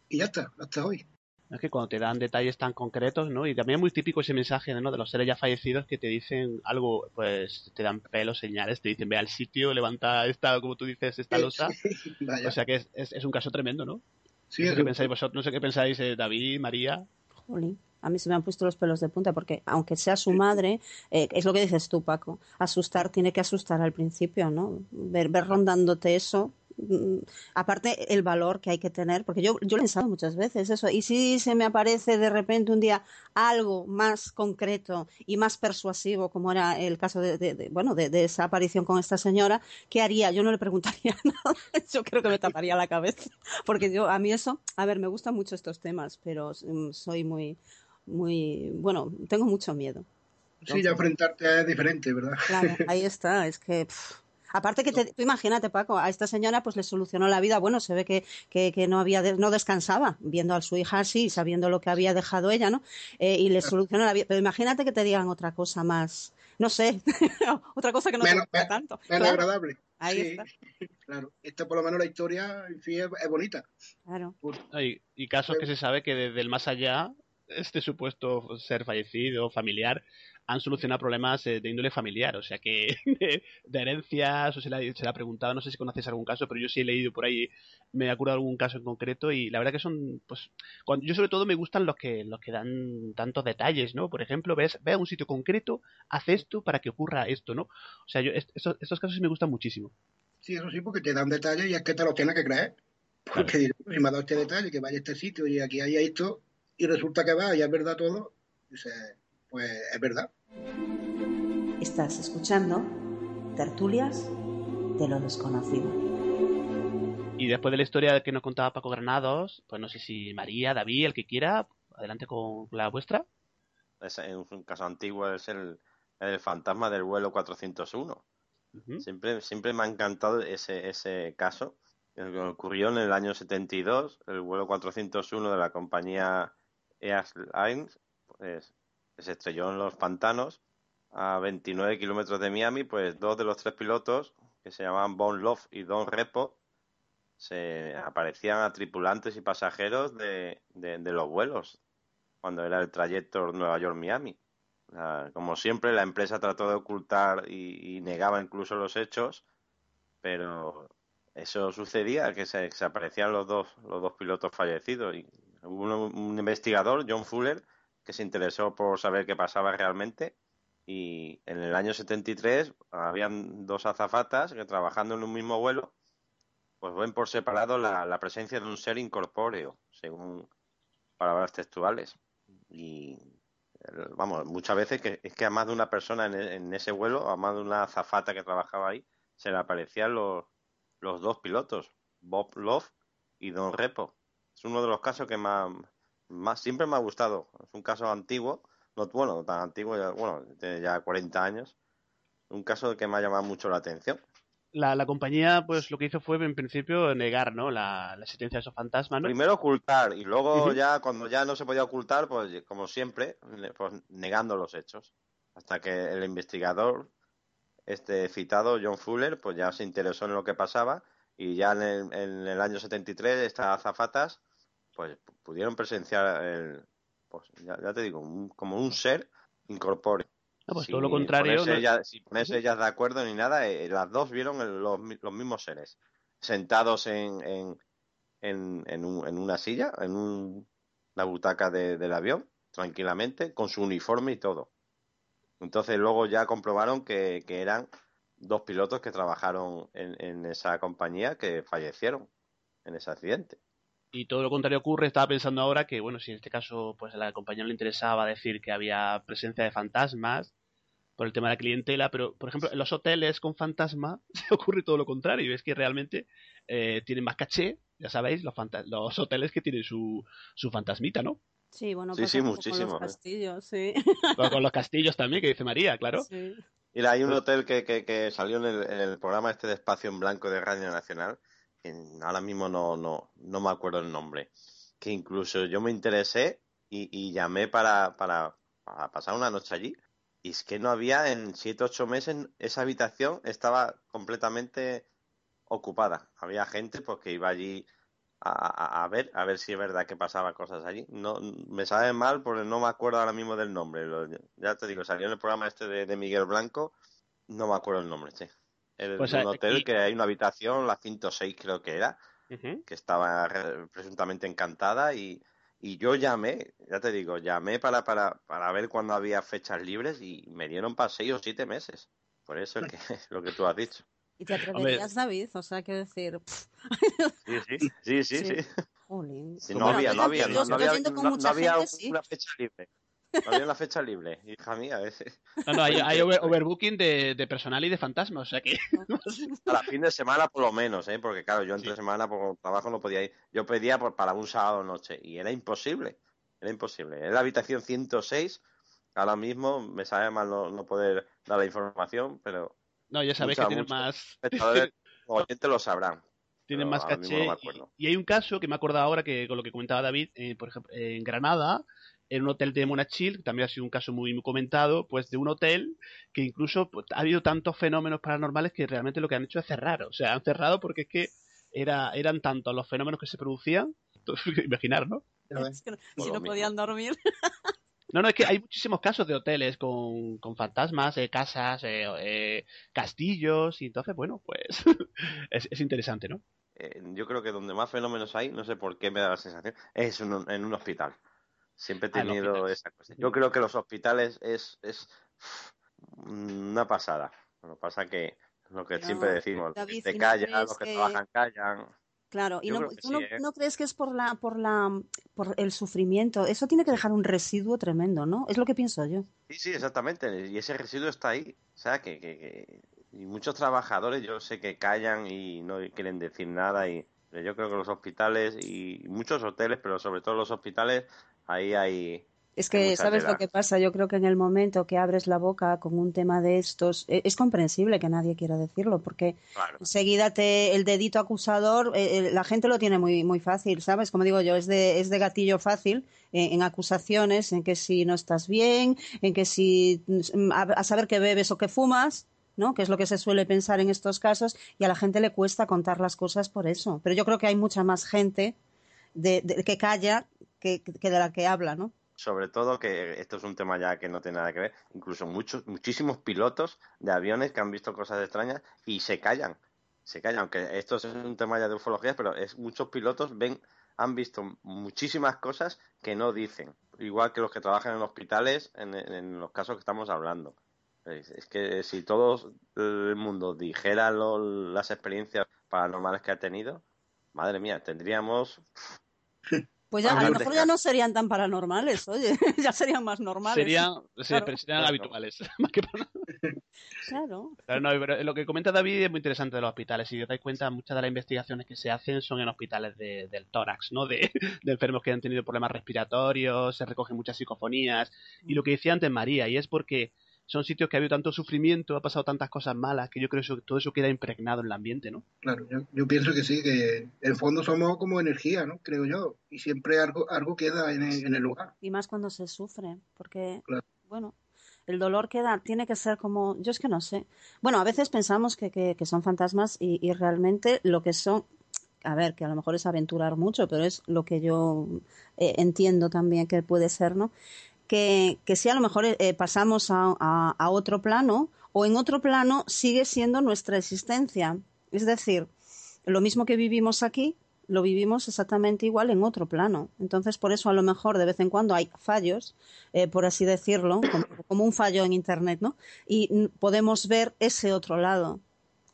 y ya está, hasta hoy. Es que cuando te dan detalles tan concretos, ¿no? Y también es muy típico ese mensaje, ¿no? De los seres ya fallecidos que te dicen algo, pues te dan pelos, señales, te dicen ve al sitio, levanta esta, como tú dices, esta losa. <laughs> O sea que es, es, es un caso tremendo, ¿no? Sí, no sé es qué un- pensáis vosotros, no sé qué pensáis, eh, David, María. Jolín, a mí se me han puesto los pelos de punta porque aunque sea su madre, eh, es lo que dices tú, Paco, asustar tiene que asustar al principio, ¿no? Ver, ver rondándote eso. mm, Aparte, el valor que hay que tener, porque yo, yo lo he pensado muchas veces eso, y si se me aparece de repente un día algo más concreto y más persuasivo, como era el caso de, de- de- bueno, de, de esa aparición con esta señora, ¿qué haría? Yo no le preguntaría <laughs> nada, yo creo que me taparía la cabeza, porque yo, a mí eso, a ver, me gustan mucho estos temas, pero mm, soy muy, muy, bueno, tengo mucho miedo. Sí, ya enfrentarte es diferente, ¿verdad? Claro, <laughs> ahí está, es que... pff, Aparte que te, tú imagínate, Paco, a esta señora pues le solucionó la vida. Bueno, se ve que, que, que no había de- no descansaba viendo a su hija así, sabiendo lo que había dejado ella, ¿no? Eh, y le solucionó la vida. Pero imagínate que te digan otra cosa más, no sé, <laughs> otra cosa que no Menos- te gusta tanto. Menos Claro, agradable. Ahí Sí, está. <laughs> claro. Esta por lo menos la historia en fin, es, es bonita. Claro. Y, y casos que se sabe que desde el más allá, este supuesto ser fallecido, familiar, han solucionado problemas eh, de índole familiar. O sea que <laughs> de, herencias, o se le, ha, se le ha preguntado, no sé si conoces algún caso, pero yo sí he leído por ahí, me acuerdo de algún caso en concreto y la verdad que son, pues, cuando, yo sobre todo me gustan los que, los que dan tantos detalles, ¿no? Por ejemplo, ves, ve a un sitio concreto, haz esto para que ocurra esto, ¿no? O sea, yo, est- estos, estos casos sí me gustan muchísimo. Sí, eso sí, porque te dan detalles y es que te los tienes que creer. Porque dirás, si me ha dado este detalle, que vaya a este sitio y aquí hay esto, y resulta que va y es verdad todo, dices, pues es verdad. Estás escuchando Tertulias de lo desconocido. Y después de la historia que nos contaba Paco Granados, pues no sé si María, David, el que quiera, adelante con la vuestra. Es un, caso antiguo es el, el fantasma del vuelo 401. Siempre, siempre me ha encantado ese, ese caso. El que ocurrió en el año 72, el vuelo 401 de la compañía Airlines pues, se estrelló en los pantanos a 29 kilómetros de Miami. Pues dos de los tres pilotos, que se llamaban Bon Love y Don Repo, se aparecían a tripulantes y pasajeros de, de, los vuelos cuando era el trayecto Nueva York-Miami. Como siempre, la empresa trató de ocultar y, negaba incluso los hechos, pero eso sucedía, que se, se aparecían los dos, los dos pilotos fallecidos. Y hubo un, un investigador, John Fuller, que se interesó por saber qué pasaba realmente. Y en el año 73 habían dos azafatas que trabajando en un mismo vuelo, pues ven por separado la, la presencia de un ser incorpóreo, según palabras textuales. Y vamos, muchas veces que es que a más de una persona en, en ese vuelo, a más de una azafata que trabajaba ahí, se le aparecían los, los dos pilotos, Bob Love y Don Repo. Es uno de los casos que más, más siempre me ha gustado. Es un caso antiguo, no bueno, tan antiguo, ya, bueno, tiene ya 40 años. Un caso que me ha llamado mucho la atención. La, la compañía, pues lo que hizo fue en principio negar, ¿no? La, la existencia de esos fantasmas, ¿no? Primero ocultar y luego ya cuando ya no se podía ocultar, pues como siempre, pues negando los hechos. Hasta que el investigador, este citado, John Fuller, pues ya se interesó en lo que pasaba y ya en el, en el año 73 estas azafatas pues pudieron presenciar el, pues ya, ya te digo, un- como un ser incorpóreo. No, pues Sin todo lo contrario, ponerse no- ellas- sin ponerse ellas de acuerdo ni nada, eh, las dos vieron el- los, los mismos seres, sentados en, en, en, en un- en una silla, en un- la butaca de- del avión, tranquilamente, con su uniforme y todo. Entonces luego ya comprobaron que, que eran dos pilotos que trabajaron en, en esa compañía que fallecieron en ese accidente. Y todo lo contrario ocurre, estaba pensando ahora que, bueno, si en este caso pues a la compañía no le interesaba decir que había presencia de fantasmas por el tema de la clientela, pero por ejemplo en los hoteles con fantasma <laughs> se ocurre todo lo contrario, y es que realmente eh, tienen más caché, ya sabéis, los, los hoteles que tienen su, su fantasmita, ¿no? Sí, bueno, Sí, sí, muchísimo, con ¿eh? los castillos, sí. Con los castillos también, que dice María, claro. Sí. Mira, hay un hotel que, que, que salió en el, en el programa este de Espacio en Blanco de Radio Nacional, que ahora mismo no, no, no me acuerdo el nombre, que incluso yo me interesé y, y llamé para, para, para pasar una noche allí, y es que no había en siete ocho meses, esa habitación estaba completamente ocupada. Había gente pues que iba allí a, a- ver, a ver si es verdad que pasaba cosas allí. No, me sabe mal porque no me acuerdo ahora mismo del nombre. Lo- ya te digo, salió en el programa este de, de Miguel Blanco, no me acuerdo el nombre, sí. El, Pues, un hotel que hay una habitación, la 106 creo que era, que estaba re- presuntamente encantada y, y yo llamé, ya te digo, llamé para, para, para ver cuándo había fechas libres y me dieron para seis o siete meses. Por eso es que, <laughs> lo que tú has dicho. ¿Y te atreverías, David? O sea, quiero decir, Sí, sí, sí, sí, Sí. sí. jolín. Sí, no Bueno, había, no había, no, había, no- una fecha libre. No había una fecha libre, hija mía. ese- No, no, hay, hay over- overbooking de, de personal y de fantasmas, o sea que... <laughs> Para fin de semana por lo menos, ¿eh? porque claro, yo entre Sí. semana por trabajo no podía ir. Yo pedía por, para un sábado noche y era imposible, era imposible. En la habitación 106, ahora mismo me sabe mal no, no poder dar la información, pero No, ya sabéis Mucha- que tienen más... <laughs> espectadores <laughs> o oyentes lo sabrán. tienen más caché. no me acuerdo. y, y hay un caso que me acuerdo ahora que con lo que comentaba David, eh, por ejemplo, en Granada, en un hotel de Monachil, que también ha sido un caso muy, muy comentado, pues de un hotel que incluso pues, ha habido tantos fenómenos paranormales que realmente lo que han hecho es cerrar. O sea, han cerrado porque es que era, eran tantos los fenómenos que se producían, <laughs> imaginar, ¿no? Es que no- Por si no mismo. podían dormir. No, no, es que hay muchísimos casos de hoteles con, con fantasmas, eh, casas, eh, eh, castillos, y entonces, bueno, pues <laughs> es, es interesante, ¿no? Eh, yo creo que donde más fenómenos hay, no sé por qué me da la sensación, es un- en un hospital. Siempre he Ah, en tenido esa cosa. Yo creo que los hospitales es, es una pasada. Lo que pasa que lo que siempre decimos, David, te ¿y no callan, los que, que- trabajan callan. Claro, y no, ¿tú no, ¿eh? no crees que es por la, por la, por el sufrimiento? Eso tiene que dejar un residuo tremendo, ¿no? Es lo que pienso yo. Sí, sí, exactamente. Y ese residuo está ahí. O sea, que, que- que- y muchos trabajadores yo sé que callan y no quieren decir nada. Y pero yo creo que los hospitales y muchos hoteles, pero sobre todo los hospitales, ahí hay... Es que, ¿sabes lo que pasa? Yo creo que en el momento que abres la boca con un tema de estos, e- es comprensible que nadie quiera decirlo, porque Claro. enseguida te, el dedito acusador, eh, eh, la gente lo tiene muy, muy fácil, ¿sabes? Como digo yo, es de, es de gatillo fácil eh, en acusaciones, en que si no estás bien, en que si mm, a, a saber que bebes o que fumas, ¿no? Que es lo que se suele pensar en estos casos, y a la gente le cuesta contar las cosas por eso. Pero yo creo que hay mucha más gente de, de- que calla que, que de la que habla, ¿no? Sobre todo que esto es un tema ya que no tiene nada que ver, incluso muchos, muchísimos pilotos de aviones que han visto cosas extrañas y se callan, se callan, aunque esto es un tema ya de ufología, pero es muchos pilotos ven, han visto muchísimas cosas que no dicen, igual que los que trabajan en hospitales en, los casos que estamos hablando. Es, que si todo el mundo dijera las experiencias paranormales que ha tenido, madre mía, tendríamos <laughs> Pues ya, a lo mejor ya no serían tan paranormales, oye, <laughs> ya serían más normales. Serían, sí, Claro. pero serían Claro. habituales. <laughs> Más que para- <laughs> Claro. Claro, no, pero lo que comenta David es muy interesante de los hospitales. Si os dais cuenta, muchas de las investigaciones que se hacen son en hospitales de- del tórax, ¿no? De, de enfermos que han tenido problemas respiratorios, se recogen muchas psicofonías. Y lo que decía antes María, y es porque son sitios que ha habido tanto sufrimiento, ha pasado tantas cosas malas, que yo creo que todo eso queda impregnado en el ambiente, ¿no? Claro, yo, yo pienso que sí, que en el fondo somos como energía, ¿no? Creo yo. Y siempre algo, algo queda en el, en el lugar. Y más cuando se sufre, porque, Claro. bueno, el dolor queda, tiene que ser como, yo es que no sé. Bueno, a veces pensamos que, que, que son fantasmas y, y realmente lo que son, a ver, que a lo mejor es aventurar mucho, pero es lo que yo eh, entiendo también que puede ser, ¿no? Que, que si a lo mejor eh, pasamos a, a, a otro plano o en otro plano sigue siendo nuestra existencia. Es decir, lo mismo que vivimos aquí, lo vivimos exactamente igual en otro plano. Entonces, por eso a lo mejor de vez en cuando hay fallos, eh, por así decirlo, como, como un fallo en Internet, ¿no? Y podemos ver ese otro lado,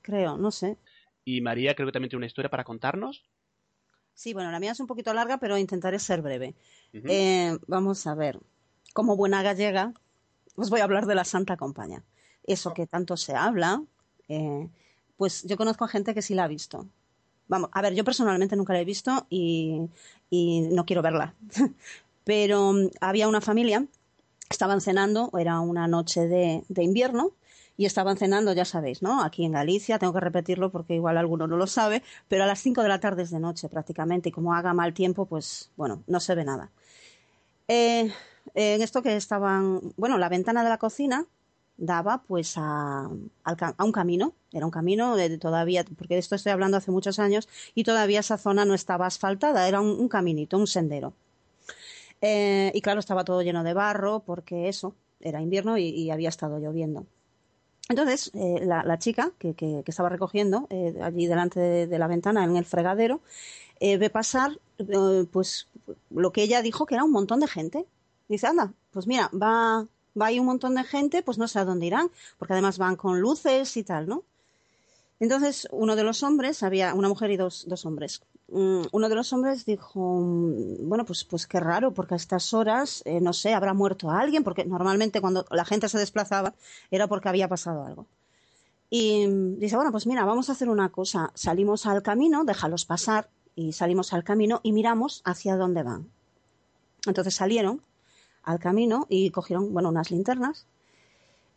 creo, no sé. Y María creo que también tiene una historia para contarnos. Sí, bueno, la mía es un poquito larga, pero intentaré ser breve. Eh, vamos a ver. Como buena gallega, os voy a hablar de la Santa Compañía. Eso que tanto se habla, eh, pues yo conozco a gente que sí la ha visto. Vamos, a ver, yo personalmente nunca la he visto y, no quiero verla. <laughs> Pero mm, había una familia, estaban cenando, era una noche de, de invierno, y estaban cenando, ya sabéis, ¿no? Aquí en Galicia, tengo que repetirlo porque igual alguno no lo sabe, pero a las 5 de la tarde es de noche prácticamente, y como haga mal tiempo, pues bueno, no se ve nada. Eh, en esto que estaban, bueno, la ventana de la cocina daba pues a, a un camino, era un camino de, todavía, porque de esto estoy hablando hace muchos años, y todavía esa zona no estaba asfaltada, era un, caminito, un sendero. Eh, y claro, estaba todo lleno de barro porque eso, era invierno y, había estado lloviendo. Entonces, eh, la, chica que, estaba recogiendo eh, allí delante de, de la ventana en el fregadero eh, ve pasar eh, pues lo que ella dijo que era un montón de gente. Dice, anda, pues mira, va, va ahí un montón de gente, pues no sé a dónde irán, porque además van con luces y tal, ¿no? Entonces, uno de los hombres, había una mujer y dos, dos hombres. Mm, Uno de los hombres dijo, mm, bueno, pues, pues qué raro, porque a estas horas, eh, no sé, habrá muerto alguien, porque normalmente cuando la gente se desplazaba era porque había pasado algo. Y dice, bueno, pues mira, vamos a hacer una cosa. Salimos al camino, déjalos pasar, y salimos al camino y miramos hacia dónde van. Entonces salieron al camino y cogieron, bueno, unas linternas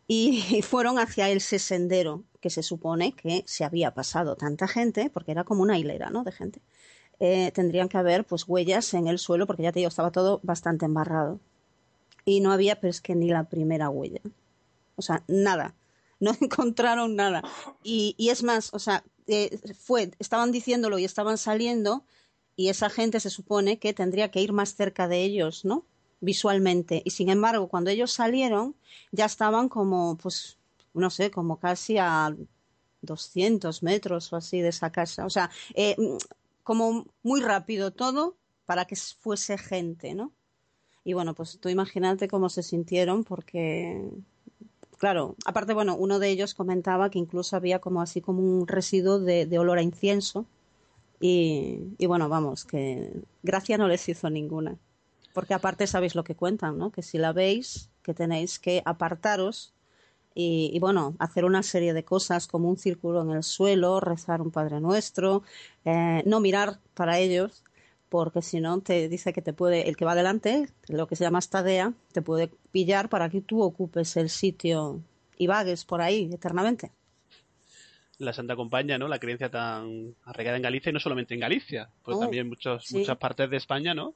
y <laughs> fueron hacia ese sendero que se supone que se había pasado tanta gente, porque era como una hilera, ¿no? De gente. Eh, tendrían que haber, pues, huellas en el suelo, porque ya te digo, estaba todo bastante embarrado. Y no había, pero que ni la primera huella. O sea, nada. No <laughs> encontraron nada. Y, y es más, o sea, eh, fue, estaban diciéndolo y estaban saliendo, y esa gente se supone que tendría que ir más cerca de ellos, ¿no? Visualmente. Y sin embargo, cuando ellos salieron, ya estaban como, pues, no sé, como casi a 200 metros o así de esa casa. O sea, eh, como muy rápido todo para que fuese gente, ¿no? Y bueno, pues tú imagínate cómo se sintieron porque, claro, aparte, bueno, uno de ellos comentaba que incluso había como así como un residuo de, de olor a incienso y, y bueno, vamos, que gracia no les hizo ninguna. Porque aparte sabéis lo que cuentan, ¿no? Que si la veis, que tenéis que apartaros y, y, bueno, hacer una serie de cosas como un círculo en el suelo, rezar un Padre Nuestro, eh, no mirar para ellos, porque si no te dice que te puede, el que va adelante, lo que se llama estadea, te puede pillar para que tú ocupes el sitio y vagues por ahí eternamente. La Santa Compañía, ¿no? La creencia tan arraigada en Galicia y no solamente en Galicia, pues Oh, también en muchos, sí. muchas partes de España, ¿no?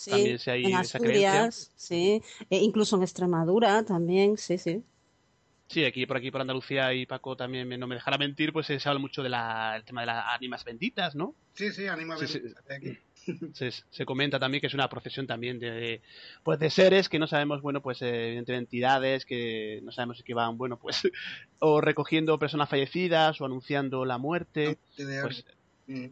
Sí, También se hay en esa creencia. Sí, e incluso en Extremadura también, sí, sí. Sí, aquí por aquí por Andalucía y Paco también me- no me dejará mentir, pues se habla mucho del tema de las ánimas benditas, ¿no? Sí, sí, sí. aquí. <laughs> se, se comenta también que es una procesión también de pues de seres que no sabemos bueno pues eh, evidentemente entidades que no sabemos si que van bueno pues <laughs> o recogiendo personas fallecidas o anunciando la muerte Te de pues. Mm.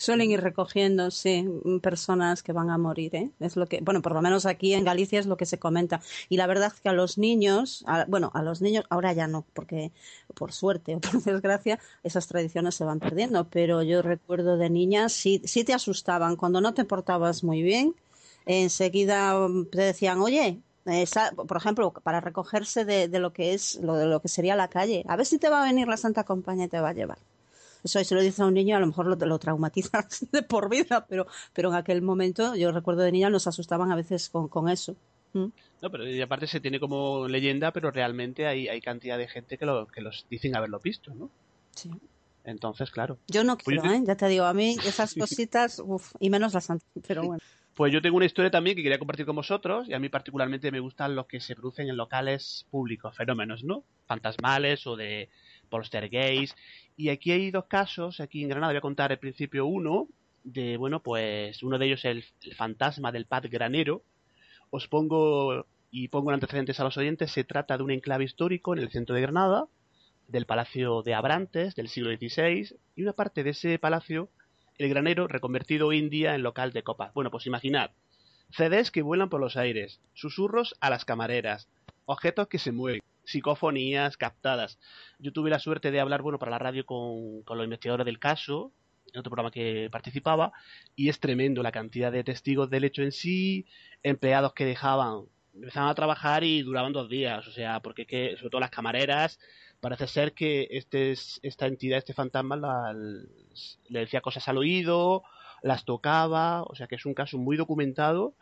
Suelen ir recogiendo, sí, personas que van a morir, ¿eh? Es lo que, bueno, por lo menos aquí en Galicia es lo que se comenta. Y la verdad es que a los niños, a- bueno, a los niños ahora ya no, porque por suerte o <laughs> por desgracia esas tradiciones se van perdiendo. Pero yo recuerdo de niñas, sí, sí te asustaban cuando no te portabas muy bien. Enseguida te decían, oye, eh, sa- por ejemplo, para recogerse de, de lo que es, lo de lo que sería la calle, a ver si te va a venir la Santa Compañía y te va a llevar. Eso si lo dice a un niño a lo mejor lo, lo traumatizas <laughs> de por vida, pero, pero en aquel momento yo recuerdo de niña nos asustaban a veces con, con eso. ¿Mm? no pero y aparte se tiene como leyenda pero realmente hay hay cantidad de gente que lo que los dicen haberlo visto no Sí. entonces claro Yo no Pues yo quiero, te- ¿eh? ya te digo, a mí <laughs> esas cositas, uf, y menos la Santa, pero bueno. Pues yo tengo una historia también que quería compartir con vosotros y a mí particularmente me gustan los que se producen en locales públicos, fenómenos, ¿no? Fantasmales o de poltergeist. Y aquí hay dos casos, aquí en Granada voy a contar al principio uno, de, bueno, pues uno de ellos el, el fantasma del Pad Granero. Os pongo y pongo en antecedentes a los oyentes, se trata de un enclave histórico en el centro de Granada, del Palacio de Abrantes del siglo XVI, y una parte de ese palacio el granero reconvertido hoy en día en local de copas. Bueno, pues imaginad, CDs que vuelan por los aires, susurros a las camareras, objetos que se mueven, psicofonías captadas. Yo tuve la suerte de hablar, bueno, para la radio con, con los investigadores del caso en otro programa que participaba, y es tremendo la cantidad de testigos del hecho en sí, empleados que dejaban, empezaban a trabajar y duraban dos días, o sea, porque que, sobre todo las camareras, parece ser que este es- esta entidad, este fantasma, la- le decía cosas al oído, las tocaba, o sea que es un caso muy documentado.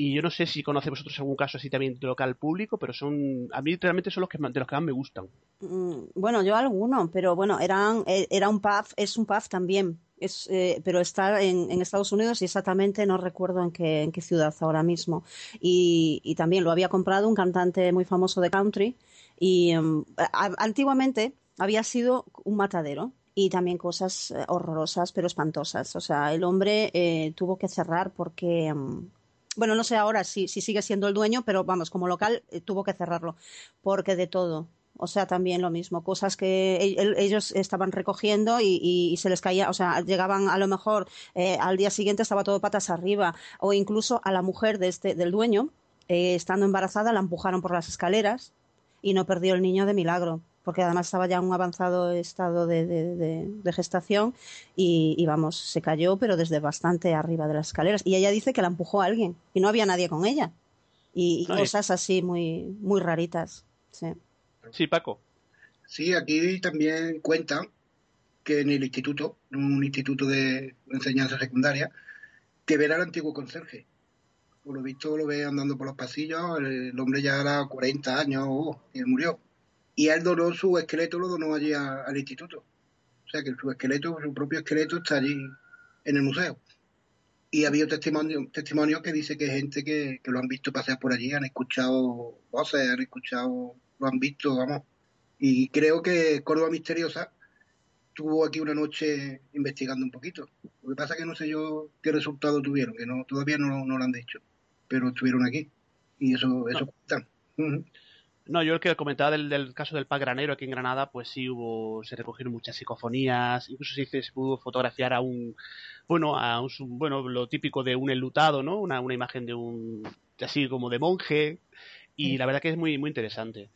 Y yo no sé si conocéis vosotros algún caso así también de local público, pero son a mí realmente son los que de los que más me gustan. Mm, Bueno, yo alguno, pero bueno, eran, eh, era un pub, es un pub también, es, eh, pero está en, en Estados Unidos y exactamente no recuerdo en qué, en qué ciudad ahora mismo. Y, y también lo había comprado un cantante muy famoso de country y em, a- antiguamente había sido un matadero y también cosas eh, horrorosas pero espantosas. O sea, el hombre eh, tuvo que cerrar porque... em, bueno, no sé ahora si, si sigue siendo el dueño, pero vamos, como local eh, tuvo que cerrarlo, porque de todo. O sea, también lo mismo, cosas que el- ellos estaban recogiendo y se les caía, o sea, llegaban a lo mejor eh, al día siguiente estaba todo patas arriba, o incluso a la mujer de este, del dueño, eh, estando embarazada, la empujaron por las escaleras y no perdió el niño de milagro, porque además estaba ya en un avanzado estado de, de- de- de gestación y, y vamos, se cayó, pero desde bastante arriba de las escaleras. Y ella dice que la empujó a alguien y no había nadie con ella. Y, cosas así muy, muy raritas. Sí. Sí, Paco. Sí, aquí también cuentan que en el instituto, en un instituto de enseñanza secundaria, que ver al antiguo conserje. Por lo visto lo ve andando por los pasillos, el, el hombre ya era 40 años oh, y murió. Y él donó su esqueleto, lo donó allí a- al instituto. O sea que su esqueleto, su propio esqueleto está allí en el museo. Y ha habido testimonio, testimonios que dice que hay gente que, que lo han visto pasear por allí, han escuchado voces, han escuchado, lo han visto, vamos. Y creo que Córdoba Misteriosa estuvo aquí una noche investigando un poquito. Lo que pasa es que no sé yo qué resultado tuvieron, que no todavía no, no lo han dicho, pero estuvieron aquí. Y eso, eso cuentan. Ujú. No, yo el que comentaba del, del caso del Pac Granero aquí en Granada, pues sí hubo, se recogieron muchas psicofonías, incluso se, se pudo fotografiar a un, bueno, a un, bueno, lo típico de un enlutado, ¿no? Una, una imagen de un, así como de monje, y la verdad que es muy, muy interesante.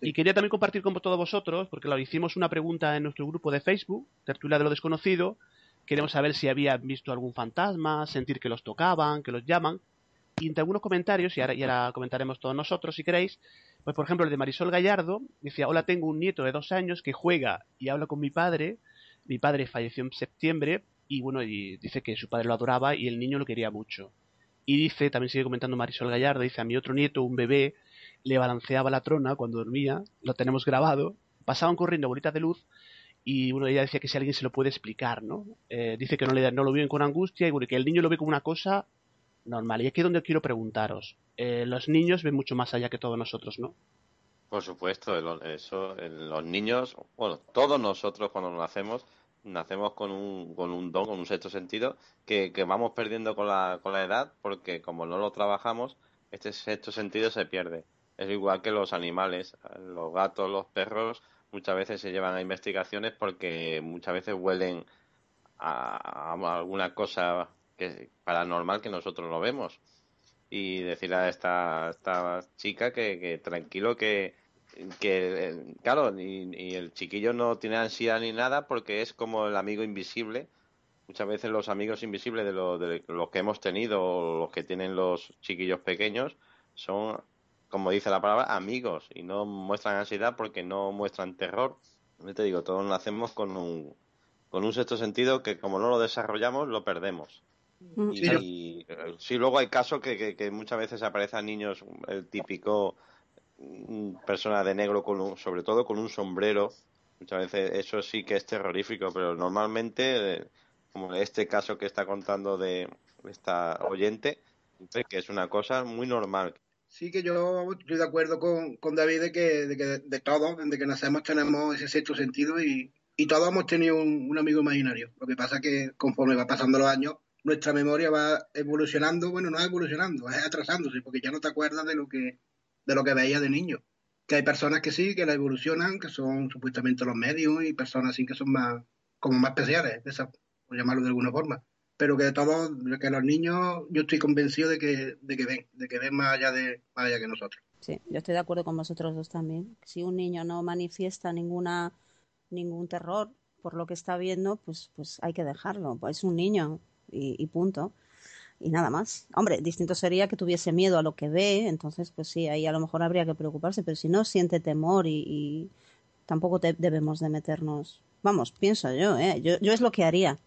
Y quería también compartir con todos vosotros, porque lo hicimos una pregunta en nuestro grupo de Facebook, Tertulia de lo Desconocido, queremos saber si habían visto algún fantasma, sentir que los tocaban, que los llaman, y entre algunos comentarios, y ahora, y ahora comentaremos todos nosotros si queréis, pues por ejemplo el de Marisol Gallardo decía, hola, tengo un nieto de dos años que juega y habla con mi padre, mi padre falleció en septiembre y bueno, y dice que su padre lo adoraba y el niño lo quería mucho. Y dice, también sigue comentando Marisol Gallardo, dice, a mi otro nieto, un bebé, le balanceaba la trona cuando dormía, lo tenemos grabado, pasaban corriendo bolitas de luz y bueno, ella decía que si alguien se lo puede explicar, ¿no? Eh, dice que no, le, no lo viven con angustia y que el niño lo ve como una cosa normal. Y aquí es donde quiero preguntaros. Eh, los niños ven mucho más allá que todos nosotros, ¿no? Por supuesto, eso, los niños, bueno, todos nosotros cuando nacemos, nacemos con un, con un don, con un sexto sentido, que, que vamos perdiendo con la, con la edad, porque como no lo trabajamos, este sexto sentido se pierde. Es igual que los animales, los gatos, los perros, muchas veces se llevan a investigaciones porque muchas veces huelen a alguna cosa que, paranormal que nosotros no vemos. Y decirle a esta, esta chica que, que tranquilo que, que claro y, y el chiquillo no tiene ansiedad ni nada porque es como el amigo invisible. Muchas veces los amigos invisibles de, lo- de los que hemos tenido o los que tienen los chiquillos pequeños son como dice la palabra amigos y no muestran ansiedad porque no muestran terror. Yo te digo todos nacemos con un con un sexto sentido que como no lo desarrollamos lo perdemos Mm. y eh, sí, luego hay casos que, que, que muchas veces aparecen niños, el típico mm, persona de negro, con un- sobre todo con un sombrero. Muchas veces eso sí que es terrorífico, pero normalmente, eh, como este caso que está contando de esta oyente, que es una cosa muy normal. Sí que yo estoy de acuerdo con, con David de que, de que de todos, desde que nacemos tenemos ese sexto sentido y, y todos hemos tenido un, un amigo imaginario. Lo que pasa es que conforme va pasando los años, nuestra memoria va evolucionando, bueno, no evolucionando, es atrasándose, porque ya no te acuerdas de lo que, de lo que veías de niño. Que hay personas que sí, que la evolucionan, que son supuestamente los medios, y personas así que son más, como más especiales, de por llamarlo de alguna forma. Pero que todos, que los niños, yo estoy convencido de que, de que ven, de que ven más allá de, más allá que nosotros. Sí, yo estoy de acuerdo con vosotros dos también. Si un niño no manifiesta ninguna ningún terror, por lo que está viendo, pues, pues hay que dejarlo. Pues es un niño y, y punto. Y nada más. Hombre, distinto sería que tuviese miedo a lo que ve, entonces pues sí, ahí a lo mejor habría que preocuparse, pero si no siente temor y, tampoco te- debemos de meternos. Vamos, pienso yo, ¿eh? Yo, yo es lo que haría.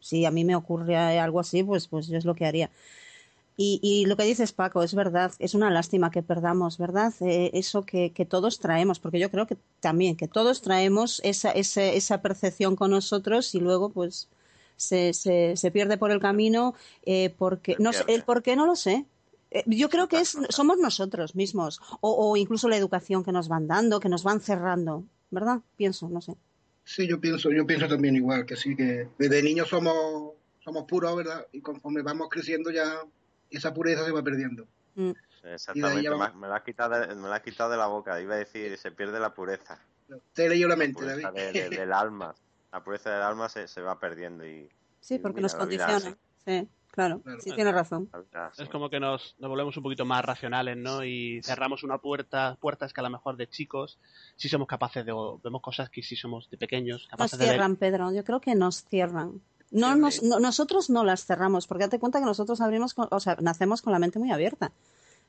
Si a mí me ocurre algo así, pues, pues yo es lo que haría. Y, y lo que dices, Paco, es verdad, es una lástima que perdamos, ¿verdad? Eh, eso que, que todos traemos, porque yo creo que también, que todos traemos esa, esa, esa percepción con nosotros y luego, pues, se, se, se pierde por el camino, eh, porque, no sé, el por qué no lo sé. Eh, Yo creo que es, somos nosotros mismos, o, o incluso la educación que nos van dando, que nos van cerrando, ¿verdad? Pienso, no sé. Sí, yo pienso, yo pienso también igual, que sí, que desde niños somos, somos puros, ¿verdad? Y conforme vamos creciendo ya esa pureza se va perdiendo. Mm. Exactamente, me, vamos- ha- me lo has quitado de, me has quitado de la boca. Iba a decir, se pierde la pureza. Te he leído la La mente, David. de- de- del alma. <laughs> La pureza del alma se, se va perdiendo y... Sí, y porque mira, nos condiciona. Sí, claro, sí, tienes razón. Es como que nos, nos volvemos un poquito más racionales, ¿no? Y cerramos una puerta, puertas que a lo mejor de chicos sí somos capaces de, o vemos cosas que sí somos de pequeños, Nos capaces de ver. cierran, Pedro, yo creo que nos cierran. No, nos, no- nosotros no las cerramos, porque date cuenta que nosotros abrimos, con- o sea, nacemos con la mente muy abierta.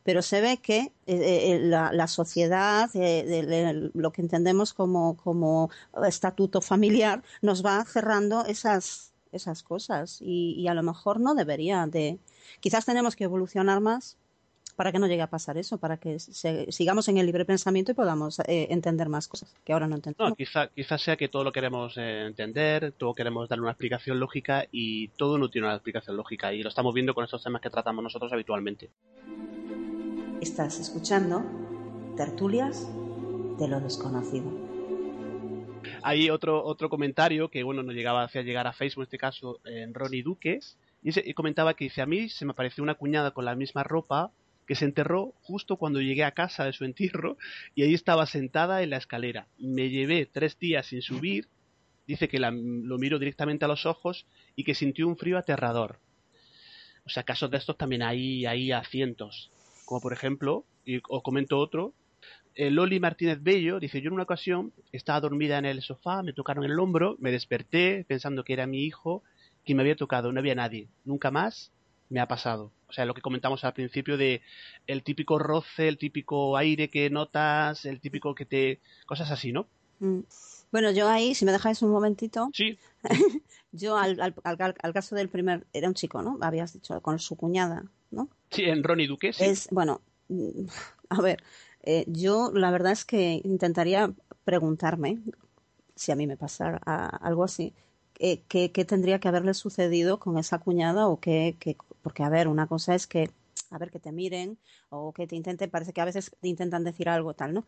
Pero se ve que eh, eh, la, la sociedad, eh, de- de lo que entendemos como, como estatuto familiar, nos va cerrando esas, esas cosas. Y, y a lo mejor no debería de. Quizás tenemos que evolucionar más para que no llegue a pasar eso, para que se- sigamos en el libre pensamiento y podamos eh, entender más cosas que ahora no entendemos. No, quizá, quizás sea que todo lo queremos eh, entender, todo queremos darle una explicación lógica y todo no tiene una explicación lógica y lo estamos viendo con estos temas que tratamos nosotros habitualmente. Estás escuchando Tertulias de lo desconocido. Hay otro, otro comentario que, bueno, nos llegaba, hacía llegar a Facebook, en este caso, en Ronnie Duque, y comentaba que dice, a mí se me apareció una cuñada con la misma ropa que se enterró justo cuando llegué a casa de su entierro y ahí estaba sentada en la escalera. Me llevé tres días sin subir, dice que la- lo miro directamente a los ojos y que sintió un frío aterrador. O sea, casos de estos también hay, hay a cientos. Como por ejemplo, y os comento otro, eh, Loli Martínez Bello dice, yo en una ocasión estaba dormida en el sofá, me tocaron el hombro, me desperté pensando que era mi hijo, que me había tocado, no había nadie. Nunca más me ha pasado. O sea, lo que comentamos al principio de el típico roce, el típico aire que notas, el típico que te... cosas así, ¿no? Mm. Bueno, yo ahí, si me dejáis un momentito, Sí. <laughs> yo al, al, al- al caso del primer, era un chico, ¿no? Habías dicho, con su cuñada, ¿no? Sí, en Ronnie Duque, sí. Es, bueno, mm, <laughs> a ver, eh, yo la verdad es que intentaría preguntarme, si a mí me pasara algo así, eh, qué, qué tendría que haberle sucedido con esa cuñada o qué, qué- porque a ver, una cosa es que, a ver, que te miren o que te intenten, parece que a veces te intentan decir algo tal, ¿no?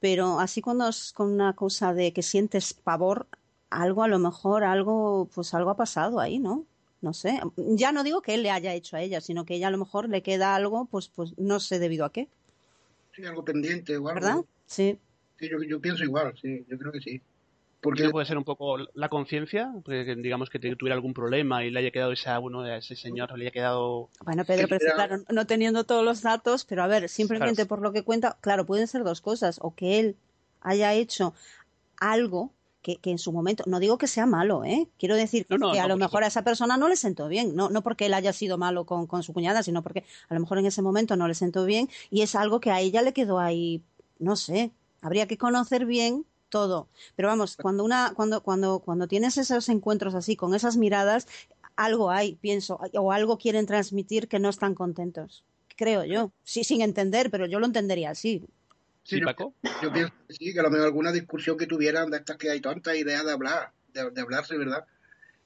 Pero así cuando es con una cosa de que sientes pavor, algo a lo mejor, algo, pues algo ha pasado ahí, ¿no? No sé. Ya no digo que él le haya hecho a ella, sino que ella a lo mejor le queda algo, pues, pues no sé debido a qué, Sí, algo pendiente o algo. ¿verdad? Sí. Sí, yo, yo pienso igual, sí, yo creo que sí. Porque puede ser un poco la conciencia, digamos que tuviera algún problema y le haya quedado esa, bueno, a ese señor le haya quedado Bueno, Pedro, pero era- claro, no teniendo todos los datos, pero a ver, simplemente Claro. por lo que cuenta, claro, pueden ser dos cosas, o que él haya hecho algo que, que en su momento, no digo que sea malo, ¿eh? Quiero decir No, no, que a lo mejor a esa persona no le sentó bien, no, no porque él haya sido malo con, con su cuñada, sino porque a lo mejor en ese momento no le sentó bien y es algo que a ella le quedó ahí, no sé, habría que conocer bien todo. Pero vamos, cuando una, cuando, cuando, cuando tienes esos encuentros así, con esas miradas, algo hay, pienso, o algo quieren transmitir que no están contentos. Creo yo. Sí, sin entender, pero yo lo entendería así. ¿Sí, yo, Paco? yo pienso que sí, que a lo mejor alguna discusión que tuvieran de estas que hay tantas ideas de hablar, de, de hablarse, ¿verdad?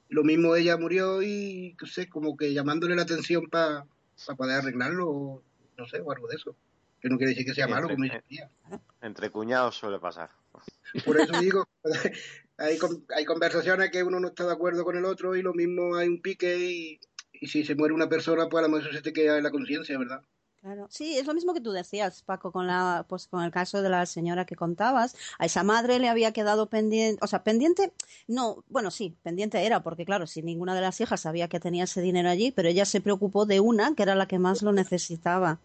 Lo mismo ella murió y, no sé, como que llamándole la atención para poder arreglarlo, o no sé, o algo de eso. Que no quiere decir que sea malo, como dice ella. Entre cuñados suele pasar. Por eso digo, <laughs> hay, hay conversaciones que uno no está de acuerdo con el otro y lo mismo hay un pique y, y si se muere una persona, pues a lo mejor se te queda en la conciencia, ¿verdad? Claro. Sí, es lo mismo que tú decías, Paco, con la, pues con el caso de la señora que contabas. A esa madre le había quedado pendiente, o sea, pendiente, no, bueno, sí, pendiente era, porque claro, si ninguna de las hijas sabía que tenía ese dinero allí, pero ella se preocupó de una que era la que más lo necesitaba.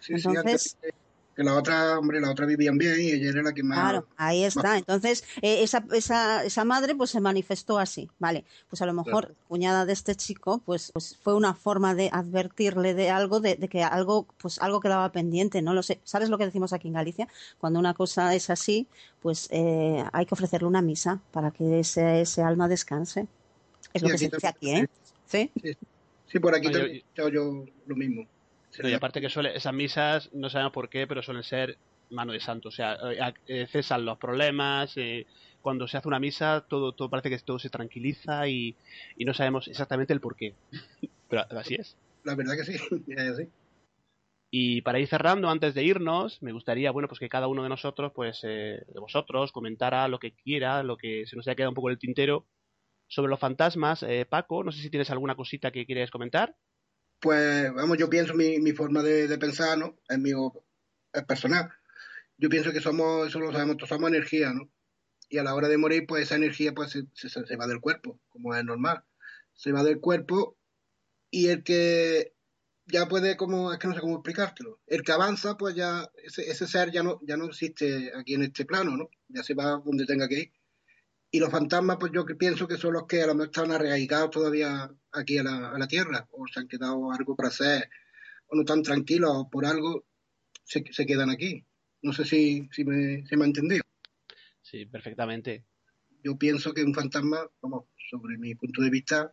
Sí, Entonces, sí, antes, Que la otra, hombre, la otra vivían bien y ella era la que más... Claro, ahí está. Entonces, eh, esa, esa, esa madre pues se manifestó así, ¿vale? Pues a lo mejor, Claro. cuñada de este chico, pues, pues fue una forma de advertirle de algo, de, de que algo, pues algo quedaba pendiente, no lo sé. ¿Sabes lo que decimos aquí en Galicia? Cuando una cosa es así, pues eh, hay que ofrecerle una misa para que ese, ese alma descanse. Es lo que se dice aquí. ¿eh? ¿Sí? Sí, sí, por aquí No, yo- también he escuchado yo lo mismo. No, y aparte que suele, esas misas, no sabemos por qué, pero suelen ser mano de santo. O sea, eh, cesan los problemas. eh, cuando se hace una misa, todo, todo parece que todo se tranquiliza y, y no sabemos exactamente el por qué. <laughs> Pero así es. La verdad que <laughs> sí. Y para ir cerrando, antes de irnos, me gustaría, bueno, pues que cada uno de nosotros, pues, eh, de vosotros, comentara lo que quiera, lo que se nos haya quedado un poco en el tintero sobre los fantasmas. Eh, Paco, no sé si tienes alguna cosita que quieres comentar. Pues, vamos, yo pienso mi, mi forma de, de pensar, ¿no? Es mi es personal. Yo pienso que somos, eso lo sabemos todos, somos energía, ¿no? Y a la hora de morir, pues esa energía pues se, se, se va del cuerpo, como es normal. Se va del cuerpo y el que ya puede, como, es que no sé cómo explicártelo, el que avanza, pues ya, ese, ese ser ya no, ya no existe aquí en este plano, ¿no? Ya se va donde tenga que ir. Y los fantasmas, pues yo pienso que son los que a lo mejor están arraigados todavía aquí a la, a la tierra, o se han quedado algo para hacer, o no están tranquilos por algo, se, se quedan aquí. No sé si, si me, si me ha entendido. Sí, perfectamente. Yo pienso que un fantasma, vamos, sobre mi punto de vista,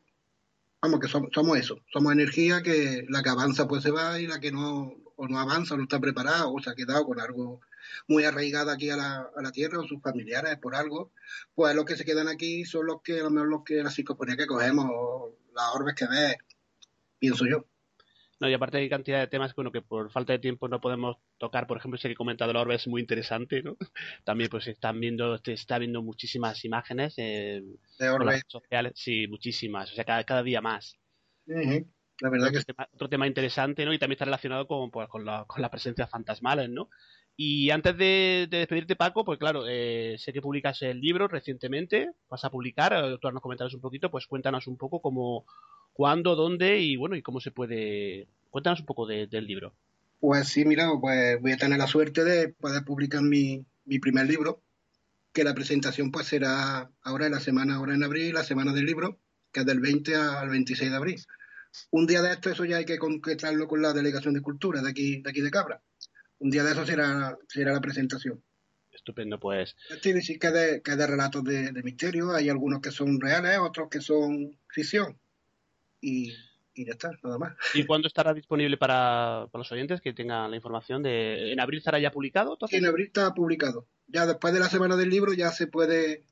vamos, que somos, somos eso, somos energía que la que avanza pues se va y la que no, o no avanza, no está preparada, o se ha quedado con algo muy arraigado aquí a la, a la tierra, o sus familiares por algo, pues los que se quedan aquí son los que, a lo mejor los que la psicofonía que cogemos, o las orbes que ves, pienso yo. No, y aparte hay cantidad de temas que, bueno, que por falta de tiempo no podemos tocar. Por ejemplo, ese que he comentado la orbe es muy interesante, ¿no? <laughs> También pues están viendo, se está viendo muchísimas imágenes eh, De las sociales. Sí, muchísimas. O sea, cada, cada día más. La verdad que otro, tema, otro tema interesante, ¿no? Y también está relacionado con, pues, con, la, con la presencia fantasmales, ¿no? Y antes de, de despedirte, Paco, pues claro, eh, sé que publicas el libro recientemente, vas a publicar, eh, tú nos comentarás un poquito, pues cuéntanos un poco cómo, cuándo, dónde y bueno, y cómo se puede... Cuéntanos un poco de- del libro. Pues sí, mira, pues voy a tener la suerte de poder publicar mi, mi primer libro, que la presentación pues será ahora en la semana, ahora en abril, la semana del libro, que es del 20 al 26 de abril. Un día de esto, eso ya hay que concretarlo con la Delegación de Cultura de aquí de, aquí de Cabra. Un día de eso será, será la presentación. Estupendo, pues. Sí, sí, que de, que de relatos de, de misterio, hay algunos que son reales, otros que son ficción. Y, y ya está, nada más. ¿Y cuándo estará disponible para, para los oyentes que tengan la información de... ¿En abril estará ya publicado? Sí, en abril está publicado. Ya después de la semana del libro ya se puede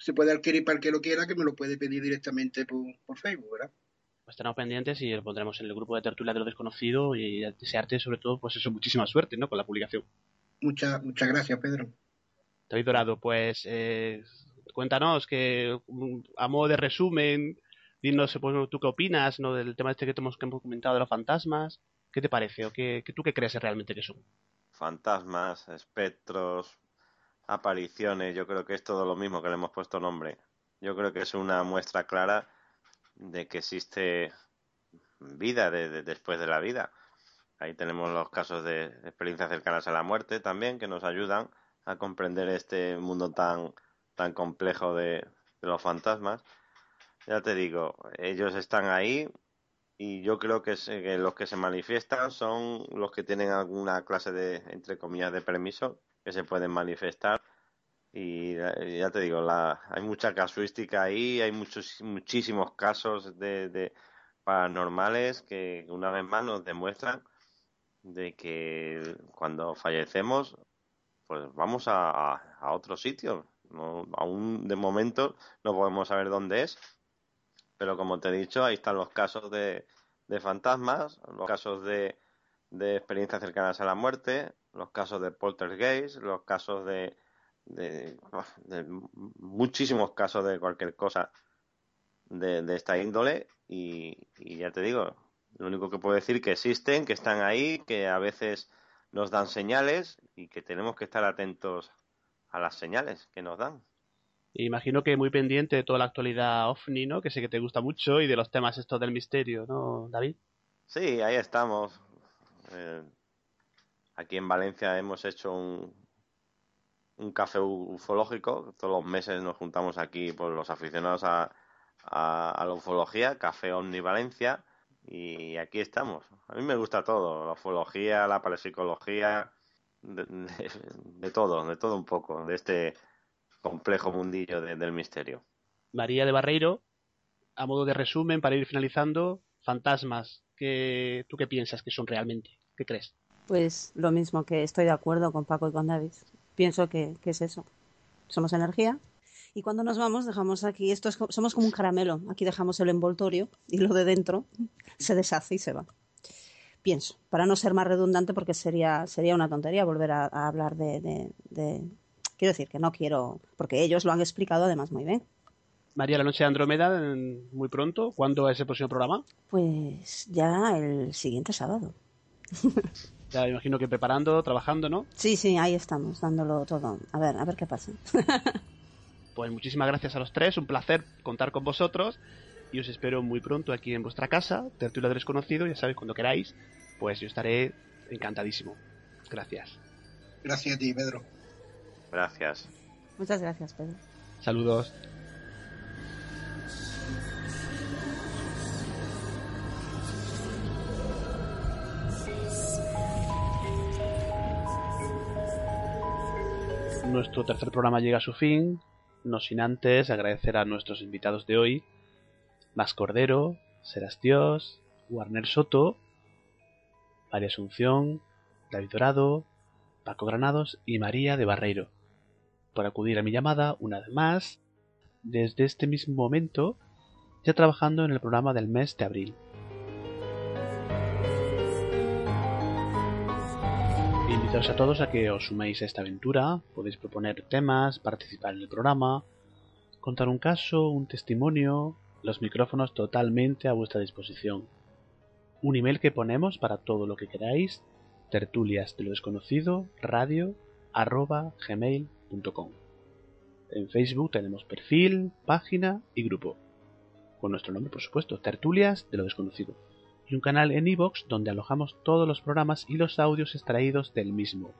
se puede adquirir para el que lo quiera, que me lo puede pedir directamente por, por Facebook, ¿verdad? Pues estaremos pendientes y lo pondremos en el grupo de tertulia de lo desconocido y desearte sobre todo, pues eso, muchísima suerte, ¿no? Con la publicación. Muchas muchas gracias, Pedro. David Dorado, pues eh, cuéntanos que mm, a modo de resumen, dinos pues, tú qué opinas ¿no? del tema este que hemos, que hemos comentado de los fantasmas. ¿Qué te parece? ¿O qué, qué- tú qué crees realmente que son? Fantasmas, espectros, apariciones, yo creo que es todo lo mismo que le hemos puesto nombre. Yo creo que es una muestra clara de que existe vida de- de- después de la vida. Ahí tenemos los casos de experiencias cercanas a la muerte también que nos ayudan a comprender este mundo tan, tan complejo de, los fantasmas. Ya te digo, ellos están ahí y yo creo que, que los que se manifiestan son los que tienen alguna clase de, entre comillas, de permiso que se pueden manifestar. Y ya ya te digo, la, hay mucha casuística ahí, hay muchos, muchísimos casos de, de paranormales que una vez más nos demuestran de que cuando fallecemos, pues vamos a, a otro sitio. No, aún de momento no podemos saber dónde es, pero como te he dicho, ahí están los casos de, de fantasmas, los casos de, de experiencias cercanas a la muerte, los casos de poltergeist, los casos de, de, de muchísimos casos de cualquier cosa de, de esta índole y, y ya te digo, lo único que puedo decir que existen, que están ahí, que a veces nos dan señales y que tenemos que estar atentos a las señales que nos dan. Imagino que muy pendiente de toda la actualidad ovni, ¿no? Que sé que te gusta mucho y de los temas estos del misterio, ¿no, David? Sí, ahí estamos. Eh, aquí en Valencia hemos hecho un, un café ufológico. Todos los meses nos juntamos aquí por los aficionados a, a, a la ufología, Café Omni Valencia. Y aquí estamos. A mí me gusta todo, la ufología, la parapsicología, de, de- de todo, de todo un poco, de este complejo mundillo de- del misterio. María de Barreiro, a modo de resumen, para ir finalizando, fantasmas, que ¿tú qué piensas que son realmente? ¿Qué crees? Pues lo mismo que estoy de acuerdo con Paco y con David. Pienso que, que es eso. Somos energía. Y cuando nos vamos, dejamos aquí, esto es, somos como un caramelo. Aquí dejamos el envoltorio y lo de dentro <laughs> se deshace y se va. Pienso, para no ser más redundante, porque sería, sería una tontería volver a, a hablar de, de- de- Quiero decir que no quiero, porque ellos lo han explicado además muy bien. María, la noche de Andrómeda, muy pronto. ¿Cuándo es el próximo programa? Pues ya el siguiente sábado. <laughs> Ya me imagino que preparando, trabajando, ¿no? Sí, sí, ahí estamos, dándolo todo. A ver, a ver qué pasa. <laughs> Pues muchísimas gracias a los tres, un placer contar con vosotros y os espero muy pronto aquí en vuestra casa, Tertulia del Desconocido, ya sabéis, cuando queráis, pues yo estaré encantadísimo. Gracias. Gracias a ti, Pedro. Gracias. Muchas gracias, Pedro. Saludos. Nuestro tercer programa llega a su fin, no sin antes agradecer a nuestros invitados de hoy, Max Cordero, Serastios, Warner Soto, María Asunción, David Dorado, Paco Granados y María de Barreiro. Por acudir a mi llamada una vez más, desde este mismo momento, ya trabajando en el programa del mes de abril. Invitaos a todos a que os suméis a esta aventura, podéis proponer temas, participar en el programa, contar un caso, un testimonio, los micrófonos totalmente a vuestra disposición. Un email que ponemos para todo lo que queráis, tertulias de lo desconocido, radio, arroba gmail.com. En Facebook tenemos perfil, página y grupo. Con nuestro nombre, por supuesto, Tertulias de lo desconocido. Y un canal en iVoox donde alojamos todos los programas y los audios extraídos del mismo.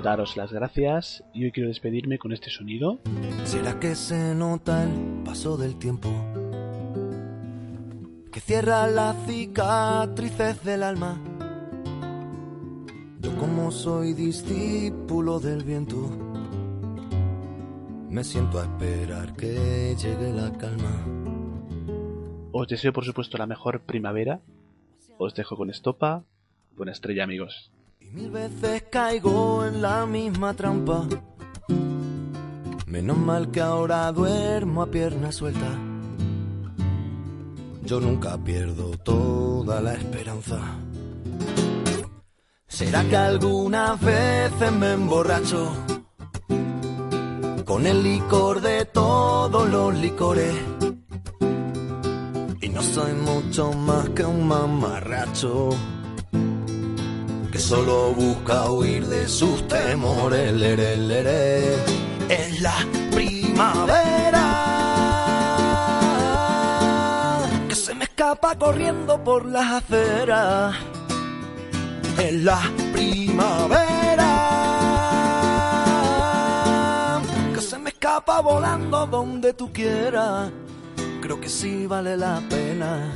Daros las gracias y hoy quiero despedirme con este sonido. ¿Será que se nota el paso del tiempo? Que cierra las cicatrices del alma. Yo como soy discípulo del viento, me siento a esperar que llegue la calma. Os deseo por supuesto la mejor primavera. Os dejo con estopa. Buena estrella amigos. Mil veces caigo en la misma trampa. Menos mal que ahora duermo a pierna suelta. Yo nunca pierdo toda la esperanza. ¿Será que algunas veces me emborracho con el licor de todos los licores? Y no soy mucho más que un mamarracho que solo busca huir de sus temores. Es la primavera que se me escapa corriendo por las aceras. Es la primavera escapa volando donde tú quieras. Creo que sí vale la pena,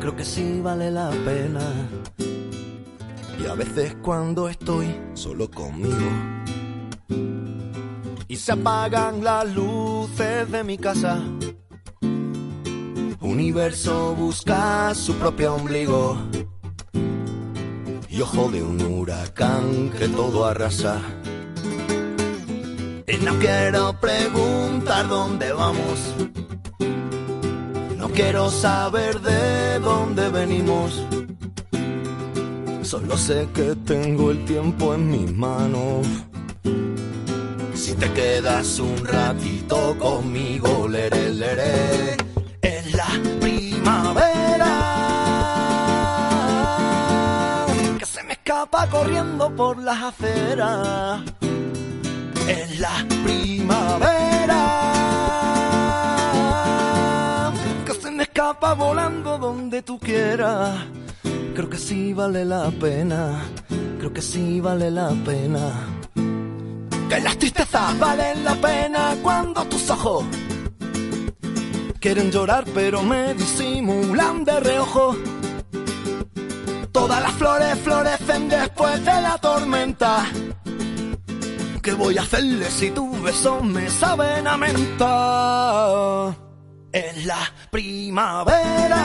creo que sí vale la pena. Y a veces cuando estoy solo conmigo y se apagan las luces de mi casa, universo busca su propio ombligo y ojo de un huracán que todo arrasa. Y no quiero preguntar dónde vamos, no quiero saber de dónde venimos. Solo sé que tengo el tiempo en mis manos. Si te quedas un ratito conmigo, leré, leré, es la primavera que se me escapa corriendo por las aceras. Es la primavera que se me escapa volando donde tú quieras. Creo que sí vale la pena, creo que sí vale la pena. Que las tristezas valen la pena cuando tus ojos quieren llorar pero me disimulan de reojo. Todas las flores florecen después de la tormenta. ¿Qué voy a hacerle si tus besos me saben a menta? En la primavera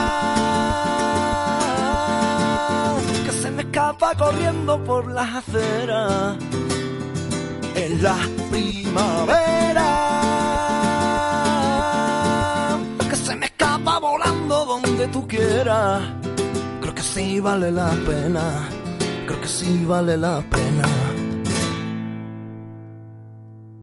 que se me escapa corriendo por las aceras. En la primavera que se me escapa volando donde tú quieras. Creo que sí vale la pena, creo que sí vale la pena.